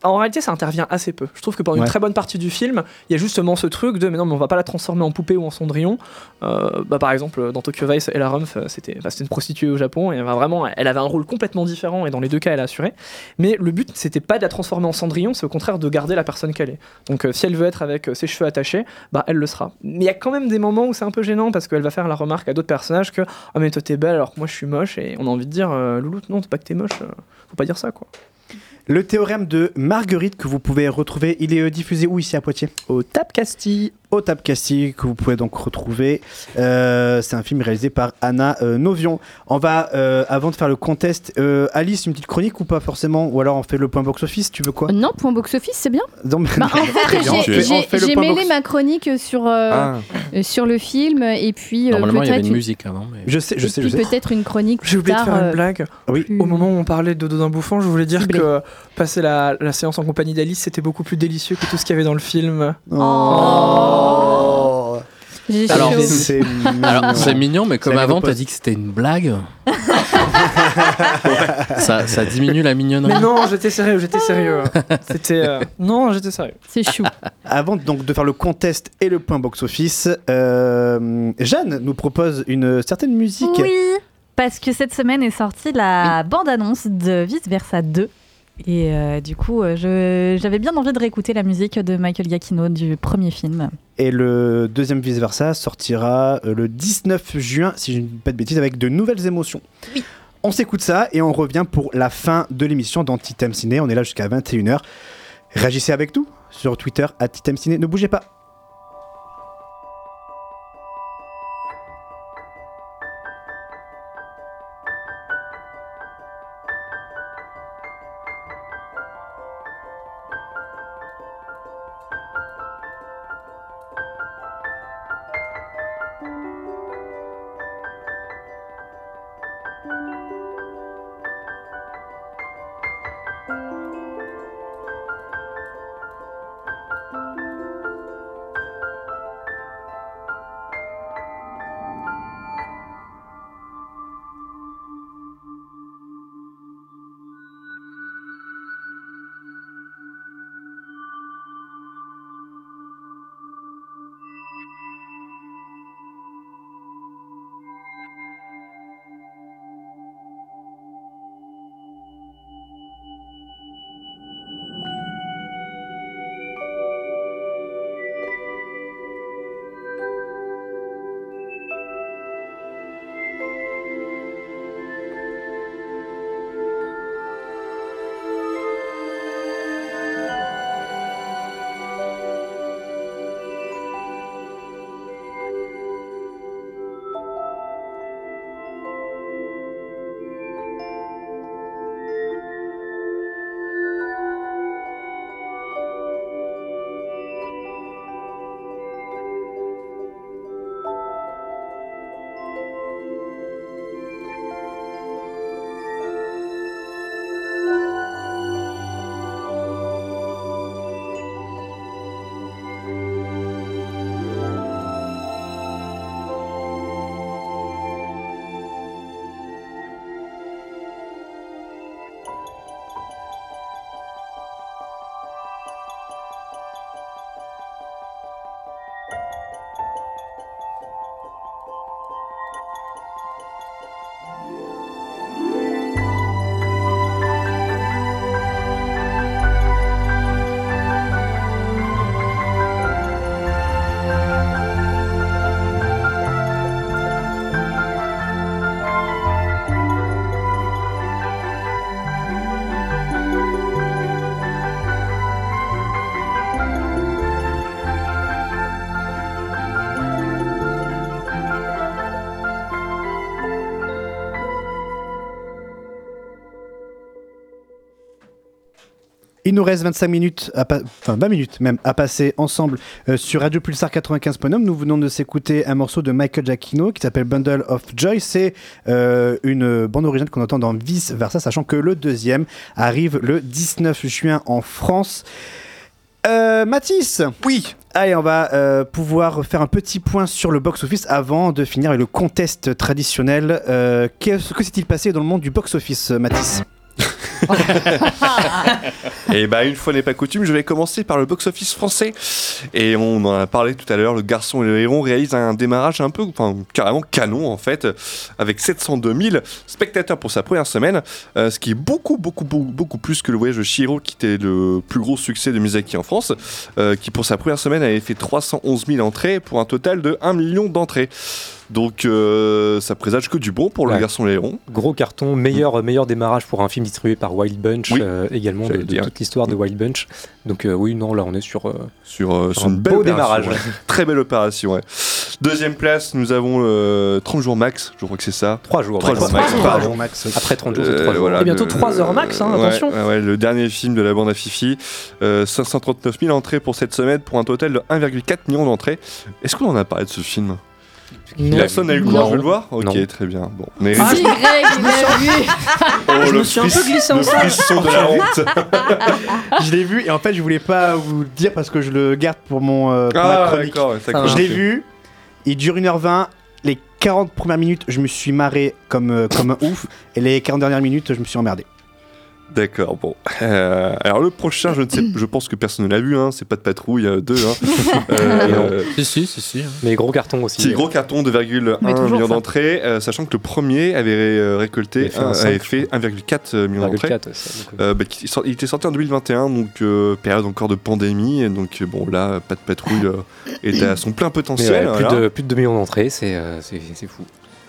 en réalité, ça intervient assez peu. Je trouve que pendant une très bonne partie du film, il y a justement ce truc de mais non, mais on va pas la transformer en poupée ou en cendrillon. Euh, bah, par exemple, dans Tokyo Vice, Ella Rumpf, euh, c'était bah, une prostituée au Japon et vraiment, elle avait un rôle complètement différent et dans les deux cas, elle a assuré. Mais le but, c'était pas de la transformer en cendrillon, c'est au contraire de garder la personne qu'elle est. Donc, euh, si elle veut être avec ses cheveux attachés, bah elle le sera. Mais il y a quand même des moments où c'est un peu gênant parce qu'elle va faire la remarque à d'autres personnages que ah mais toi t'es belle alors que moi je suis moche et on a envie de dire euh, Louloute non, c'est pas que t'es moche, faut pas dire ça quoi. Le théorème de Marguerite que vous pouvez retrouver, il est euh, diffusé où ici à Poitiers? Au Tap Castille. Au Tap Castille que vous pouvez donc retrouver. Euh, c'est un film réalisé par Anna euh, Novion. On va, euh, avant de faire le contest, euh, Alice, une petite chronique ou pas forcément? Ou alors on fait le point box-office, tu veux quoi? Non, point box-office, c'est bien. Non, mais- Bah, en fait, j'ai- mêlé box. ma chronique sur, euh, Ah. sur le film et puis euh, Normalement, il y avait une musique avant. mais- Je sais, je et sais, puis je sais. peut-être une chronique J'ai oublié de tard, faire une euh, blague. Oui. Au moment où on parlait de Dodo bouffon, je voulais dire que passer la, la séance en compagnie d'Alice, c'était beaucoup plus délicieux que tout ce qu'il y avait dans le film. Oh. C'est Alors, c'est mignon, mais comme avant, t'as dit que c'était une blague. ça, ça diminue la mignonnerie. Mais non, j'étais sérieux, j'étais sérieux. C'était euh, non, j'étais sérieux. C'est chou. Avant donc de faire le contest et le point box-office, euh, Jeanne nous propose une certaine musique. Oui, parce que cette semaine est sortie la bande-annonce de Vice Versa 2. Et euh, du coup, euh, je- j'avais bien envie de réécouter la musique de Michael Giacchino du premier film. Et le deuxième vice-versa sortira euh, le 19 juin, si je ne dis pas de bêtises, avec de nouvelles émotions. On s'écoute ça et on revient pour la fin de l'émission d'Antitem Ciné. On est là jusqu'à 21h. Réagissez avec nous sur Twitter à Titem Ciné. Ne bougez pas. Il nous reste 25 minutes, à enfin 20 minutes même, à passer ensemble euh, sur Radio Pulsar 95.9. Nous venons de s'écouter un morceau de Michael Giacchino qui s'appelle Bundle of Joy. C'est euh, une bande originale qu'on entend dans Vice Versa, sachant que le deuxième arrive le 19 juin en France. Euh, Mathis? Oui Allez, on va euh, pouvoir faire un petit point sur le box-office avant de finir avec le contest traditionnel. Euh, qu'est-ce que s'est-il passé dans le monde du box-office, Mathis? Et bah une fois n'est pas coutume, je vais commencer par le box-office français. Et on en a parlé tout à l'heure, le garçon et le héron réalisent un démarrage un peu, enfin carrément canon en fait, avec 702 000 spectateurs pour sa première semaine, euh, ce qui est beaucoup beaucoup beaucoup beaucoup plus que le voyage de Shiro qui était le plus gros succès de Miyazaki en France, euh, qui pour sa première semaine avait fait 311 000 entrées pour un total de 1 million d'entrées. Donc euh, ça présage que du bon pour le garçon héron. Gros carton, meilleur, meilleur démarrage pour un film distribué par Wild Bunch, Oui, euh, également de, toute l'histoire de Wild Bunch. Donc euh, oui, non, là on est sur, euh, sur, euh, sur un une belle beau opération, démarrage. ouais. Très belle opération, ouais. Deuxième place, nous avons euh, 30 jours max, je crois que c'est ça. 3 jours. 3 max. jours max, Trois pardon. jours max. Après 30 jours, c'est trois Euh, jours. voilà, Et bientôt le- trois heures max, hein, ouais, attention. le dernier film de la bande à Fifi. Euh, 539 000 entrées pour cette semaine pour un total de 1,4 million d'entrées. Est-ce qu'on en a parlé de ce film? Personne n'a eu le courage de le voir Ok, Non. très bien. Bon, mais... Ah, Si, Greg. Oh, Je me suis un peu glissé en le salle. frisson de la honte. je l'ai vu et en fait je voulais pas vous le dire parce que je le garde pour mon euh, pour Ah, ma chronique. d'accord, ouais, d'accord, je l'ai vu, il dure 1h20. Les 40 premières minutes, je me suis marré comme, euh, comme un ouf. Et les 40 dernières minutes, je me suis emmerdé. D'accord, bon. Euh, alors le prochain, je ne sais, je pense que personne ne l'a vu, hein, c'est pas de patrouille 2. Hein. Euh, Si, si, si, si. Mais gros carton aussi. Qui gros carton, 2,1 Mais toujours millions ça. d'entrées, euh, sachant que le premier avait euh, récolté, Il avait fait un un- cinq, avait je fait 1,4 million d'entrées. 1,4, ouais, ça, donc, Euh, bah, qui sort- il était sorti en 2021, donc euh, période encore de pandémie, et donc euh, bon là, pas de patrouille euh, était à son plein potentiel. ouais, plus, voilà. de, plus de 2 millions d'entrées, c'est euh, c'est- c'est fou.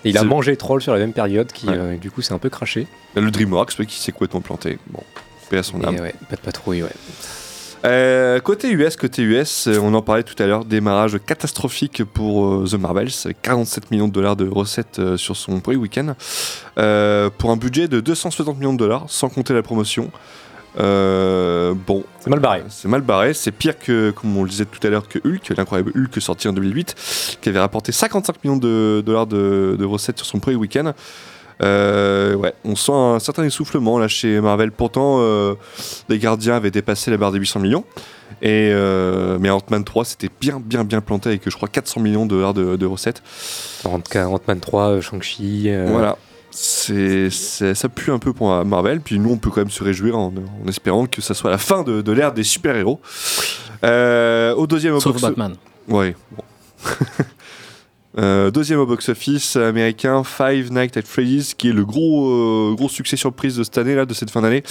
Et il a mangé Troll sur la même période, qui Ouais. euh, du coup c'est un peu craché. Le DreamWorks qui s'est complètement planté. Bon, paix à son Et âme. ouais, pas de patrouille, ouais. Euh, côté US, côté US, euh, on en parlait tout à l'heure, démarrage catastrophique pour euh, The Marvels, avec 47 millions de dollars de recettes euh, sur son premier week-end, pour un budget de 260 millions de dollars, sans compter la promotion. Euh, bon, c'est mal barré. C'est mal barré. C'est pire que, comme on le disait tout à l'heure, que Hulk, l'incroyable Hulk sorti en 2008, qui avait rapporté 55 millions de dollars de, de recettes sur son premier week-end. Euh, ouais, on sent un certain essoufflement là chez Marvel. Pourtant, euh, les Gardiens avaient dépassé la barre des 800 millions. Et euh, mais Ant-Man 3 c'était bien bien bien planté avec je crois 400 millions de dollars de, de recettes. Ant- Ant-Man 3, euh, Shang-Chi. euh, Voilà. C'est, ça pue un peu pour Marvel, puis nous on peut quand même se réjouir en, en espérant que ça soit la fin de, de l'ère des super-héros. Euh, au deuxième au Sauf box- Batman. Ouais, bon. Euh, deuxième au box-office américain, Five Nights at Freddy's, qui est le gros, euh, gros succès surprise de cette année, là, de cette fin d'année,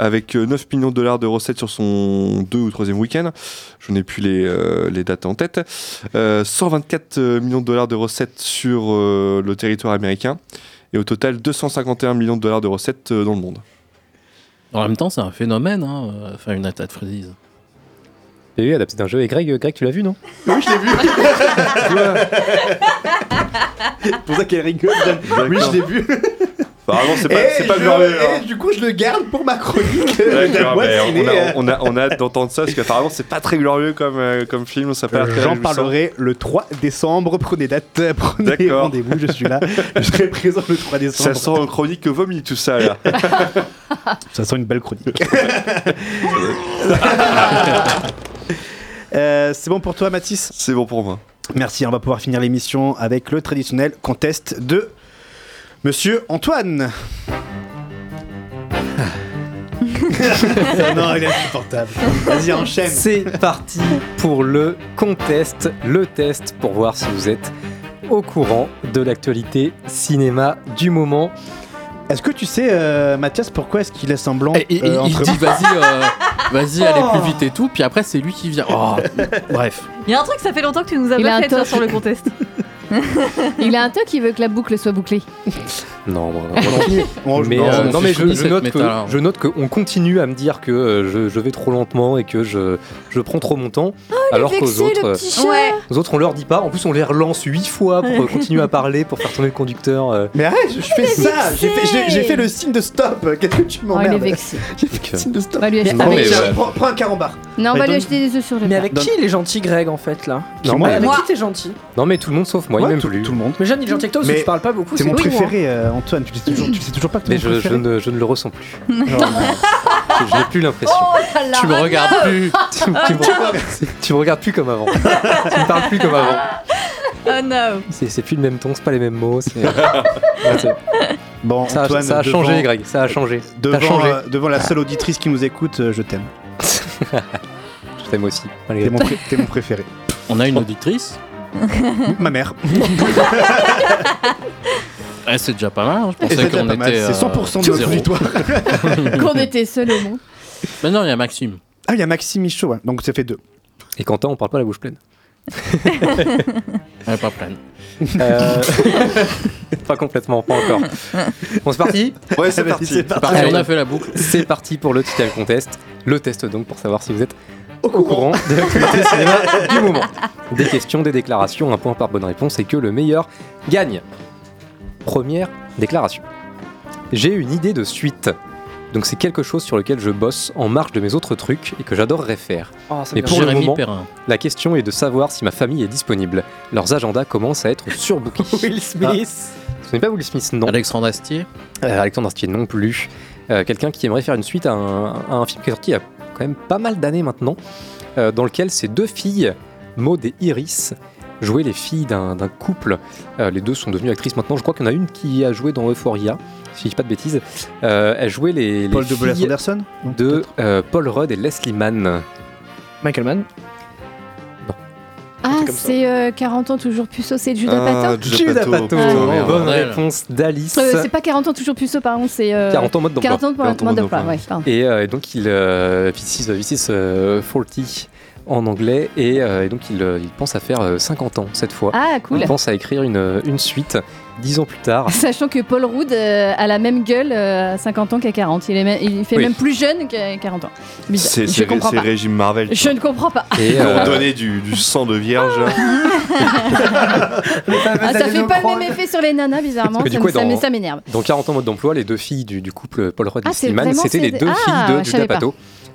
avec euh, 9 millions de dollars de recettes sur son deux ou troisième week-end. Je n'ai plus les, euh, les dates en tête. Euh, 124 millions de dollars de recettes sur euh, le territoire américain. Et au total, 251 millions de dollars de recettes euh, dans le monde. En même temps, c'est un phénomène, hein, euh, faire une attaque Freddy's. Et oui, adapté d'un jeu. Et Greg, euh, Greg tu l'as vu, non? Oui, je l'ai vu. C'est pour ça qu'elle rigole. Oui, je l'ai vu. Apparemment, c'est pas, c'est pas je- glorieux, hein. du coup, je le garde pour ma chronique. D'accord, mais on, a, euh, on, a, on a hâte d'entendre ça, parce qu'apparemment, c'est pas très glorieux comme, euh, comme film. Ça très J'en parlerai le 3 décembre. Prenez date, euh, prenez rendez-vous. Je suis là. Je serai présent le 3 décembre. Ça sent une chronique vomi, tout ça, là. Ça sent une belle chronique. Euh, c'est bon pour toi, Mathis? C'est bon pour moi. Merci. On va pouvoir finir l'émission avec le traditionnel contest de Monsieur Antoine. non, il est insupportable. Vas-y, enchaîne. C'est parti pour le contest, le test pour voir si vous êtes au courant de l'actualité cinéma du moment. Est-ce que tu sais, euh, Mathias, pourquoi est-ce qu'il est semblant Et, et- euh, il entre- dit vas-y, euh, vas-y, allez plus vite et tout, puis après c'est lui qui vient. Oh, bref. Il y a un truc, ça fait longtemps que tu nous as Il a pas un fait toi, top. sur le contest. Il a un toc qui veut que la boucle soit bouclée. Non, mais, non, euh, non, mais je, note que, méta, là. je note qu'on continue à me dire que euh, je, je vais trop lentement et que je, je prends trop mon temps, alors qu'aux autres, euh. Ouais. aux autres on leur dit pas. En plus, on les relance huit fois pour euh, continuer à parler, pour faire tourner le conducteur. euh. Mais arrête, je fais ça J'ai fait, le signe de stop Qu'est-ce que tu Oh, il m'emmerdes est vexé. J'ai fait le signe de stop Prends, un carambar Non, on va lui acheter des œufs sur le Mais avec qui il est gentil, Greg, en fait, là? Non, mais- Avec Moi. qui t'es gentil? Non, mais tout le monde sauf moi, Ouais, m'aime tout, plus. tout le monde. Mais Jeanne, il est gentil avec toi parce que Mais tu parles pas beaucoup. C'est mon préféré, euh, Antoine. Tu sais toujours, tu sais toujours pas que Mais mon je, je préféré ne, je ne le ressens plus. Non. je n'ai plus l'impression. Oh Tu me regardes non. plus. tu, me, tu me regardes, tu me regardes plus comme avant. tu me parles plus comme avant. Oh no. C'est c'est plus le même ton, c'est pas les mêmes mots. c'est- Ouais, c'est- Bon, ça, a- Antoine, ça a devant- changé, Greg. Ça a changé. Devant, changé. euh, devant la seule auditrice qui nous écoute, euh, je t'aime. Je t'aime aussi. mon, t'es mon préféré. On a une auditrice? Ma mère. Eh, c'est déjà pas mal. hein. Je Et c'est pensais déjà qu'on pas mal, était. c'est 100% de euh, notre zéro. auditoire. Qu'on était seul au monde. Mais non, il y a Maxime. Ah, il y a Maxime Michaud, ouais. donc ça fait deux. Et Quentin, on parle pas la bouche pleine. Elle est pas pleine. Euh, pas complètement, pas encore. Bon, c'est parti Ouais, c'est parti. c'est parti. Parti, Allez. on a fait la boucle. C'est parti pour le Titan Contest. Le test donc pour savoir si vous êtes au courant de l'actualité cinéma du moment. Des questions, des déclarations, un point par bonne réponse et que le meilleur gagne. Première déclaration. J'ai une idée de suite. Donc c'est quelque chose sur lequel je bosse en marge de mes autres trucs et que j'adorerais faire. Oh, Mais pour le Jérémy moment, Perrin. la question est de savoir si ma famille est disponible. Leurs agendas commencent à être surbookés. Will Smith. Ce n'est pas Will Smith, non. Alexandre Astier. Euh, Alexandre Astier non plus. Euh, Quelqu'un qui aimerait faire une suite à un, à un film qui est sorti il y a quand même pas mal d'années maintenant, euh, dans lequel ces deux filles, Maud et Iris, jouaient les filles d'un couple. Euh, les deux sont devenues actrices maintenant. Je crois qu'il y en a une qui a joué dans Euphoria, si je dis pas de bêtises. Euh, elle jouait les, les Paul de filles Anderson de euh, Paul Rudd et Leslie Mann. Michael Mann. Ah, c'est euh, 40 ans toujours puceau, c'est Judas Ah, Pato Judas Judas Pato, merde. Bonne Bordel. réponse d'Alice. Euh, C'est pas 40 ans toujours puceau, pardon, c'est. euh, 40 ans mode d'emploi. 40 ans pour 40 ans mode d'emploi, ouais, pardon. Et, euh, et donc il euh, This is, this is, euh, 40 en anglais et, euh, et donc il, euh, il pense à faire euh, 50 ans cette fois. Ah, cool. Il pense à écrire une, une suite 10 ans plus tard. Sachant que Paul Rudd euh, a la même gueule euh, à 50 ans qu'à 40. Il, est même- il fait Oui. même plus jeune qu'à 40 ans. C'est régime Marvel. Je ne comprends pas. Et, Ils ont euh, donné du, du sang de vierge. Ah, ça fait pas le même effet sur les nanas, bizarrement. Du Ça, coup, me- ça dans- me- ça m'énerve. dans 40 ans mode d'emploi, les deux filles du, du couple Paul Rudd et Ah, vraiment c'était les deux Ah, filles de Judas savais pas.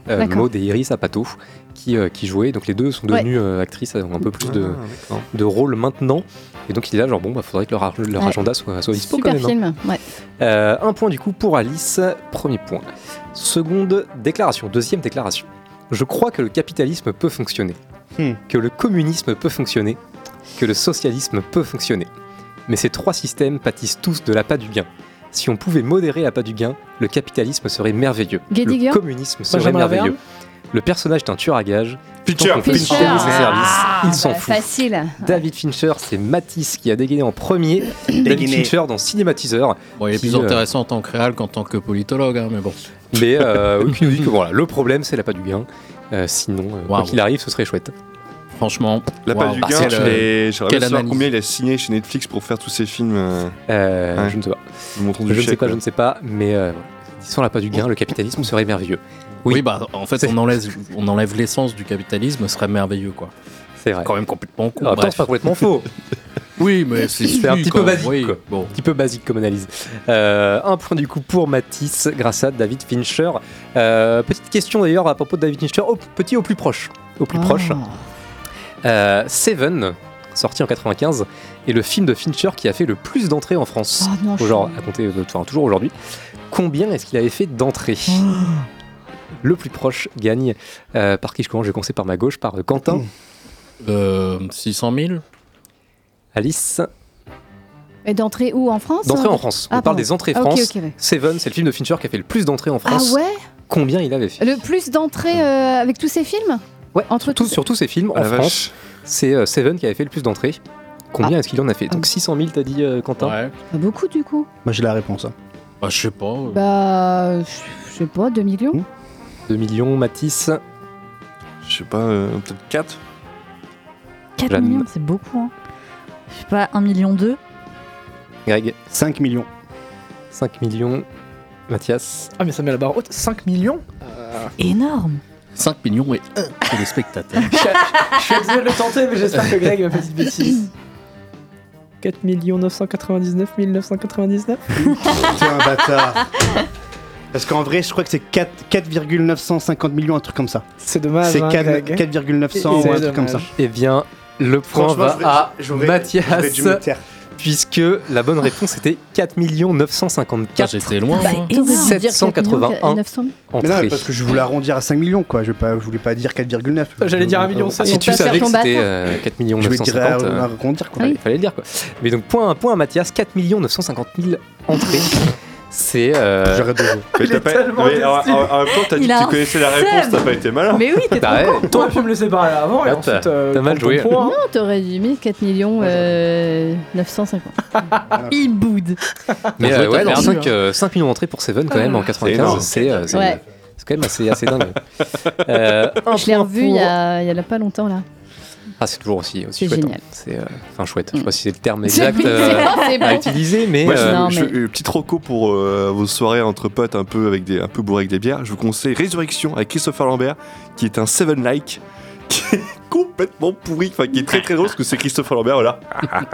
Euh. Maud et Iris Apato, qui, euh, qui jouaient. Donc les deux sont Ouais. devenues euh, actrices, elles ont un peu plus de, Ah, de rôle maintenant. Et donc il est là, genre bon, bah faudrait que leur, Ouais. agenda soit, soit dispo Super quand même. hein. film. Ouais. Euh, un point du coup pour Alice, premier point. Seconde déclaration, deuxième déclaration. Je crois que le capitalisme peut fonctionner, Hmm. que le communisme peut fonctionner, que le socialisme peut fonctionner. Mais ces trois systèmes pâtissent tous de l'appât du gain. Si on pouvait modérer l'appât du gain, le capitalisme serait merveilleux. Le communisme serait Benjamin merveilleux. Le personnage est un tueur à gages. Fincher, Fincher. chicaner ses services, Ah, il s'en bah, fout. Facile. David Fincher, c'est Matisse qui a dégainé en premier. David. Fincher dans Cinématiseur. Bon, il est Qui, plus euh, intéressant en tant que réal qu'en tant que politologue, hein, mais bon. Mais euh, oui, qui nous dit que voilà, le problème c'est l'appât du gain. Euh, sinon, euh, quoi qu'il arrive, ce serait chouette. Franchement, La page du gain, je j'aimerais bien savoir analyse. combien il a signé chez Netflix pour faire tous ces films. euh, Euh, Ouais. Je ne sais pas. Je ne sais pas, là. je ne sais pas, mais euh, sans l'appât du gain, le capitalisme serait merveilleux. Oui, bah en fait, on enlève, on enlève l'essence du capitalisme, ce serait merveilleux, quoi. C'est vrai. Quand même complètement con. Temps, bref. c'est pas complètement faux. Oui, mais c'est un petit quoi. peu basique, Oui, quoi. bon. Un petit peu basique comme analyse. Euh, un point du coup pour Matisse grâce à David Fincher. Euh, petite question d'ailleurs à propos de David Fincher, au petit au plus proche. Au plus Oh. proche. Euh, Seven, sorti en 95, est le film de Fincher qui a fait le plus d'entrées en France. Oh non, je- Genre, à compter, enfin, toujours aujourd'hui. Combien est-ce qu'il avait fait d'entrées? Oh. Le plus proche gagne. Euh, par qui je commence Je vais commencer par ma gauche, par euh, Quentin. Euh, 600 000 Alice. Et d'entrée où En France D'entrées euh en France. Ah, On parle pardon. des entrées Ah, France. ouais. Seven, c'est le film de Fincher qui a fait le plus d'entrées en Ah France. ouais? Combien il avait fait? Le plus d'entrées euh, avec tous ces films? Ouais, Entre tout, tous- sur tous ces films Ah, en France, c'est euh, Seven qui avait fait le plus d'entrées. Combien Ah. est-ce qu'il en a fait? Donc 600 000, t'as dit euh, Quentin? Ouais. Pas beaucoup du coup. Moi j'ai la réponse. hein. Bah, je sais pas. euh, Bah, je sais pas, 2 millions 2 millions, Matisse. Je sais pas, euh, peut-être 4 4 Jeanne. millions, c'est beaucoup. Hein. Je sais pas, 1 million 2. Greg? 5 millions. 5 millions. Mathias? Ah, mais ça met la barre haute. 5 millions? Énorme. 5 millions et 1 téléspectateurs. Je suis obligé de le tenter, mais j'espère que Greg ma petite bêtise. 4 999 999 T'es un bâtard. Parce qu'en vrai, je crois que c'est 4 4,950 millions, un truc comme ça. C'est dommage. C'est hein, 4 Greg. 4,900 ou un truc comme ça. Eh bien, le point Franchement, va à Mathias. Puisque la bonne réponse était 4 954 J'étais loin. Bah. Dire 781 4 900 000. Mais non, entrées. mais parce que je voulais arrondir à 5 millions, quoi. Je, vais pas, je voulais pas dire 4,9. J'allais dire un million Ah, si Et tu savais que c'était euh, 4 millions Je vais dire à, 950, euh, à arrondir, quoi. Ah oui. il fallait le dire quoi. Mais donc point, point à Mathias, 4 950 000 entrées. C'est euh, J'aurais dû. Mais t'as pas. mais en, déçu. en- en même temps, t'as dit que tu connaissais la réponse, t'as pas été malin. Mais oui, t'es bah trop con. T'aurais pu me laisser parler avant et Là, ensuite. t'as- euh, t'as mal joué. hein. Non, t'aurais dû mettre 4 millions euh, 950. Il boude. Mais euh, ouais, t'as non, perdu, 5, euh, 5 millions d'entrées pour Seven quand même en 95, énorme. c'est euh, c'est- Ouais. c'est quand même assez, assez dingue. Euh, Je l'ai revu il y a pas longtemps là. Ah, c'est toujours aussi, aussi C'est chouette. génial. hein. C'est euh, enfin chouette. Je sais Mm. pas si c'est le terme exact euh, bon, à utiliser, mais Moi, je, euh, Non, je- mais- euh, petite roco pour euh, vos soirées entre potes un peu avec des un peu bourrés avec des bières. Je vous conseille Résurrection avec Christopher Lambert, qui est un Seven like, qui est complètement pourri, enfin qui est très très drôle parce que c'est Christopher Lambert, voilà.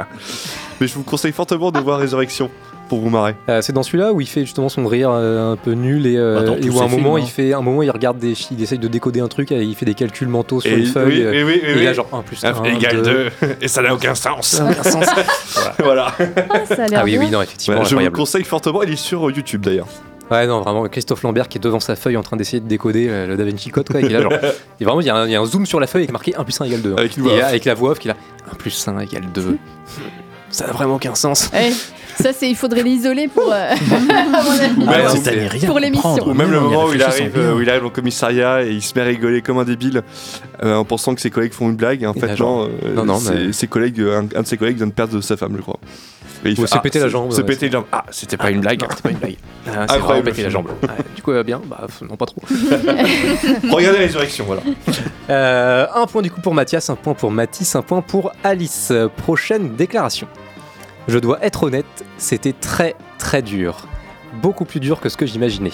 Mais je vous conseille fortement de voir Résurrection pour vous marrer. euh, c'est dans celui-là où il fait justement son rire euh, un peu nul et, euh, et où à un moment films, il fait un moment il regarde des il essaye de décoder un truc et il fait des calculs mentaux sur Et une feuille oui, oui, oui, oui, et il a genre 1 plus 1 1 égale 2, et ça n'a aucun sens. Ça n'a aucun sens. voilà. Ah, ça a Ah oui oui non effectivement Voilà, je vous le conseille fortement, il est sur euh, YouTube d'ailleurs. Ouais, non, vraiment, Christophe Lambert qui est devant sa feuille en train d'essayer de décoder euh, le Da Vinci Code, quoi, et qui est là, genre, et vraiment, il y, a un- il y a un zoom sur la feuille avec marqué 1 plus 1 égale 2. hein. Avec Et la voix off qui est là, 1 plus 1 égale 2. Ça n'a vraiment aucun sens. Eh, ça, c'est, il faudrait l'isoler pour. euh. Ouais, Ah, c'est c'est- pour l'émission. Ou même le moment où il, arrive, euh, où il arrive au commissariat et il se met à rigoler comme un débile euh, en pensant que ses collègues font une blague. Et en Et fait, non, euh, non, non, ses, mais- ses collègues, un, un de ses collègues vient de perdre sa femme, je crois. Et il Ou fait, se ah, péter la c'est- jambe, Se ouais, péter la jambe. Ah, c'était pas une blague. C'est pas une blague. Ah, c'est péter la jambe. Ouais, du coup, euh, bien, bah, non, pas trop. Regardez Résurrection, voilà. Euh, un point du coup pour Mathias, un point pour Mathis, un point pour Alice. Prochaine déclaration. Je dois être honnête, c'était très très dur. Beaucoup plus dur que ce que j'imaginais.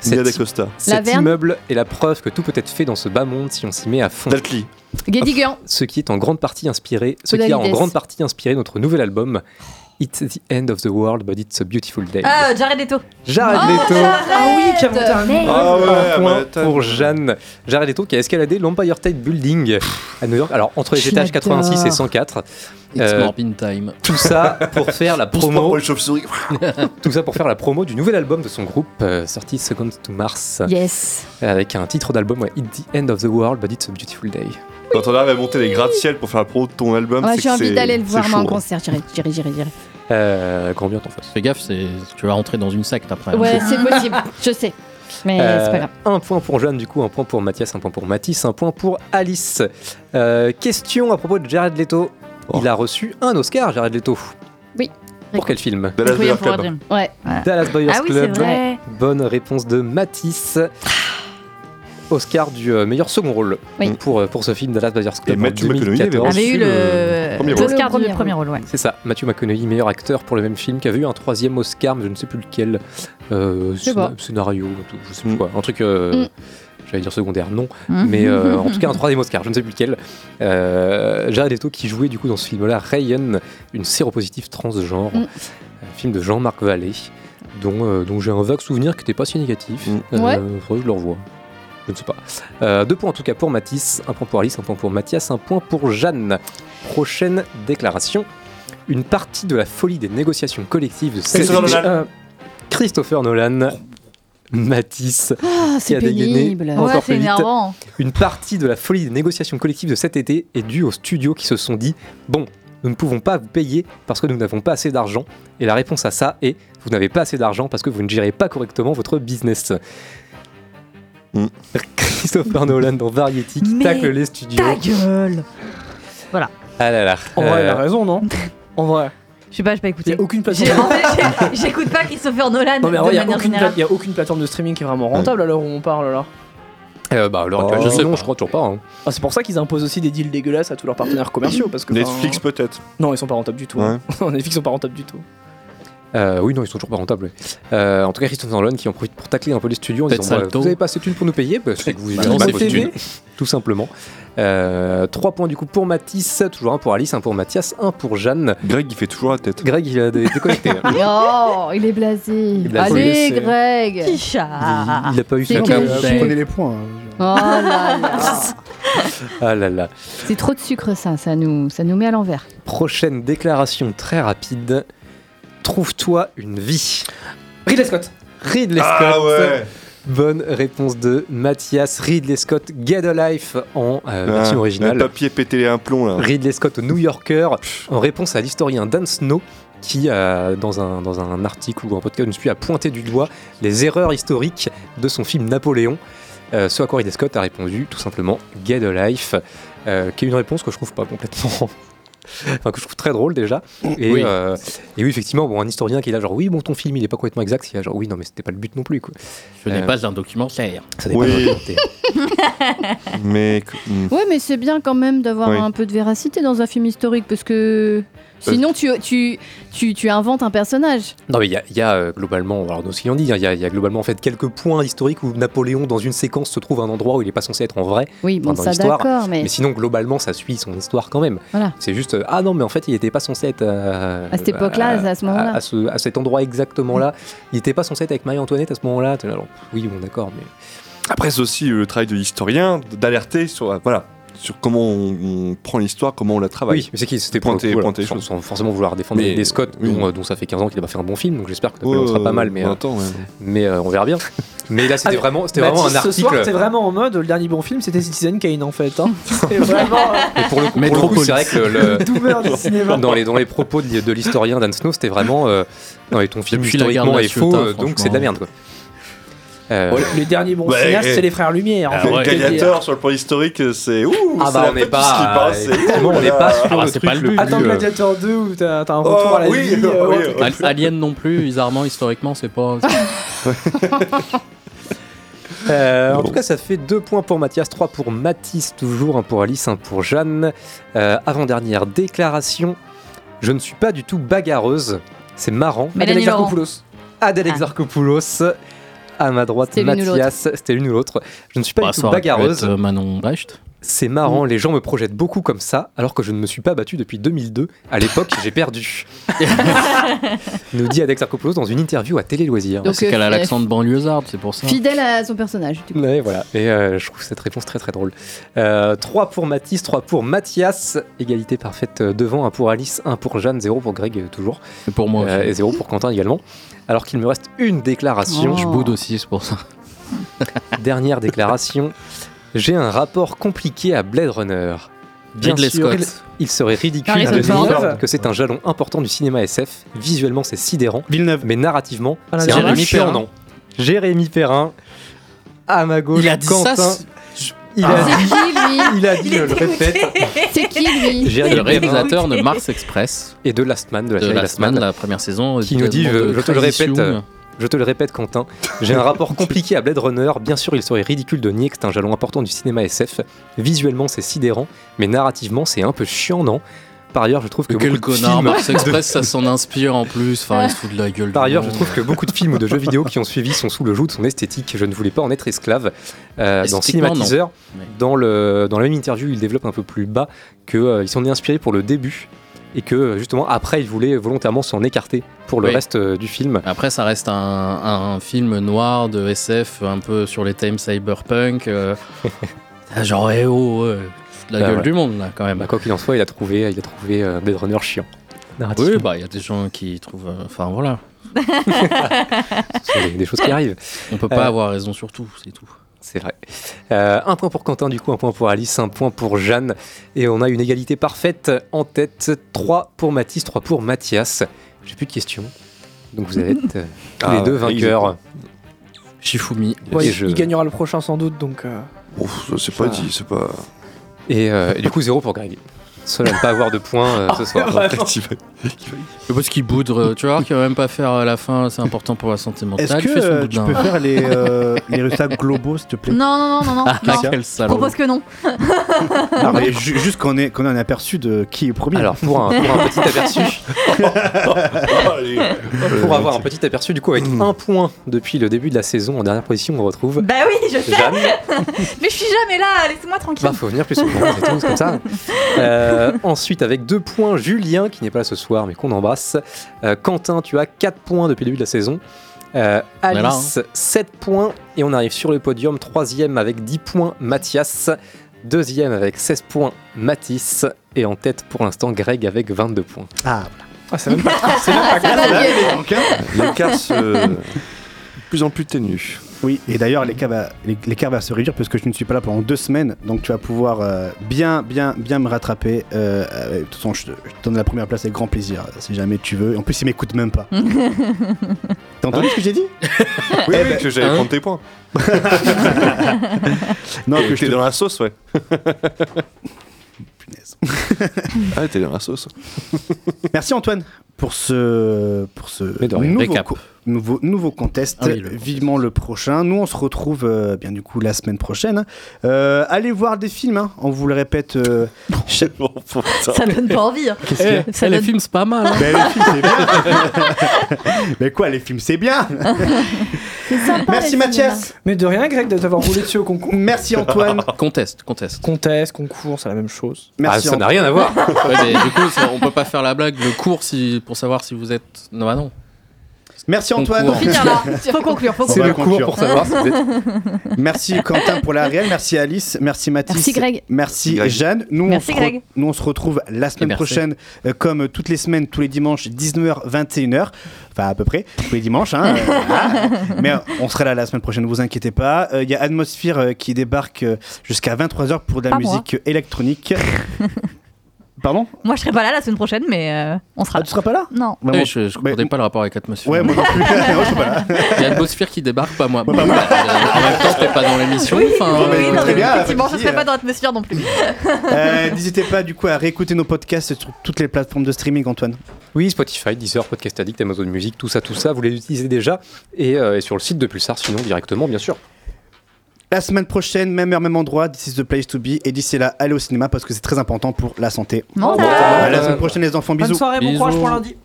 Cet- Cet immeuble est la preuve que tout peut être fait dans ce bas monde si on s'y met à fond. Guédiguian. Ce qui est en grande partie inspiré, ce qui a en grande partie inspiré notre nouvel album. It's the end of the world, but it's a beautiful day. Ah, Jared Leto. Jared Oh, Leto. Ah oui, qui a monté un Merde. Ah ouais, un point Manhattan. pour Jeanne. Jared Leto qui a escaladé l'Empire State Building à New York. Alors entre les étages l'adore. 86 et 104. It's Euh, time. Tout ça pour faire la promo. Tout ça pour faire la promo du nouvel album de son groupe euh, sorti Second to Mars Yes. avec un titre d'album ouais, It's the end of the world but it's a beautiful day. Quand on arrive à monter les gratte-ciel pour faire la promo de ton album, Ouais, c'est j'ai envie d'aller le voir moi en hein. concert. J'irai, j'irai, j'irai, j'irai. Euh, grand bien t'en face. Fais gaffe, c'est... tu vas rentrer dans une secte après. Ouais, c'est possible. Je sais. Mais Euh, c'est pas grave. un point pour Jeanne, du coup, un point pour Mathias, un point pour Mathis, un point pour Alice. Euh, question à propos de Jared Leto. Il a reçu un Oscar, Jared Leto. Oui. Pour quel film Dallas Buyers Club. Ouais. Dallas Buyers Ah oui, c'est Club. vrai. Bonne réponse de Mathis. Oscar du euh, meilleur second rôle Oui. pour, euh, pour ce film Dallas Buyers Club. Et Matthew McConaughey 2014. avait avait eu le premier rôle. l'Oscar Premier du premier rôle, ouais. C'est ça, Matthew McConaughey, meilleur acteur pour le même film, qui avait eu un troisième Oscar, mais je ne sais plus lequel. Euh, scénario, tout, je sais plus Mm. quoi. Un truc, euh, Mm. j'allais dire secondaire, non. Mhm. Mais euh, en tout cas, un troisième Oscar, je ne sais plus lequel. Euh, Jared Leto qui jouait du coup dans ce film-là, Ryan, une séropositive transgenre, Mm. un film de Jean-Marc Vallée, dont, euh, dont j'ai un vague souvenir qui n'était pas si négatif. Mm. Euh, Ouais. faudrait que je le revoie. Je ne sais pas. Euh, deux points en tout cas pour Mathis, un point pour Alice, un point pour Mathias, un point pour Jeanne. Prochaine déclaration. Une partie de la folie des négociations collectives de Christopher cet- Nolan. Euh, Christopher Nolan. Mathis. Ah, qui c'est a dégainé pénible. encore Ouais, plus c'est vite. énervant. Une partie de la folie des négociations collectives de cet été est due aux studios qui se sont dit Bon, nous ne pouvons pas vous payer parce que nous n'avons pas assez d'argent. Et la réponse à ça est Vous n'avez pas assez d'argent parce que vous ne gérez pas correctement votre business. Mm. Christopher Nolan dans Variety qui Mais tacle les studios. Ta gueule. Voilà. Ah là là. En vrai, il a Euh, raison, non En vrai. Je sais pas, j'ai pas écouté. a aucune plateforme. j'écoute pas Christopher Nolan Non, mais il n'y a, aucune générale. pla- y a aucune plateforme de streaming qui est vraiment rentable à l'heure où on parle là. euh, bah, à l'heure actuelle, Oh, je je sais non, pas. je crois toujours pas. hein. Ah, c'est pour ça qu'ils imposent aussi des deals dégueulasses à tous leurs partenaires commerciaux. Parce que, Netflix peut-être. Non, ils sont pas rentables du tout. Ouais. hein. Netflix sont pas rentables du tout. Euh, oui, non, ils sont toujours pas rentables. ouais. Euh, en tout cas, Christopher Nolan qui en profite pour tacler un peu les studios en disant bah. Vous avez pas assez de thunes pour nous payer bah, C'est que vous Bah avez pas de tout simplement. 3 points du coup pour Mathis, toujours un pour Alice, un pour Mathias, un pour Jeanne. Greg, il fait toujours la tête. Greg, il a dé- déconnecté. hein. Oh, il est blasé. Il Allez, Greg. il, il a pas eu carte. jeu Prenez les points. Oh là là. Ah là là. C'est trop de sucre ça, ça nous, ça nous met à l'envers. Prochaine déclaration très rapide. Trouve-toi une vie. Ridley Scott. Ridley Ah Scott. ouais. Bonne réponse de Mathias. Ridley Scott, Get a Life en euh, version Ah, originale. Le papier pété un plomb là. Ridley Scott au New Yorker en réponse à l'historien Dan Snow qui, euh, dans, un, dans un article ou un podcast, je me suis a pointé du doigt les erreurs historiques de son film Napoléon. Euh, ce à quoi Ridley Scott a répondu tout simplement Get a Life, euh, qui est une réponse que je trouve pas complètement. Enfin, que je trouve très drôle déjà. Et Oui. euh, et oui, effectivement, bon, un historien qui est là, genre, oui, bon, ton film, il est pas complètement exact. Il là, genre, oui, non, mais c'était pas le but non plus, quoi. Ce n'est Euh, pas un documentaire. Ça n'est Oui. pas un documentaire. Mais. hmm. Ouais, mais c'est bien quand même d'avoir Oui. un peu de véracité dans un film historique parce que sinon tu, tu, tu, tu inventes un personnage. Non, mais il y a, il y a, euh, globalement, alors dans ce qu'ils ont dit, hein, il y, a- il y a globalement en fait quelques points historiques où Napoléon, dans une séquence, se trouve à un endroit où il n'est pas censé être en vrai. Oui, bon, enfin, dans ça l'histoire. d'accord, mais- sinon, globalement, ça suit son histoire quand même. Voilà. C'est juste, euh, ah non, mais en fait, il n'était pas censé être. euh, À cette époque-là, à ce moment-là. À, ce- à cet endroit exactement là. Il n'était pas censé être avec Marie-Antoinette à ce moment-là. Oui, bon, d'accord, mais. Après, c'est aussi le travail de l'historien d'alerter sur, voilà, sur comment on, on prend l'histoire, comment on la travaille. Oui, mais c'est qui C'était coup, pointer les sans, forcément vouloir défendre Mais- des Scott, oui. dont, euh, dont ça fait 15 ans qu'il n'a pas fait un bon film, donc j'espère que Napoléon Ouais, sera pas mal, mais, on euh, attend, ouais. mais euh, on verra bien. Mais là, c'était Ah, vraiment, c'était vraiment un Ce article. soir, t'es vraiment en mode le dernier bon film, c'était Citizen Kane en fait. Hein. C'est vraiment. Et pour le coup, pour le coup, c'est vrai que le, le- Doomer du cinéma. dans, les, dans les propos de, de l'historien Dan Snow, c'était vraiment euh, non, mais ton film Depuis historiquement de est faux, euh, donc c'est de la merde quoi. Euh, Bon, les derniers bons Ouais, cinéastes, eh. c'est les frères Lumière. Ah ouais, Gladiator sur le plan historique, c'est ouh, Ah bah, on n'est pas- effectivement, on n'est pas sur le c'est truc pas le le but. plus, Attends, euh, Gladiator 2 où t'as un retour Oh, à la oui, vie. oui, euh. Alien non plus, bizarrement, historiquement, c'est pas. Euh, en tout cas, ça fait 2 points pour Mathias, 3 pour Mathis, toujours, 1 pour Alice, 1 pour Jeanne. Euh, Avant-dernière déclaration je ne suis pas du tout bagarreuse, c'est marrant. Adèle. Exarchopoulos. Adèle Ah. À ma droite, C'était l'une ou l'autre. Mathias, c'était l'une ou l'autre. Je ne suis pas Bah, du tout bagarreuse. être, euh, Manon Brecht. C'est marrant, les gens me projettent beaucoup comme ça, alors que je ne me suis pas battu depuis 2002. À l'époque, j'ai perdu. Nous dit Adex Arcopoulos dans une interview à Télé Loisirs. Donc, c'est qu'elle a euh, l'accent de banlieusarde, c'est pour ça. Fidèle à son personnage. Du coup. Ouais, voilà. Et euh, je trouve cette réponse très très drôle. 3 pour Mathis, 3 pour Mathias. Égalité parfaite euh, devant. 1 pour Alice, 1 pour Jeanne, 0 pour Greg euh, toujours. Et pour moi Euh, aussi. et 0 pour Quentin également. Alors qu'il me reste une déclaration. Oh. Je boude aussi, c'est pour ça. Dernière déclaration. J'ai un rapport compliqué à Blade Runner. Bien Ridley sûr, Scott. il serait ridicule Harrison de dire que c'est un jalon important du cinéma SF. Visuellement, c'est sidérant. Villeneuve. Mais narrativement, Alain c'est un chiant, non Jérémy Perrin. À ma gauche, Il a dit Quentin. ça. Il a dit, qui lui il a dit, je le répète. C'est qui lui C'est Jérémy le réalisateur de Mars Express, et de Last Man, de la de série la Last Man, la première saison. qui nous dit, je, de je te le répète, euh, je te le répète, Quentin, j'ai un rapport compliqué à Blade Runner. Bien sûr, il serait ridicule de nier que c'est un jalon important du cinéma SF. Visuellement, c'est sidérant, mais narrativement, c'est un peu chiant, non? Par ailleurs, je trouve que Quel beaucoup de connard, films- Mars Express, ça s'en inspire en plus. Enfin, il se fout de la gueule. Par ailleurs, je trouve que beaucoup de films ou de jeux vidéo qui ont suivi sont sous le joug de son esthétique. Je ne voulais pas en être esclave. Euh, dans. Cinématiseur, dans, le, dans la même interview, il développe un peu plus bas qu'ils s'en est inspiré pour le début et que justement après, il voulait volontairement s'en écarter pour le Oui. reste euh, du film. Après, ça reste un, un film noir de SF, un peu sur les thèmes cyberpunk. euh, genre, eh oh, de la Bah gueule ouais. du monde, là, quand même. Bah, quoi qu'il en soit, il a trouvé, il a trouvé euh, Blade Runner chiant. Oui, bah, il y a des gens qui trouvent. euh, Enfin, voilà. Des, des choses qui arrivent. On peut pas Euh, avoir raison sur tout, c'est tout. C'est vrai. Euh, un point pour Quentin, du coup, un point pour Alice, un point pour Jeanne. Et on a une égalité parfaite en tête. 3 pour Mathis, 3 pour Mathias. J'ai plus de questions. Donc vous allez être euh, tous Ah, les deux ouais, vainqueurs. Shifumi. Ouais, il- je- Il gagnera le prochain sans doute, donc. euh, c'est pas dit, c'est pas. Et, euh, et du coup, 0 pour Greg. Seul à ne pas avoir de points euh, ce soir. Parce qu'il boudre, tu vois, qu'il va même pas faire à la fin, c'est important pour la santé mentale. Est-ce que il fait son euh, tu boudin. peux faire les, euh, les résultats globaux, s'il te plaît Non, non, non, non, non. Ah, non. quel Je salaud. propose que non. Non, mais ju- juste qu'on ait, qu'on ait un aperçu de qui est premier. Alors, pour un, pour un petit aperçu, pour avoir un petit aperçu, du coup, avec un point depuis le début de la saison, en dernière position, on retrouve. Bah oui, je sais. Jeanne. Mais je suis jamais là, laissez-moi tranquille. Bah, faut venir plus souvent, c'est tout, c'est comme ça. Euh, ensuite, avec deux points, Julien, qui n'est pas là ce soir, mais qu'on embrasse. Euh, Quentin, tu as 4 points depuis le début de la saison. Euh, là, Alice, 7 points. Et on arrive sur le podium. Troisième avec 10 points, Mathias. Deuxième avec 16 points, Mathis. Et en tête pour l'instant, Greg avec 22 points. Ah, Ah, c'est même pas, c'est même pas hein. L'écart se. de plus en plus ténu. Oui, et d'ailleurs, l'écart va, l'écart va se réduire parce que je ne suis pas là pendant deux semaines. Donc, tu vas pouvoir euh, bien, bien, bien me rattraper. Euh, euh, de toute façon, je te, je te donne la première place avec grand plaisir, si jamais tu veux. En plus, il m'écoute même pas. T'as entendu ce que j'ai dit? Oui, Eh oui, ben, que j'allais hein. prendre tes points. Non, que je t'es te... dans la sauce, ouais. Punaise. Ah, t'es dans la sauce. Merci Antoine pour ce, pour ce nouveau, nouveau, nouveau contest. Ah oui, le Vivement le prochain. Nous, on se retrouve euh, bien du coup la semaine prochaine. Euh, allez voir des films, hein. on vous le répète. euh, chaque- Ça donne pas envie. hein. Qu'est-ce qu'il y a Eh, Ça les films, c'est pas mal. hein. Mais les films, c'est bien. Mais quoi, les films, c'est bien. Sympa. Merci Mathias. Mais de rien, Greg, de t'avoir roulé dessus au concours. Merci Antoine. Conteste, conteste. Contest, concours, c'est la même chose. Ah, Merci ça n'a rien à voir. Ouais, mais du coup, ça- on peut pas faire la blague, le cours si, pour savoir si vous êtes. Non, bah non. Merci Antoine. Concours. Finir là. Faut conclure, faut C'est va le cours conclure. pour savoir si vous êtes. Merci Quentin pour la réelle. Merci Alice. Merci Mathis. Merci, Greg. Merci Greg. Jeanne. Nous, Merci, on se Greg. nous, on se retrouve la semaine prochaine, euh, comme toutes les semaines, tous les dimanches, 19h, 21h. Enfin, à peu près, tous les dimanches. hein, euh, voilà. Mais euh, on sera là la semaine prochaine, ne vous inquiétez pas. Euh, Il y a Atmosphere euh, qui débarque euh, jusqu'à 23h pour de la Pas moi. musique électronique. Pardon Moi, je serai pas là la semaine prochaine, mais euh, on sera Ah, là. tu seras pas là Non. Bah, Oui, moi- je, je mais- comprenais pas le rapport avec Atmosphère. Ouais, moi non plus. Moi, je suis pas là. Il y a Atmosphère qui débarque, pas moi. Ouais, pas moi. Euh, en même temps, t'es pas dans l'émission. enfin, oui, Oui, non, très bien, effectivement, je serai souci, pas euh. dans l'atmosphère non plus. Euh, N'hésitez pas du coup à réécouter nos podcasts sur toutes les plateformes de streaming, Antoine. Oui, Spotify, Deezer, Podcast Addict, Amazon Music, tout ça, tout ça, vous les utilisez déjà. Et, euh, et sur le site de Pulsar, sinon directement, bien sûr. La semaine prochaine, même heure, même endroit, this is the place to be. Et d'ici là, allez au cinéma parce que c'est très important pour la santé. Mental. À la semaine prochaine, les enfants, Bonne bisous. soirée, bon Bisous. courage pour lundi.